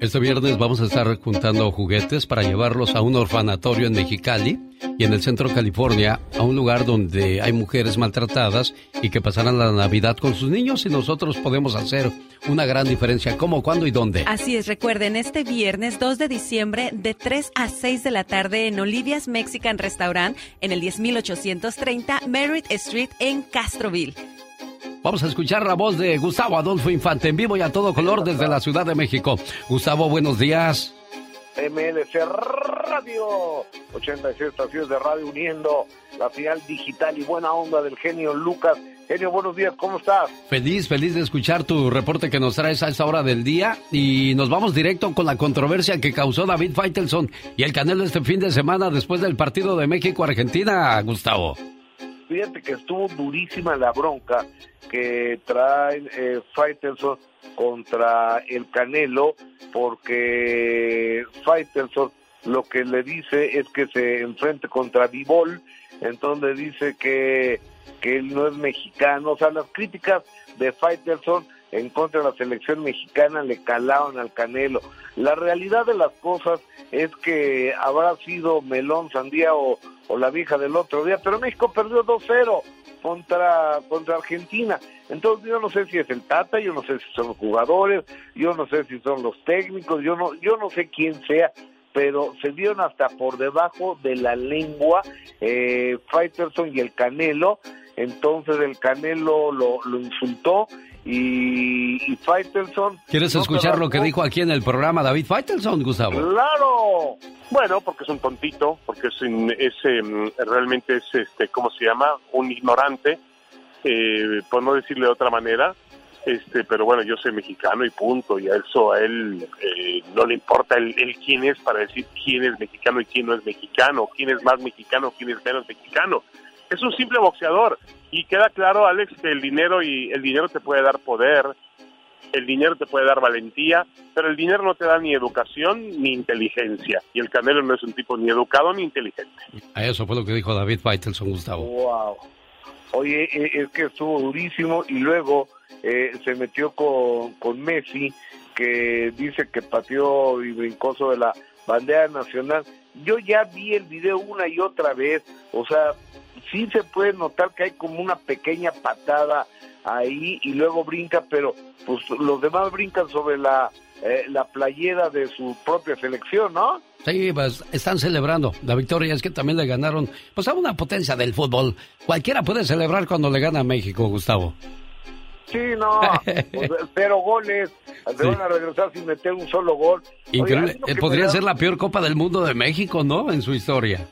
Este viernes vamos a estar juntando juguetes para llevarlos a un orfanatorio en Mexicali y en el centro de California, a un lugar donde hay mujeres maltratadas y que pasarán la Navidad con sus niños y nosotros podemos hacer una gran diferencia. ¿Cómo, cuándo y dónde? Así es, recuerden, este viernes 2 de diciembre de 3 a 6 de la tarde en Olivia's Mexican Restaurant en el 10830 Merritt Street en Castroville. Vamos a escuchar la voz de Gustavo Adolfo Infante en vivo y a todo color desde la Ciudad de México. Gustavo, buenos días. MLC Radio, 86 estaciones de radio uniendo la señal digital y buena onda del genio Lucas. Genio, buenos días, ¿cómo estás? Feliz, feliz de escuchar tu reporte que nos traes a esta hora del día y nos vamos directo con la controversia que causó David Faitelson y el Canelo este fin de semana después del partido de México-Argentina, Gustavo. Fíjate que estuvo durísima la bronca que trae eh, contra el Canelo, porque Faitelson lo que le dice es que se enfrente contra Vivol, entonces dice que, que él no es mexicano, o sea, las críticas de Faitelson en contra de la selección mexicana le calaban al Canelo. La realidad de las cosas es que habrá sido melón, sandía o, o la vieja del otro día, pero México perdió 2-0 contra, contra Argentina. Entonces yo no sé si es el Tata, yo no sé si son los jugadores, yo no sé si son los técnicos, yo no, yo no sé quién sea, pero se dieron hasta por debajo de la lengua eh, Fighterson y el Canelo. Entonces el Canelo lo, lo insultó y, y Faitelson... ¿Quieres escuchar lo que dijo aquí en el programa David Faitelson, Gustavo? ¡Claro! Bueno, porque es un tontito, porque es, es em, realmente es, este, ¿cómo se llama? Un ignorante, eh, por no decirle de otra manera. Este, pero bueno, yo soy mexicano y punto, y a eso a él eh, no le importa el, el, quién es para decir quién es mexicano y quién no es mexicano, quién es más mexicano, quién es menos mexicano. Es un simple boxeador y queda claro, Alex, que el dinero y el dinero te puede dar poder, el dinero te puede dar valentía, pero el dinero no te da ni educación ni inteligencia. Y el Canelo no es un tipo ni educado ni inteligente. A eso fue lo que dijo David Faitelson, Gustavo. Wow. Oye, eh, es que estuvo durísimo y luego eh, se metió con, con Messi, que dice que pateó y brincó sobre la bandera nacional. Yo ya vi el video una y otra vez, o sea, sí se puede notar que hay como una pequeña patada ahí y luego brinca, pero pues los demás brincan sobre la, eh, la playera de su propia selección, ¿no? Sí, pues están celebrando la victoria, es que también le ganaron, pues a una potencia del fútbol. Cualquiera puede celebrar cuando le gana a México, Gustavo. Sí, no, (laughs) pues, cero goles, se van a regresar sin meter un solo gol. Increíble, Oye, podría ser la peor Copa del Mundo de México, ¿no? En su historia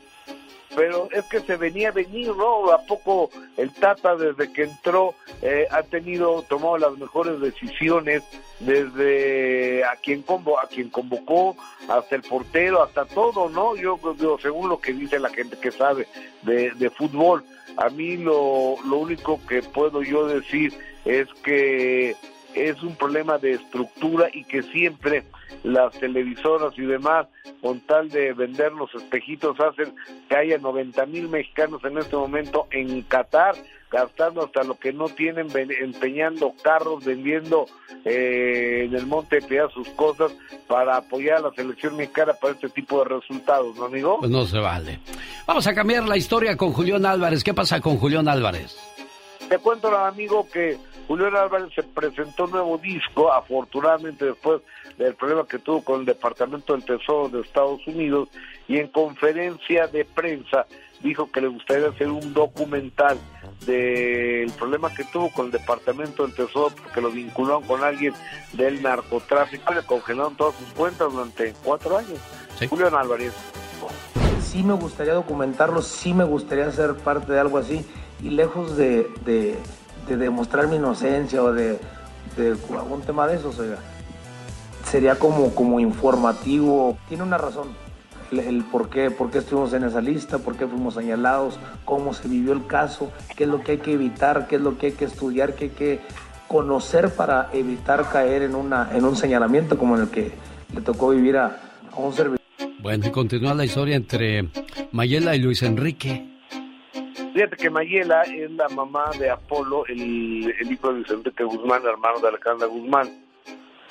pero es que se venía a venir, ¿no? ¿A poco el Tata desde que entró eh, ha tenido, tomado las mejores decisiones desde a quien, convo, a quien convocó, hasta el portero, hasta todo, ¿no? Yo, yo según lo que dice la gente que sabe de, de fútbol, a mí lo, lo único que puedo yo decir es que es un problema de estructura y que siempre las televisoras y demás, con tal de vender los espejitos, hacen que haya 90 mil mexicanos en este momento en Qatar, gastando hasta lo que no tienen, empeñando carros, vendiendo eh, en el Monte de Piedad sus cosas para apoyar a la selección mexicana para este tipo de resultados, ¿no, amigo? Pues no se vale. Vamos a cambiar la historia con Julián Álvarez. ¿Qué pasa con Julián Álvarez? Te cuento, amigo, que Julián Álvarez se presentó un nuevo disco, afortunadamente después del problema que tuvo con el Departamento del Tesoro de Estados Unidos, y en conferencia de prensa dijo que le gustaría hacer un documental del problema que tuvo con el Departamento del Tesoro porque lo vincularon con alguien del narcotráfico, le congelaron todas sus cuentas durante cuatro años. Sí. Julián Álvarez. Sí me gustaría documentarlo, sí me gustaría ser parte de algo así, y lejos de, de de demostrar mi inocencia o de, de algún tema de esos, oiga. Sería como, como informativo. Tiene una razón el, por, qué, por qué estuvimos en esa lista, por qué fuimos señalados, cómo se vivió el caso, qué es lo que hay que evitar, qué es lo que hay que estudiar, qué hay que conocer para evitar caer en, una, en un señalamiento como en el que le tocó vivir a, a un servidor. Bueno, y continúa la historia entre Mayela y Luis Enrique. Fíjate que Mayela es la mamá de Apolo, el, el hijo de Luis Enrique Guzmán, hermano de Alejandra Guzmán.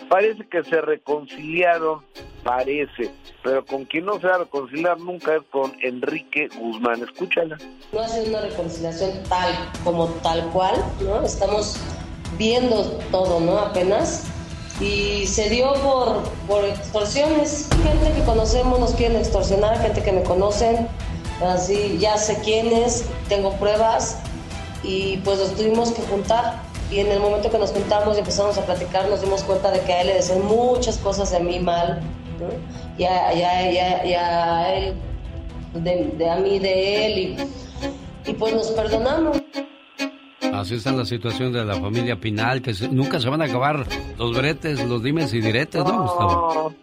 Parece que se reconciliaron, parece, pero con quien no se va a reconciliar nunca es con Enrique Guzmán. Escúchala. No ha sido una reconciliación tal como tal cual, ¿no? Estamos viendo todo, ¿no? Apenas. Y se dio por, por extorsiones. Gente que conocemos nos quieren extorsionar, gente que me conocen, así ya sé quiénes, tengo pruebas y pues los tuvimos que juntar. Y en el momento que nos juntamos y empezamos a platicar, nos dimos cuenta de que a él le decían muchas cosas de mí mal, ¿no? y, a, y a- y a- y a él, de, de a mí, de él, y, y pues nos perdonamos. Así está la situación de la familia Pinal, que se- nunca se van a acabar los bretes, los dimes y diretes, ¿no, Gustavo?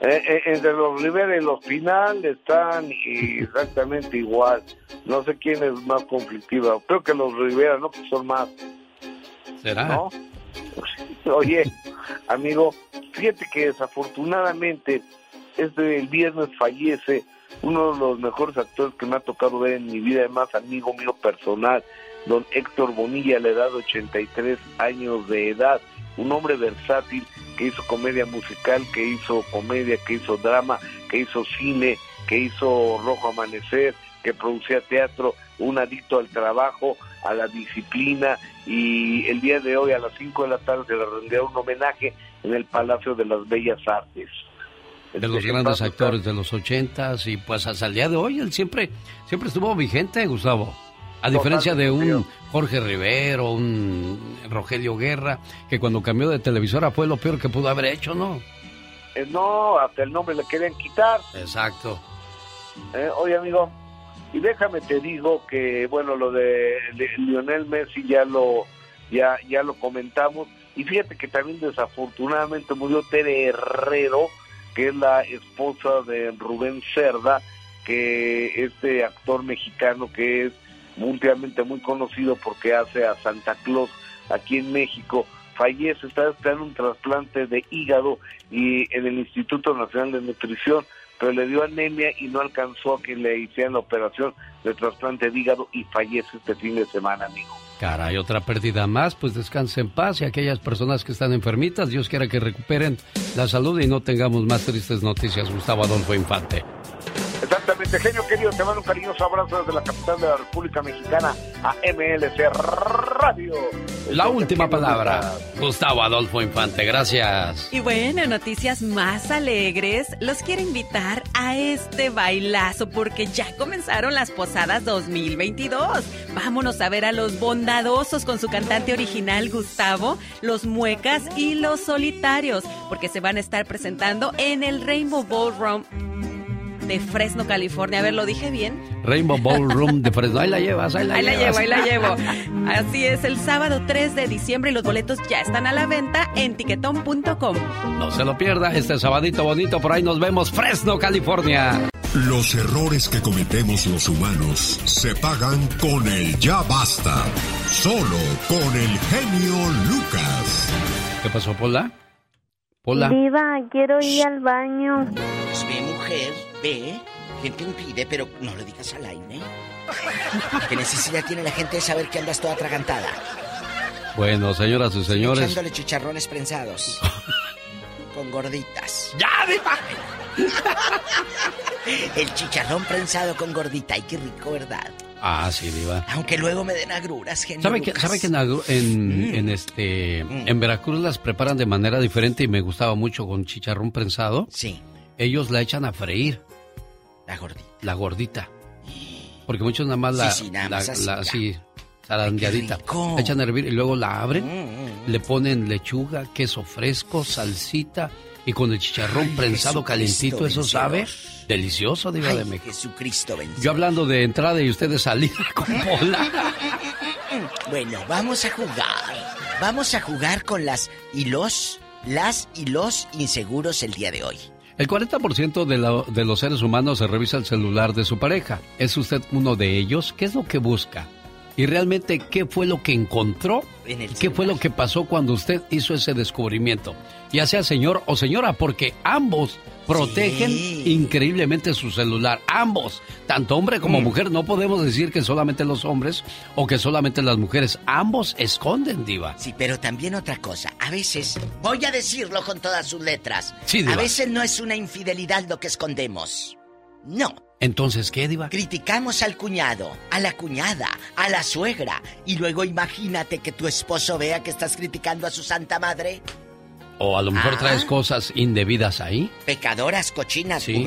Eh, eh, entre los Rivera y los Pinal están exactamente igual. No sé quién es más conflictiva. Creo que los Rivera, ¿no? Que son más. ¿Será? ¿No? (laughs) Oye, amigo, fíjate que desafortunadamente este el viernes fallece uno de los mejores actores que me ha tocado ver en mi vida, además amigo mío personal, don Héctor Bonilla, a la edad de 83 años de edad, un hombre versátil que hizo comedia musical, que hizo comedia, que hizo drama, que hizo cine, que hizo Rojo Amanecer, que producía teatro, un adicto al trabajo, a la disciplina y el día de hoy a las 5 de la tarde se le rendirá un homenaje en el Palacio de las Bellas Artes. De los grandes actores de los ochentas y pues hasta el día de hoy él siempre, siempre estuvo vigente, Gustavo. A diferencia de un Jorge Rivero, un Rogelio Guerra, que cuando cambió de televisora fue lo peor que pudo haber hecho, ¿no? Eh, no, hasta el nombre le querían quitar. Exacto. Eh, oye, amigo, y déjame te digo que, bueno, lo de Lionel Messi ya lo, ya, ya lo comentamos. Y fíjate que también desafortunadamente murió Tere Herrero, que es la esposa de Rubén Cerda, que este actor mexicano que es mundialmente muy conocido porque hace a Santa Claus aquí en México, fallece, está esperando un trasplante de hígado y en el Instituto Nacional de Nutrición, pero le dio anemia y no alcanzó a que le hicieran la operación de trasplante de hígado y fallece este fin de semana, amigo. Caray, otra pérdida más, pues descanse en paz y aquellas personas que están enfermitas, Dios quiera que recuperen la salud y no tengamos más tristes noticias, Gustavo Adolfo Infante. Exactamente, genio querido, te mando un cariñoso abrazo desde la capital de la República Mexicana a MLC Radio. La última palabra, Gustavo Adolfo Infante, gracias. Y bueno, noticias más alegres. Los quiero invitar a este bailazo porque ya comenzaron las posadas 2022. Vámonos a ver a los bondadosos con su cantante original Gustavo, los muecas y los solitarios, porque se van a estar presentando en el Rainbow Ballroom de Fresno, California. A ver, ¿lo dije bien? Rainbow Ballroom de Fresno, ahí la llevas, ahí la Ahí la llevas. llevo, ahí la llevo. Así es, el sábado 3 de diciembre y los boletos ya están a la venta en tiquetón.com. No se lo pierda, este sabadito bonito, por ahí nos vemos, Fresno, California. Los errores que cometemos los humanos se pagan con el ya basta. Solo con el genio Lucas. ¿Qué pasó, Pola? Pola. Diva, quiero ir al baño. Pues ve, mujer, ve. ¿Quién te impide? Pero no lo digas al aire. ¿Qué necesidad tiene la gente de saber que andas toda atragantada? Bueno, señoras y señores, Echándole chicharrones prensados. (laughs) con gorditas. ¡Ya, diva! El chicharrón prensado con gordita. Ay, qué rico, ¿verdad? Ah, sí, diva. Aunque luego me den agruras, genio ¿Sabe que, sabe que en, agru- en, en este en Veracruz las preparan de manera diferente y me gustaba mucho con chicharrón prensado? Sí. Ellos la echan a freír. La gordita. La gordita. Porque muchos nada más la, Sí, sí, nada la- así, la- así, zarandeadita. La echan a hervir y luego la abren, Mm, le ponen lechuga, queso fresco, salsita y con el chicharrón prensado calientito, eso sabe delicioso, Ay, de México. Jesucristo vencedor. Yo hablando de entrada y ustedes salida (laughs) con bola. Bueno, vamos a jugar. Vamos a jugar con las y los, las y los inseguros el día de hoy. El 40% de, la- de los seres humanos se revisa el celular de su pareja. ¿Es usted uno de ellos? ¿Qué es lo que busca? Y realmente, ¿qué fue lo que encontró? En el ¿Qué fue lo que pasó cuando usted hizo ese descubrimiento? Ya sea señor o señora, porque ambos protegen increíblemente su celular. Ambos, tanto hombre como Mm. mujer, no podemos decir que solamente los hombres o que solamente las mujeres. Ambos esconden, diva. Sí, pero también otra cosa. A veces, voy a decirlo con todas sus letras. Sí, diva. a veces no es una infidelidad lo que escondemos. No. Entonces, ¿qué, diva? Criticamos al cuñado, a la cuñada, a la suegra. Y luego imagínate que tu esposo vea que estás criticando a su santa madre. O a lo mejor Ah. traes cosas indebidas ahí. Pecadoras, cochinas, Sí.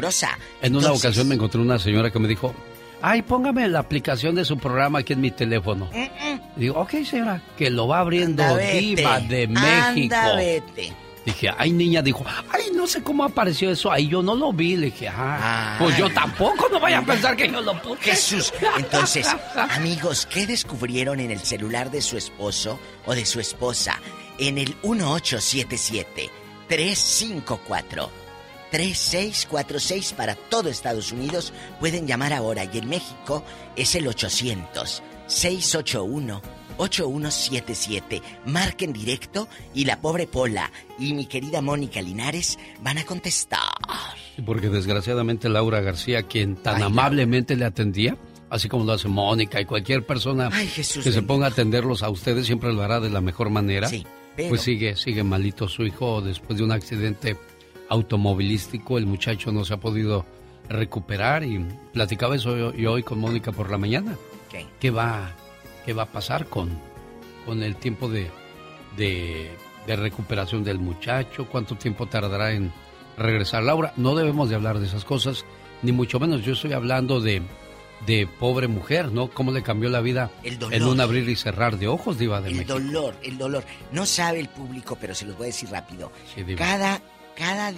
En una ocasión me encontré una señora que me dijo, ay, póngame la aplicación de su programa aquí en mi teléfono. Mm, Digo, ok, señora, que lo va abriendo Anda, vete. Diva de México. Anda, vete. Dije, ay, niña, dijo, ay, no sé cómo apareció eso ahí, yo no lo vi. Le dije, ah, pues yo tampoco, no vaya a pensar que yo lo puse. Jesús. (laughs) Entonces, amigos, ¿qué descubrieron en el celular de su esposo o de su esposa? En el 1877-354-3646 para todo Estados Unidos. Pueden llamar ahora y en México es el 800-681-8177. Marquen directo y la pobre Pola y mi querida Mónica Linares van a contestar. Porque desgraciadamente Laura García, quien tan amablemente le atendía, así como lo hace Mónica y cualquier persona Ay, Jesús que se ponga a atenderlos a ustedes, siempre lo hará de la mejor manera. Sí, pero- Pues sigue, sigue malito su hijo después de un accidente automovilístico. El muchacho no se ha podido recuperar y platicaba eso yo, hoy con Mónica por la mañana. ¿Qué? ¿Qué va, qué va a pasar con, con el tiempo de, de, de recuperación del muchacho? ¿Cuánto tiempo tardará en regresar? Laura, no debemos de hablar de esas cosas, ni mucho menos. Yo estoy hablando de, de pobre mujer, ¿no? Cómo le cambió la vida El dolor. en un abrir y cerrar de ojos, diva de El México. dolor, el dolor. No sabe el público, pero se los voy a decir rápido. Sí. Cada, cada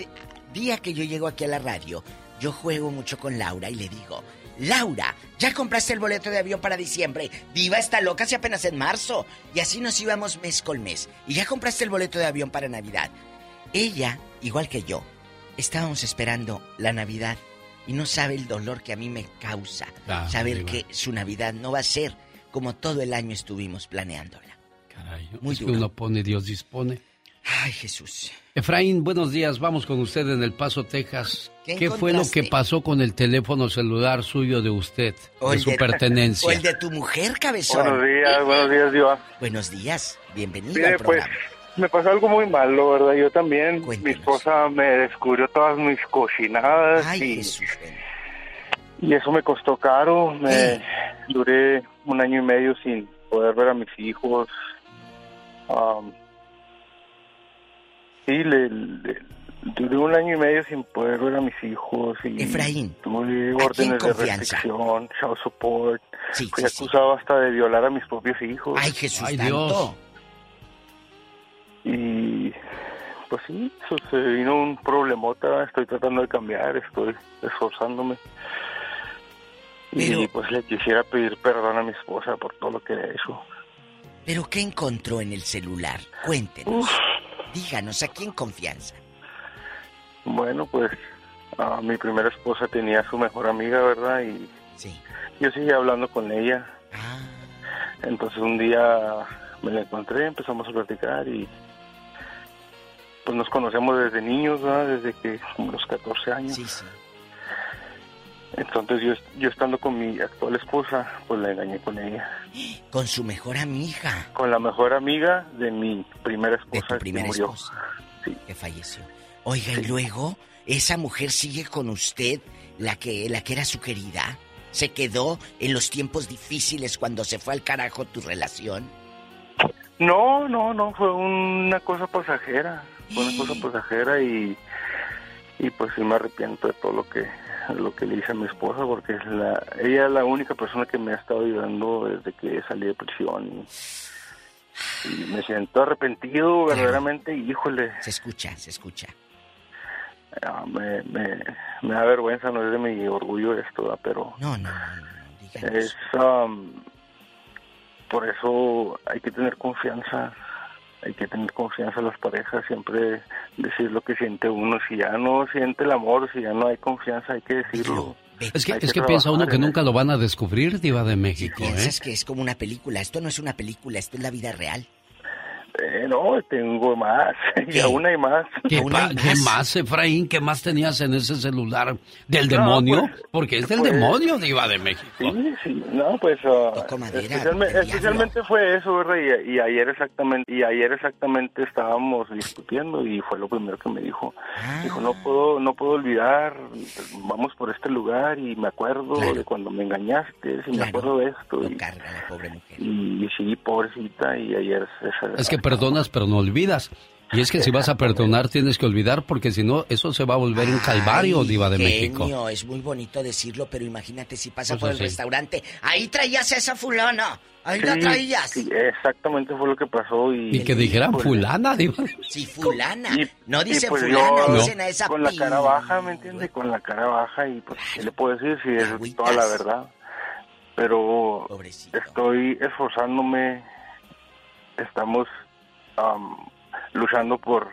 día que yo llego aquí a la radio, yo juego mucho con Laura y le digo, Laura, ¿ya compraste el boleto de avión para diciembre? Diva está loca si apenas en marzo. Y así nos íbamos mes con mes. Y ya compraste el boleto de avión para Navidad. Ella, igual que yo, estábamos esperando la Navidad y no sabe el dolor que a mí me causa Ah, saber diva. que su Navidad no va a ser como todo el año estuvimos planeándola. Caray, Muy es que duro. uno pone, Dios dispone. Ay, Jesús. Efraín, buenos días. Vamos con usted en El Paso, Texas. ¿Qué ¿Qué, fue lo que pasó con el teléfono celular suyo de usted, O de el su de- pertenencia? O el de tu mujer, cabezón. Buenos días, buenos días, Diva. Buenos días, bienvenido Mire, al pues, programa. Me pasó algo muy malo, ¿verdad? Yo también, mi esposa me descubrió todas mis cochinadas Ay, y, Jesús. y eso me costó caro. Me duré un año y medio sin poder ver a mis hijos. Am, sí, le, le- duré un año y medio sin poder ver a mis hijos y Efraín, tuve órdenes de restricción, child support. Sí, Fui sí, sí. acusado hasta de violar a mis propios hijos. Ay, Jesús santo. Y pues sí, eso se vino un problemota, estoy tratando de cambiar, estoy esforzándome. Y pues le quisiera pedir perdón a mi esposa por todo lo que he hecho. ¿Pero qué encontró en el celular? Cuéntenos. Díganos, aquí en confianza. Bueno, pues ah, mi primera esposa tenía a su mejor amiga, ¿verdad? Y yo seguía hablando con ella. Entonces un día me la encontré, empezamos a platicar y pues nos conocemos desde niños, ¿verdad? Desde que como los 14 años. Entonces yo, yo estando con mi actual esposa, pues la engañé con ella. Con su mejor amiga. Con la mejor amiga de mi primera esposa primera que murió. esposa. Que falleció. Oiga, y luego, ¿esa mujer sigue con usted, la que, la que era su querida? ¿Se quedó en los tiempos difíciles cuando se fue al carajo tu relación? No, no, no, fue una cosa pasajera. Fue una cosa pasajera y, y pues sí me arrepiento de todo lo que lo que le hice a mi esposa porque es la, ella es la única persona que me ha estado ayudando desde que salí de prisión y, y me siento arrepentido verdaderamente y híjole. Se escucha, se escucha. ah, me, me, me da vergüenza, no es de mi orgullo esto, ¿verdad? pero No, no, es um, por eso hay que tener confianza hay que tener confianza en las parejas siempre decir lo que siente uno si ya no siente el amor si ya no hay confianza hay que decirlo Es que, Hay es que piensa uno que nunca lo van a descubrir, Diva de México, ¿eh? Piensas que es como una película. Esto no es una película, esto es la vida real. Eh, no, tengo más. (laughs) Y aún hay más. ¿Qué, pa- qué más, Efraín? ¿Qué más tenías en ese celular? ¿Del demonio? pues, Porque es del pues, demonio, Diva de México. Sí, sí, no, pues ah, especialme- especialmente, fue eso, ¿verdad? Y, y ayer exactamente, y ayer exactamente estábamos discutiendo y fue lo primero que me dijo. Dijo, no puedo, no puedo olvidar, vamos por este lugar y me acuerdo de cuando me engañaste, y me acuerdo de esto. y, y sí, pobrecita, y ayer esa- Es que perdonas, pero no olvidas. Y es que si vas a perdonar, tienes que olvidar, porque si no, eso se va a volver un calvario, Diva de México. Genio, es muy bonito decirlo, pero imagínate si pasa Pues por el restaurante. Ahí traías a esa fulana. Ahí la traías. sí, exactamente fue lo que pasó y... Y que dijeran pues, fulana, Diva. Sí, fulana. Y- no dicen pues fulana, yo, dicen a esa Con la cara baja, ¿me entiendes? Con la cara baja y pues, ¿qué le puedo decir si es toda la verdad? Pero estoy esforzándome, estamos am, luchando por,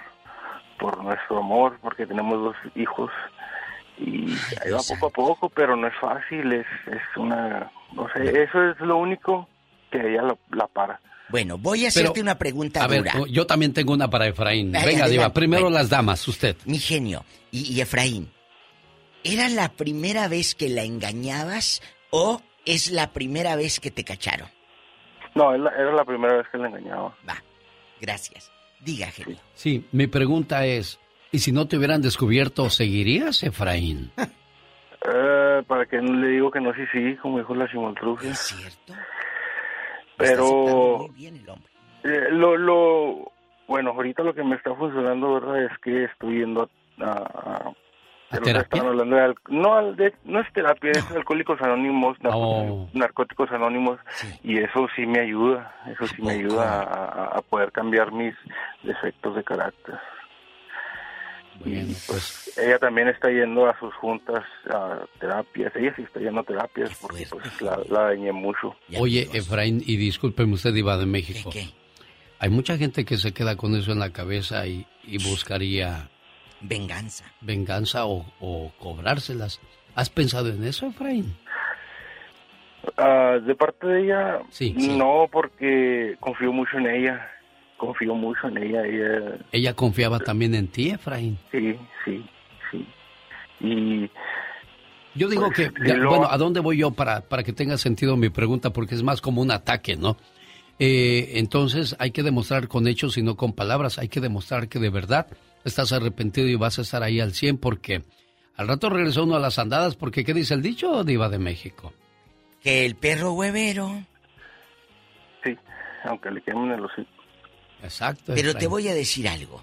por nuestro amor, porque tenemos dos hijos y ahí va poco a poco, pero no es fácil, es, es una, no sé, eso es lo único que ella la, la para. Bueno, voy a hacerte Pero, una pregunta A ver, dura. yo también tengo una para Efraín. Ay, Venga, Diva, primero Bueno. las damas, usted. Mi genio. Y, y Efraín, ¿era la primera vez que la engañabas o es la primera vez que te cacharon? No, era la primera vez que la engañaba. Gracias. Diga, genio. Sí, mi pregunta es, ¿y si no te hubieran descubierto, seguirías, Efraín? Eh, para que no le digo que no, sí, sí, como dijo la Simultrufe. Es cierto. Pero eh, lo, lo, bueno, ahorita lo que me está funcionando, ¿verdad? Es que estoy yendo a... terapia? hablando de al- no, al- de- no es terapia, es alcohólicos anónimos, Oh. narcóticos anónimos, y eso sí me ayuda, eso sí me ayuda a, poder cambiar mis defectos de carácter. y pues ella también está yendo a sus juntas a terapias, ella sí está yendo a terapias porque pues la, la dañé mucho. Oye, Efraín, y discúlpeme usted, Diva de México. Hay mucha gente que se queda con eso en la cabeza y, y buscaría... Venganza. Venganza o, o cobrárselas. ¿Has pensado en eso, Efraín? Ah, de parte de ella, no, porque confío mucho en ella. Confío mucho en ella. Ella, Ella confiaba también en ti, Efraín. sí, sí, sí. Y. Yo digo Pues, que, sí, ya, lo- bueno, ¿a dónde voy yo para, para que tenga sentido mi pregunta? Porque es más como un ataque, ¿no? Eh, entonces hay que demostrar con hechos y no con palabras. Hay que demostrar que de verdad estás arrepentido y vas a estar ahí al 100 porque al rato regresó uno a las andadas porque ¿qué dice el dicho, Diva de México? Que el perro huevero. Sí, aunque le quemen el hocico. Exacto. Pero te voy a decir algo.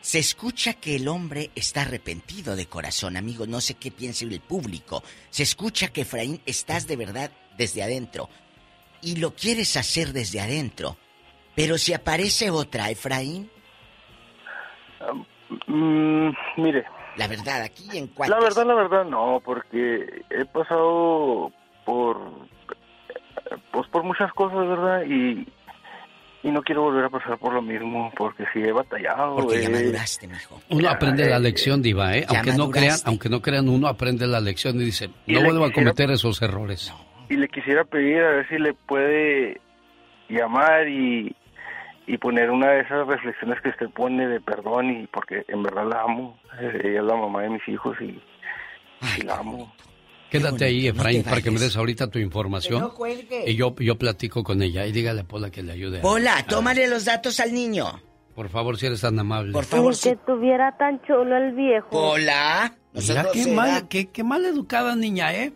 Se escucha que el hombre está arrepentido de corazón, amigos. No sé qué piense el público. Se escucha que Efraín estás de verdad desde adentro. Y lo quieres hacer desde adentro. Pero si aparece otra, Efraín. Mm, mire. La verdad, aquí en La verdad, la verdad, no, porque he pasado por. Pues por muchas cosas, ¿verdad? Y. Y no quiero volver a pasar por lo mismo, porque si he batallado. Porque ya eh, maduraste, mijo. Uno aprende eh, la lección, Diva, ¿eh? ya Aunque no crean, aunque no crean, uno aprende la lección y dice, Y no vuelvo a cometer esos errores. y le quisiera pedir a ver si le puede llamar y, y poner una de esas reflexiones que usted pone de perdón y porque en verdad la amo. Eh, Ella es la mamá de mis hijos y, y la amo. Quédate ahí, no Efraín, para que me des ahorita tu información. Que no cuelgue. y yo, yo platico con ella. Y dígale a Pola que le ayude. a- Hola, a- tómale los datos al niño. Por favor, si eres tan amable. Por favor, Ni que tuviera tan chulo el viejo. Hola. Mira, qué mal, qué, qué mal educada niña, ¿eh?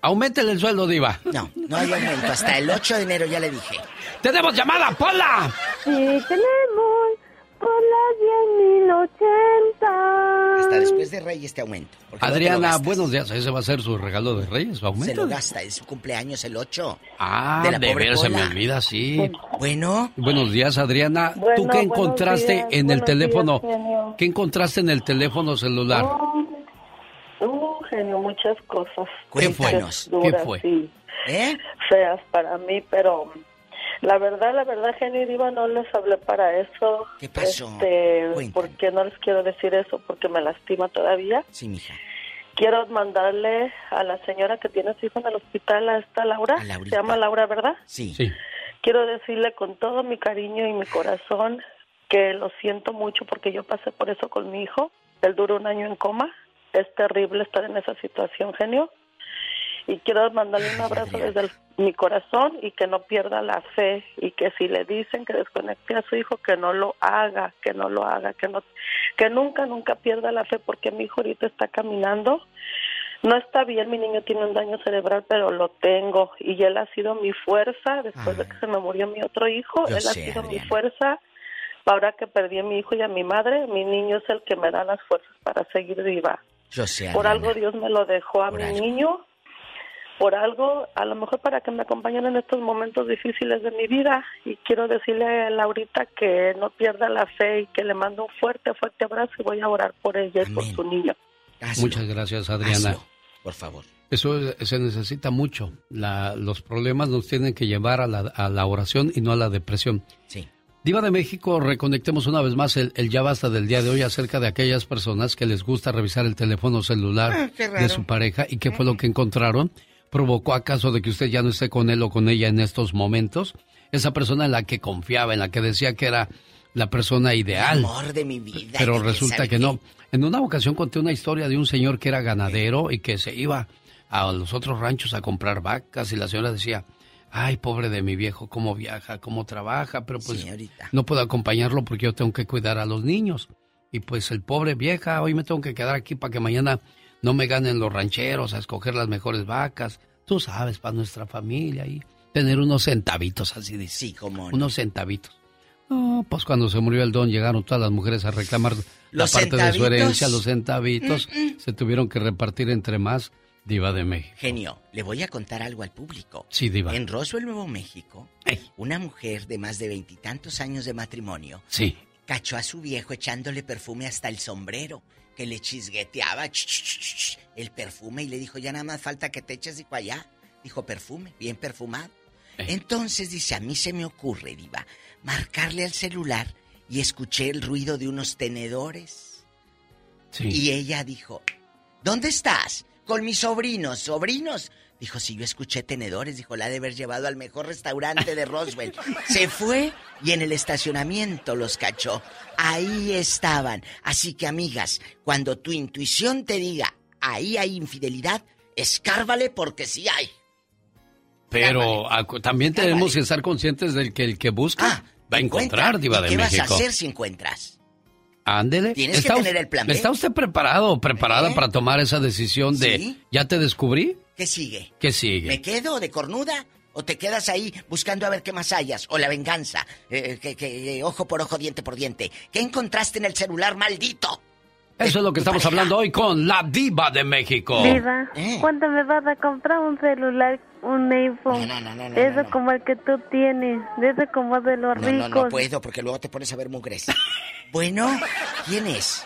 Aumentele el sueldo, Diva. No, no hay aumento. Hasta el 8 de enero ya le dije. ¡Tenemos llamada, Pola! Sí, tenemos por las 10.080. Hasta después de Reyes este aumento. no te lo Adriana, buenos días. Ese va a ser su regalo de Reyes, su Se aumento. lo gasta, es su cumpleaños el 8. Ah, de de, la pobre veras se me Pola. olvida, sí. Bueno. Buenos días, Adriana. ¿Tú Bueno, qué buenos encontraste días, en el teléfono? días. ¿Qué encontraste en el teléfono celular? Uh, genio, muchas cosas. ¿Qué fue? Muchas ¿Qué duras fue? y ¿Eh? feas para mí, pero la verdad, la verdad, genio y diva, no les hablé para eso. ¿Qué pasó? Este, porque no les quiero decir eso, porque me lastima todavía. Sí, mija. Quiero mandarle a la señora que tiene su hijo en el hospital, a esta Laura. Se llama Laura, ¿verdad? Sí. Sí. quiero decirle con todo mi cariño y mi corazón que lo siento mucho porque yo pasé por eso con mi hijo. Él duró un año en coma. Es terrible estar en esa situación, genio. Y quiero mandarle un abrazo desde el- mi corazón y que no pierda la fe y que si le dicen que desconecte a su hijo, que no lo haga, que no lo haga, que no, que nunca, nunca pierda la fe porque mi hijo ahorita está caminando. No está bien, mi niño tiene un daño cerebral, pero lo tengo y él ha sido mi fuerza después de que se me murió mi otro hijo. Yo él ha sido mi fuerza. Ahora que perdí a mi hijo y a mi madre, mi niño es el que me da las fuerzas para seguir viva. Yo sé, Por algo Dios me lo dejó a mi niño, por algo, a lo mejor para que me acompañen en estos momentos difíciles de mi vida. Y quiero decirle a Laurita que no pierda la fe y que le mando un fuerte, fuerte abrazo y voy a orar por ella y por su niño. Muchas gracias, Adriana. Hazlo, por favor. Eso se necesita mucho. La- los problemas nos tienen que llevar a la, a la oración y no a la depresión. Sí. Diva de México, reconectemos una vez más el, el ya basta del día de hoy acerca de aquellas personas que les gusta revisar el teléfono celular Ah, de su pareja y qué fue lo que encontraron. ¿Provocó acaso de que usted ya no esté con él o con ella en estos momentos? Esa persona en la que confiaba, en la que decía que era la persona ideal. Amor de mi vida. Pero resulta que no. En una ocasión conté una historia de un señor que era ganadero y que se iba a los otros ranchos a comprar vacas y la señora decía, ay, pobre de mi viejo, cómo viaja, cómo trabaja, pero pues Señorita. no puedo acompañarlo porque yo tengo que cuidar a los niños. Y pues el pobre vieja, hoy me tengo que quedar aquí para que mañana no me ganen los rancheros a escoger las mejores vacas. Tú sabes, para nuestra familia y tener unos centavitos, así dice. Sí, como Unos centavitos. No, pues cuando se murió el don llegaron todas las mujeres a reclamar la parte de su herencia, los centavitos. Mm, mm. Se tuvieron que repartir entre más diva de México. Genio, le voy a contar algo al público. Sí, diva. En Roswell, Nuevo México, una mujer de más de veintitantos años de matrimonio Sí. cachó a su viejo echándole perfume hasta el sombrero, que le chisgueteaba ch, ch, ch, ch, el perfume y le dijo, ya nada más falta que te eches dijo allá. Dijo, perfume, bien perfumado. Entonces dice, a mí se me ocurre, diva, marcarle al celular y escuché el ruido de unos tenedores. Y ella dijo, ¿dónde estás? Con mis sobrinos, sobrinos. Dijo, si yo escuché tenedores, dijo, la ha de haber llevado al mejor restaurante de Roswell. (laughs) Se fue y en el estacionamiento los cachó. Ahí estaban. Así que, amigas, cuando tu intuición te diga, ahí hay infidelidad, escárvale porque sí hay. Pero también tenemos que estar conscientes del que el que busca va a encontrar diva ¿Y de qué México. vas a hacer si encuentras? Ándele. Tienes que ¿Está tener el plan B. ¿Está usted preparado o preparada ¿Eh? para tomar esa decisión de Sí. ya te descubrí? ¿Qué sigue? ¿Qué sigue? ¿Me quedo de cornuda? ¿O te quedas ahí buscando a ver qué más hayas? ¿O la venganza? Eh, que, que, eh, ojo por ojo, diente por diente. ¿Qué encontraste en el celular, maldito? Eso es lo que estamos hablando hoy con la diva de México. Viva, ¿Eh? ¿cuándo me vas a comprar un celular, un iPhone? No, no, no, no, de eso no, no. como el que tú tienes, de eso como de los No, ricos. no, no puedo porque luego te pones a ver mugres. bueno, ¿quién es?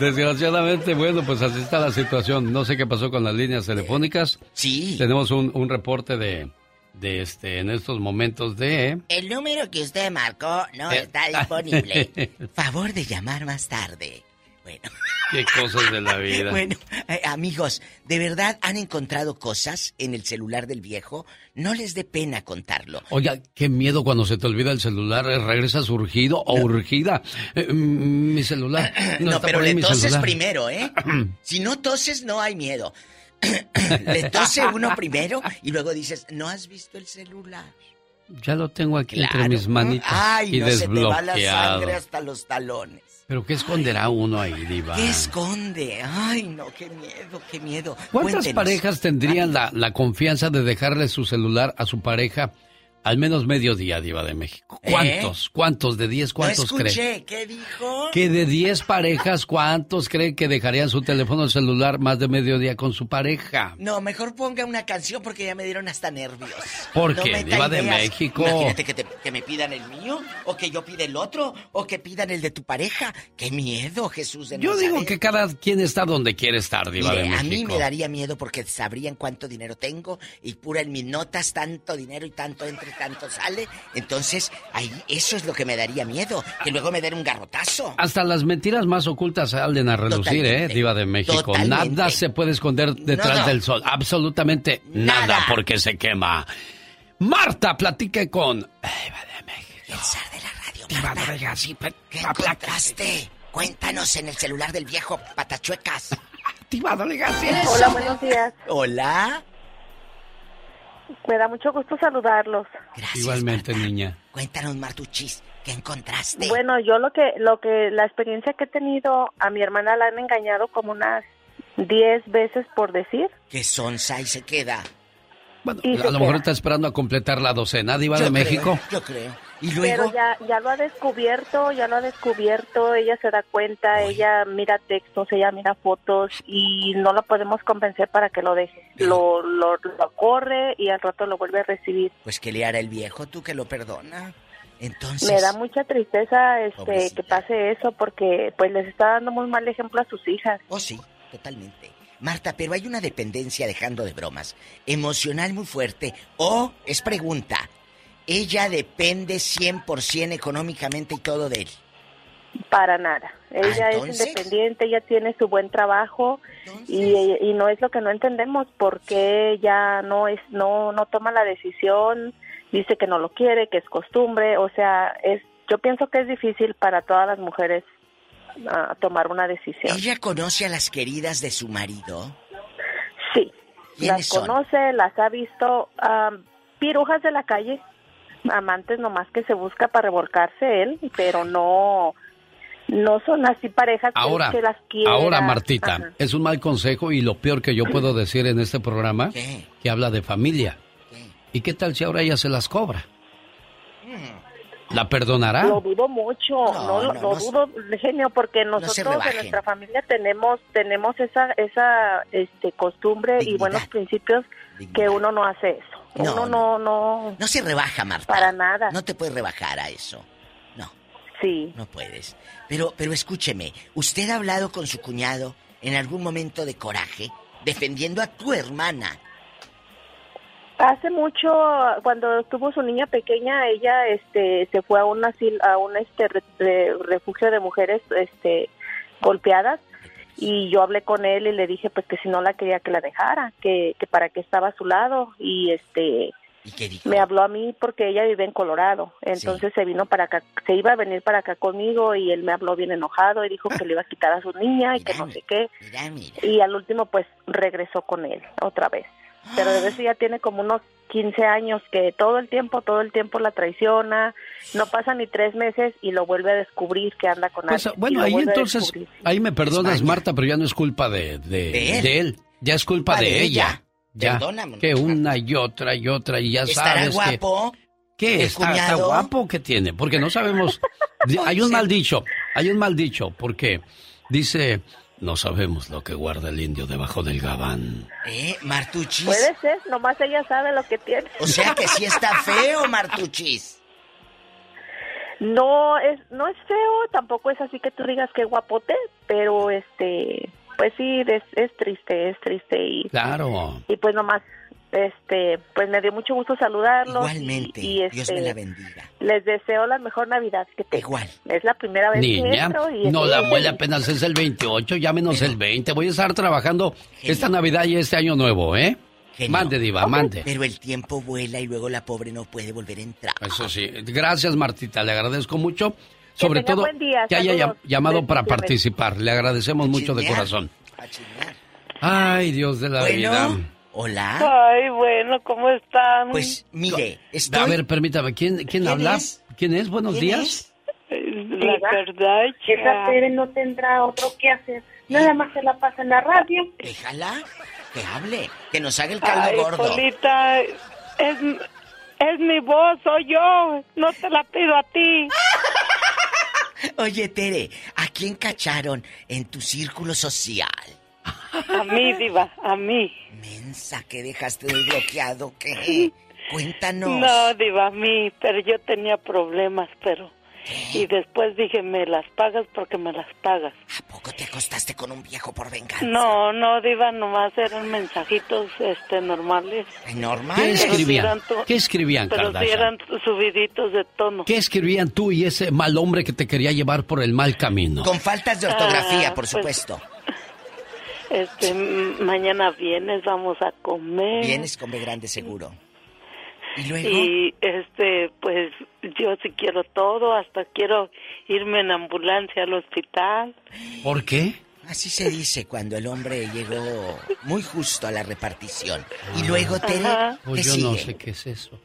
Desgraciadamente, bueno, pues así está la situación. No sé qué pasó con las líneas telefónicas. Sí. Tenemos un, un reporte de, de este, en estos momentos de... El número que usted marcó no Eh. está disponible. (laughs) Favor de llamar más tarde. Bueno. Qué cosas de la vida. Bueno, eh, amigos, ¿de verdad han encontrado cosas en el celular del viejo? No les dé pena contarlo. Oiga, qué miedo cuando se te olvida el celular, eh, regresas urgido o urgida. Eh, mi celular. (clears throat) No, No, está pero por ahí le toses celular. primero, ¿eh? (clears throat) si no toses, no hay miedo. (clears throat) le tose uno primero y luego dices, ¿no has visto el celular? Ya lo tengo aquí entre mis manitas Ay, y no se te va la sangre hasta los talones. Pero ¿qué esconderá uno ahí, diva? ¿Qué esconde? Ay, no, qué miedo, qué miedo. ¿Cuántas Cuéntenos. parejas tendrían la, la confianza de dejarle su celular a su pareja al menos medio día, diva de México? ¿Eh? ¿Cuántos? ¿Cuántos? ¿De 10 cuántos no cree? escuché, ¿qué dijo? Que de 10 parejas, ¿cuántos cree que dejarían su teléfono celular más de medio día con su pareja? No, mejor ponga una canción porque ya me dieron hasta nervios. ¿Por No qué? Diva de. México. Imagínate que, te- que me pidan el mío, o que yo pida el otro, o que pidan el de tu pareja. ¡Qué miedo, Jesús de Yo digo que cada quien está donde quiere estar, diva Mire, de a México. mí me daría miedo porque sabrían cuánto dinero tengo y pura en mis notas tanto dinero y tanto entre tanto sale. Entonces, ahí eso es lo que me daría miedo, que luego me den un garrotazo. Hasta las mentiras más ocultas salen a relucir, ¿eh? Diva de México. Totalmente. Nada se puede esconder detrás del sol. Absolutamente nada, Nada. porque se quema. Marta, platique con... El zar de la radio, Diva Marta. de sí, pe- ¿Qué aplaca- encontraste? Cuéntanos en el celular del viejo Patachuecas. (laughs) Diva de. Hola, buenos días. Hola. Me da mucho gusto saludarlos. Igualmente, niña. Cuéntanos, Martuchis, ¿qué encontraste? Bueno, yo lo que, lo que, la experiencia que he tenido, a mi hermana la han engañado como unas 10 veces por decir. Que sonsa y se queda. Bueno, Y a lo mejor queda. está esperando a completar la docena, Diva Yo de creo, México. Yo creo. Y Pero ya, ya lo ha descubierto, ya lo ha descubierto, ella se da cuenta, ella mira textos, ella mira fotos y no la podemos convencer para que lo deje. Lo, lo, lo corre y al rato lo vuelve a recibir. pues que le hará el viejo, tú que lo perdona. Entonces, Me da mucha tristeza este Pobrecita. que pase eso porque pues les está dando muy mal ejemplo a sus hijas. Oh, sí, totalmente. Marta, pero hay una dependencia, dejando de bromas, emocional muy fuerte. O, es pregunta, ella depende 100% económicamente y todo de él. Para nada. Ella Ah, ¿entonces? es independiente, ella tiene su buen trabajo y, y no es lo que no entendemos porque ella no es no no toma la decisión, dice que no lo quiere, que es costumbre, o sea, es yo pienso que es difícil para todas las mujeres ah, tomar una decisión. ¿Ella conoce a las queridas de su marido? Sí. ¿Quiénes Las son? conoce, las ha visto ah, pirujas de la calle, amantes nomás que se busca para revolcarse él, pero no no son así parejas que- Ahora, que las quiera. ahora Martita, Ajá. es un mal consejo y lo peor que yo puedo decir en este programa, que habla de familia. ¿Y qué tal si ahora ella se las cobra? ¿La perdonará? Lo dudo mucho, no, lo- no, lo no dudo, genio, porque nosotros en nuestra familia tenemos tenemos esa esa este costumbre y buenos principios que uno no hace eso. No, uno no no No se rebaja, Marta. Para nada. No te puedes rebajar a eso. No. Sí. No puedes. Pero, pero escúcheme, ¿usted ha hablado con su cuñado en algún momento de coraje defendiendo a tu hermana? Hace mucho, cuando tuvo su niña pequeña, ella este se fue a un asil- a un este re- refugio de mujeres este golpeadas y yo hablé con él y le dije pues que si no la quería que la dejara, que, que para qué estaba a su lado. Y este me habló a mí porque ella vive en Colorado, entonces se vino para acá, se iba a venir para acá conmigo y él me habló bien enojado y dijo que le iba a quitar a su niña y que no sé qué. y al último pues regresó con él otra vez. Pero de vez ya tiene como unos 15 años que todo el tiempo, todo el tiempo la traiciona, no pasa ni tres meses y lo vuelve a descubrir que anda con Pues, alguien. bueno, ahí entonces, ahí me perdonas, Marta, pero ya no es culpa de, de, De él. de él. Ya es culpa de, ella. ella. Ya. Perdóname. Que una y otra y otra y ya ¿Estará sabes que... guapo? ¿Qué? ¿El ¿Está, está guapo? ¿Qué tiene? Porque no sabemos. (laughs) Hay un mal dicho, hay un mal dicho, porque dice, no sabemos lo que guarda el indio debajo del gabán. ¿Eh, Martuchis? Puede ser, nomás ella sabe lo que tiene. O sea que sí está (laughs) feo, Martuchis. No es no es feo, tampoco es así que tú digas que guapote, pero este pues sí es, es triste, es triste y Claro. y pues nomás este pues me dio mucho gusto saludarlos Igualmente, y, y, Dios este, me la bendiga. les deseo la mejor Navidad que tengan. Igual. Es la primera vez que Niña, entro y no, la muela apenas es el 28, ya menos el 20. Voy a estar trabajando esta Navidad y este año nuevo, ¿eh? Genio. Mande, diva, mande. Pero el tiempo vuela y luego la pobre no puede volver a entrar. Eso sí. Gracias, Martita, le agradezco mucho. Sobre todo buen día, que haya saludos. llamado para participar. Le agradecemos mucho de corazón. Ay, Dios de la Bueno, vida. Hola. Ay, bueno, ¿cómo están? Pues mire, estoy... A ver, permítame, ¿quién, quién, ¿Quién habla? es? ¿Quién es? Buenos ¿Quién días. La verdad, Esa Tere no tendrá otro que hacer. Nada más se la pasa en la radio. Déjala, que hable, que nos haga el caldo Ay, gordo. Polita, es, es mi voz, soy yo. No te la pido a ti. (laughs) Oye, Tere, ¿a quién cacharon en tu círculo social? A mí, diva, a mí. Mensa, que dejaste de bloqueado, ¿qué? Cuéntanos. No, diva, a mí, pero yo tenía problemas, pero... Y después dije, me las pagas porque me las pagas. ¿A poco te acostaste con un viejo por venganza? No, no, diva, nomás eran mensajitos este normales. ¿Normal? ¿Qué Pero escribían? eran tu- ¿Qué escribían, Pero sí eran subiditos de tono. ¿Qué escribían tú y ese mal hombre que te quería llevar por el mal camino? Con faltas de ortografía, Ah, por pues, supuesto. Este, mañana vienes, vamos a comer. Vienes con B grande seguro. ¿Y, este, pues yo sí quiero todo, hasta quiero irme en ambulancia al hospital. ¿Por qué? Así se dice cuando el hombre llegó muy justo a la repartición. Y luego, Tere, Pues ¿qué yo no sigue? sé qué es eso.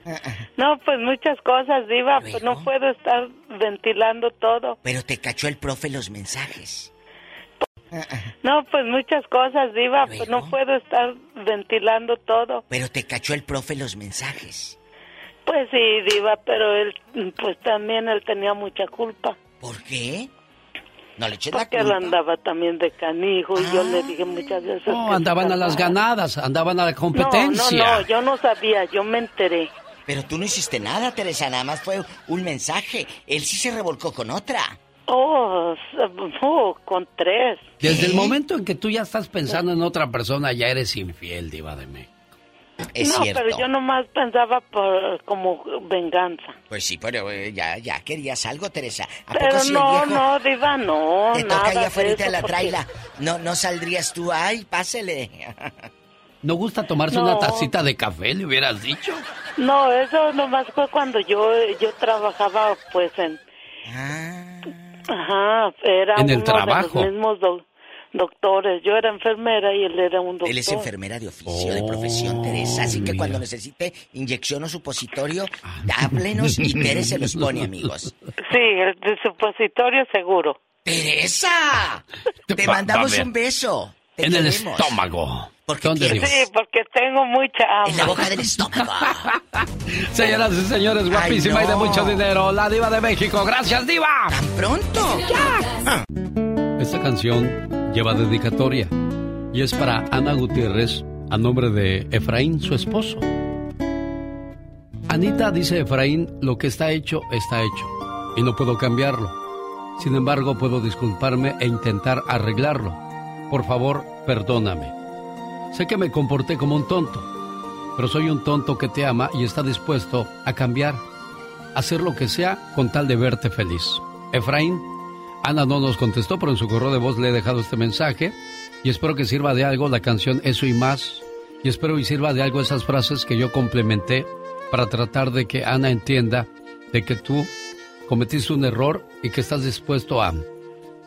No, pues muchas cosas, Diva, pues no puedo estar ventilando todo. Pero te cachó el profe los mensajes. (laughs) No, pues muchas cosas, Diva, pues no puedo estar ventilando todo. Pero te cachó el profe los mensajes. Pues sí, Diva, pero él, pues también él tenía mucha culpa. ¿Por qué? No le la Porque él culpa. andaba también de canijo y yo le dije muchas veces. No, andaban a las ganadas, andaban a la No, competencia. no, no, yo no sabía, yo me enteré. Pero tú no hiciste nada, Teresa, nada más fue un mensaje. Él sí se revolcó con otra. Oh, (laughs) oh, con tres. Desde el momento en que tú ya estás pensando en otra persona, ya eres infiel, diva de México. no, pero yo nomás pensaba por, como venganza. Pues sí, pero eh, ya, ya querías algo, Teresa. ¿A poco Pero el no, viejo no, Diva, no, te nada toca allá afuera de la porque- traila? No, no saldrías tú, ay, pásele. (laughs) ¿No gusta tomarse No. una tacita de café, le hubieras dicho? No, eso nomás fue cuando yo yo trabajaba, pues, en... Ajá, era En el uno trabajo. de los mismos do- doctores. Yo era enfermera y él era un doctor. Él es enfermera de oficio, de profesión, Teresa. Así que cuando necesite inyección o supositorio, háblenos y Tere se los pone, (laughs) amigos. Sí, el de supositorio seguro. ¡Teresa! (laughs) Te mandamos un beso. Te En el estómago. Porque ¿Dónde? Sí, porque tengo mucha hambre. En la boca del estómago. (laughs) Señoras y señores, guapísima Ay, y de mucho dinero, la diva de México. ¡Gracias, diva! ¿Tan pronto? Esta canción lleva dedicatoria y es para Ana Gutiérrez a nombre de Efraín, su esposo. Anita dice Efraín, lo que está hecho, está hecho y no puedo cambiarlo. Sin embargo, puedo disculparme e intentar arreglarlo. Por favor, perdóname. Sé que me comporté como un tonto, pero soy un tonto que te ama y está dispuesto a cambiar, hacer lo que sea con tal de verte feliz. Efraín, Ana no nos contestó, pero en su correo de voz le he dejado este mensaje y espero que sirva de algo la canción Eso y más. Y espero y sirva de algo esas frases que yo complementé para tratar de que Ana entienda de que tú cometiste un error y que estás dispuesto a,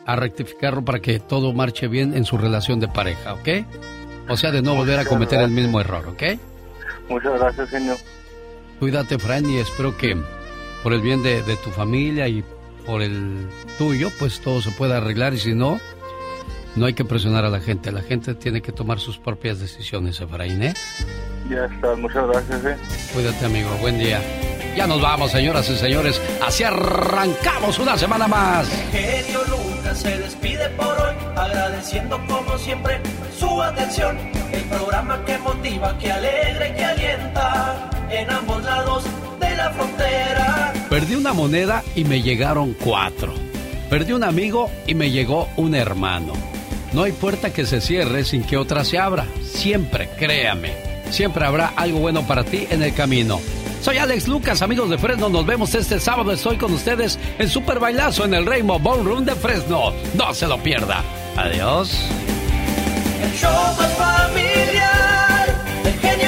a rectificarlo para que todo marche bien en su relación de pareja, ¿ok? O sea, de no volver a cometer el mismo error, ¿ok? Muchas gracias, señor. Cuídate, Fran, y espero que por el bien de, de tu familia y por el tuyo, pues todo se pueda arreglar y si no, no hay que presionar a la gente. La gente tiene que tomar sus propias decisiones, Efraín, ¿eh? Ya está, muchas gracias, eh. Cuídate, amigo. Buen día. Ya nos vamos, señoras y señores. Así arrancamos una semana más. genio Lucas se despide por hoy, agradeciendo como siempre su atención. El programa que motiva, que alegra y que alienta en ambos lados de la frontera. Perdí una moneda y me llegaron cuatro. Perdí un amigo y me llegó un hermano. No hay puerta que se cierre sin que otra se abra. Siempre, créame, siempre habrá algo bueno para ti en el camino. Soy Alex Lucas, amigos de Fresno. Nos vemos este sábado. Estoy con ustedes en Super Bailazo en el Rainbow Ballroom de Fresno. No se lo pierda. Adiós. El show más familiar, genio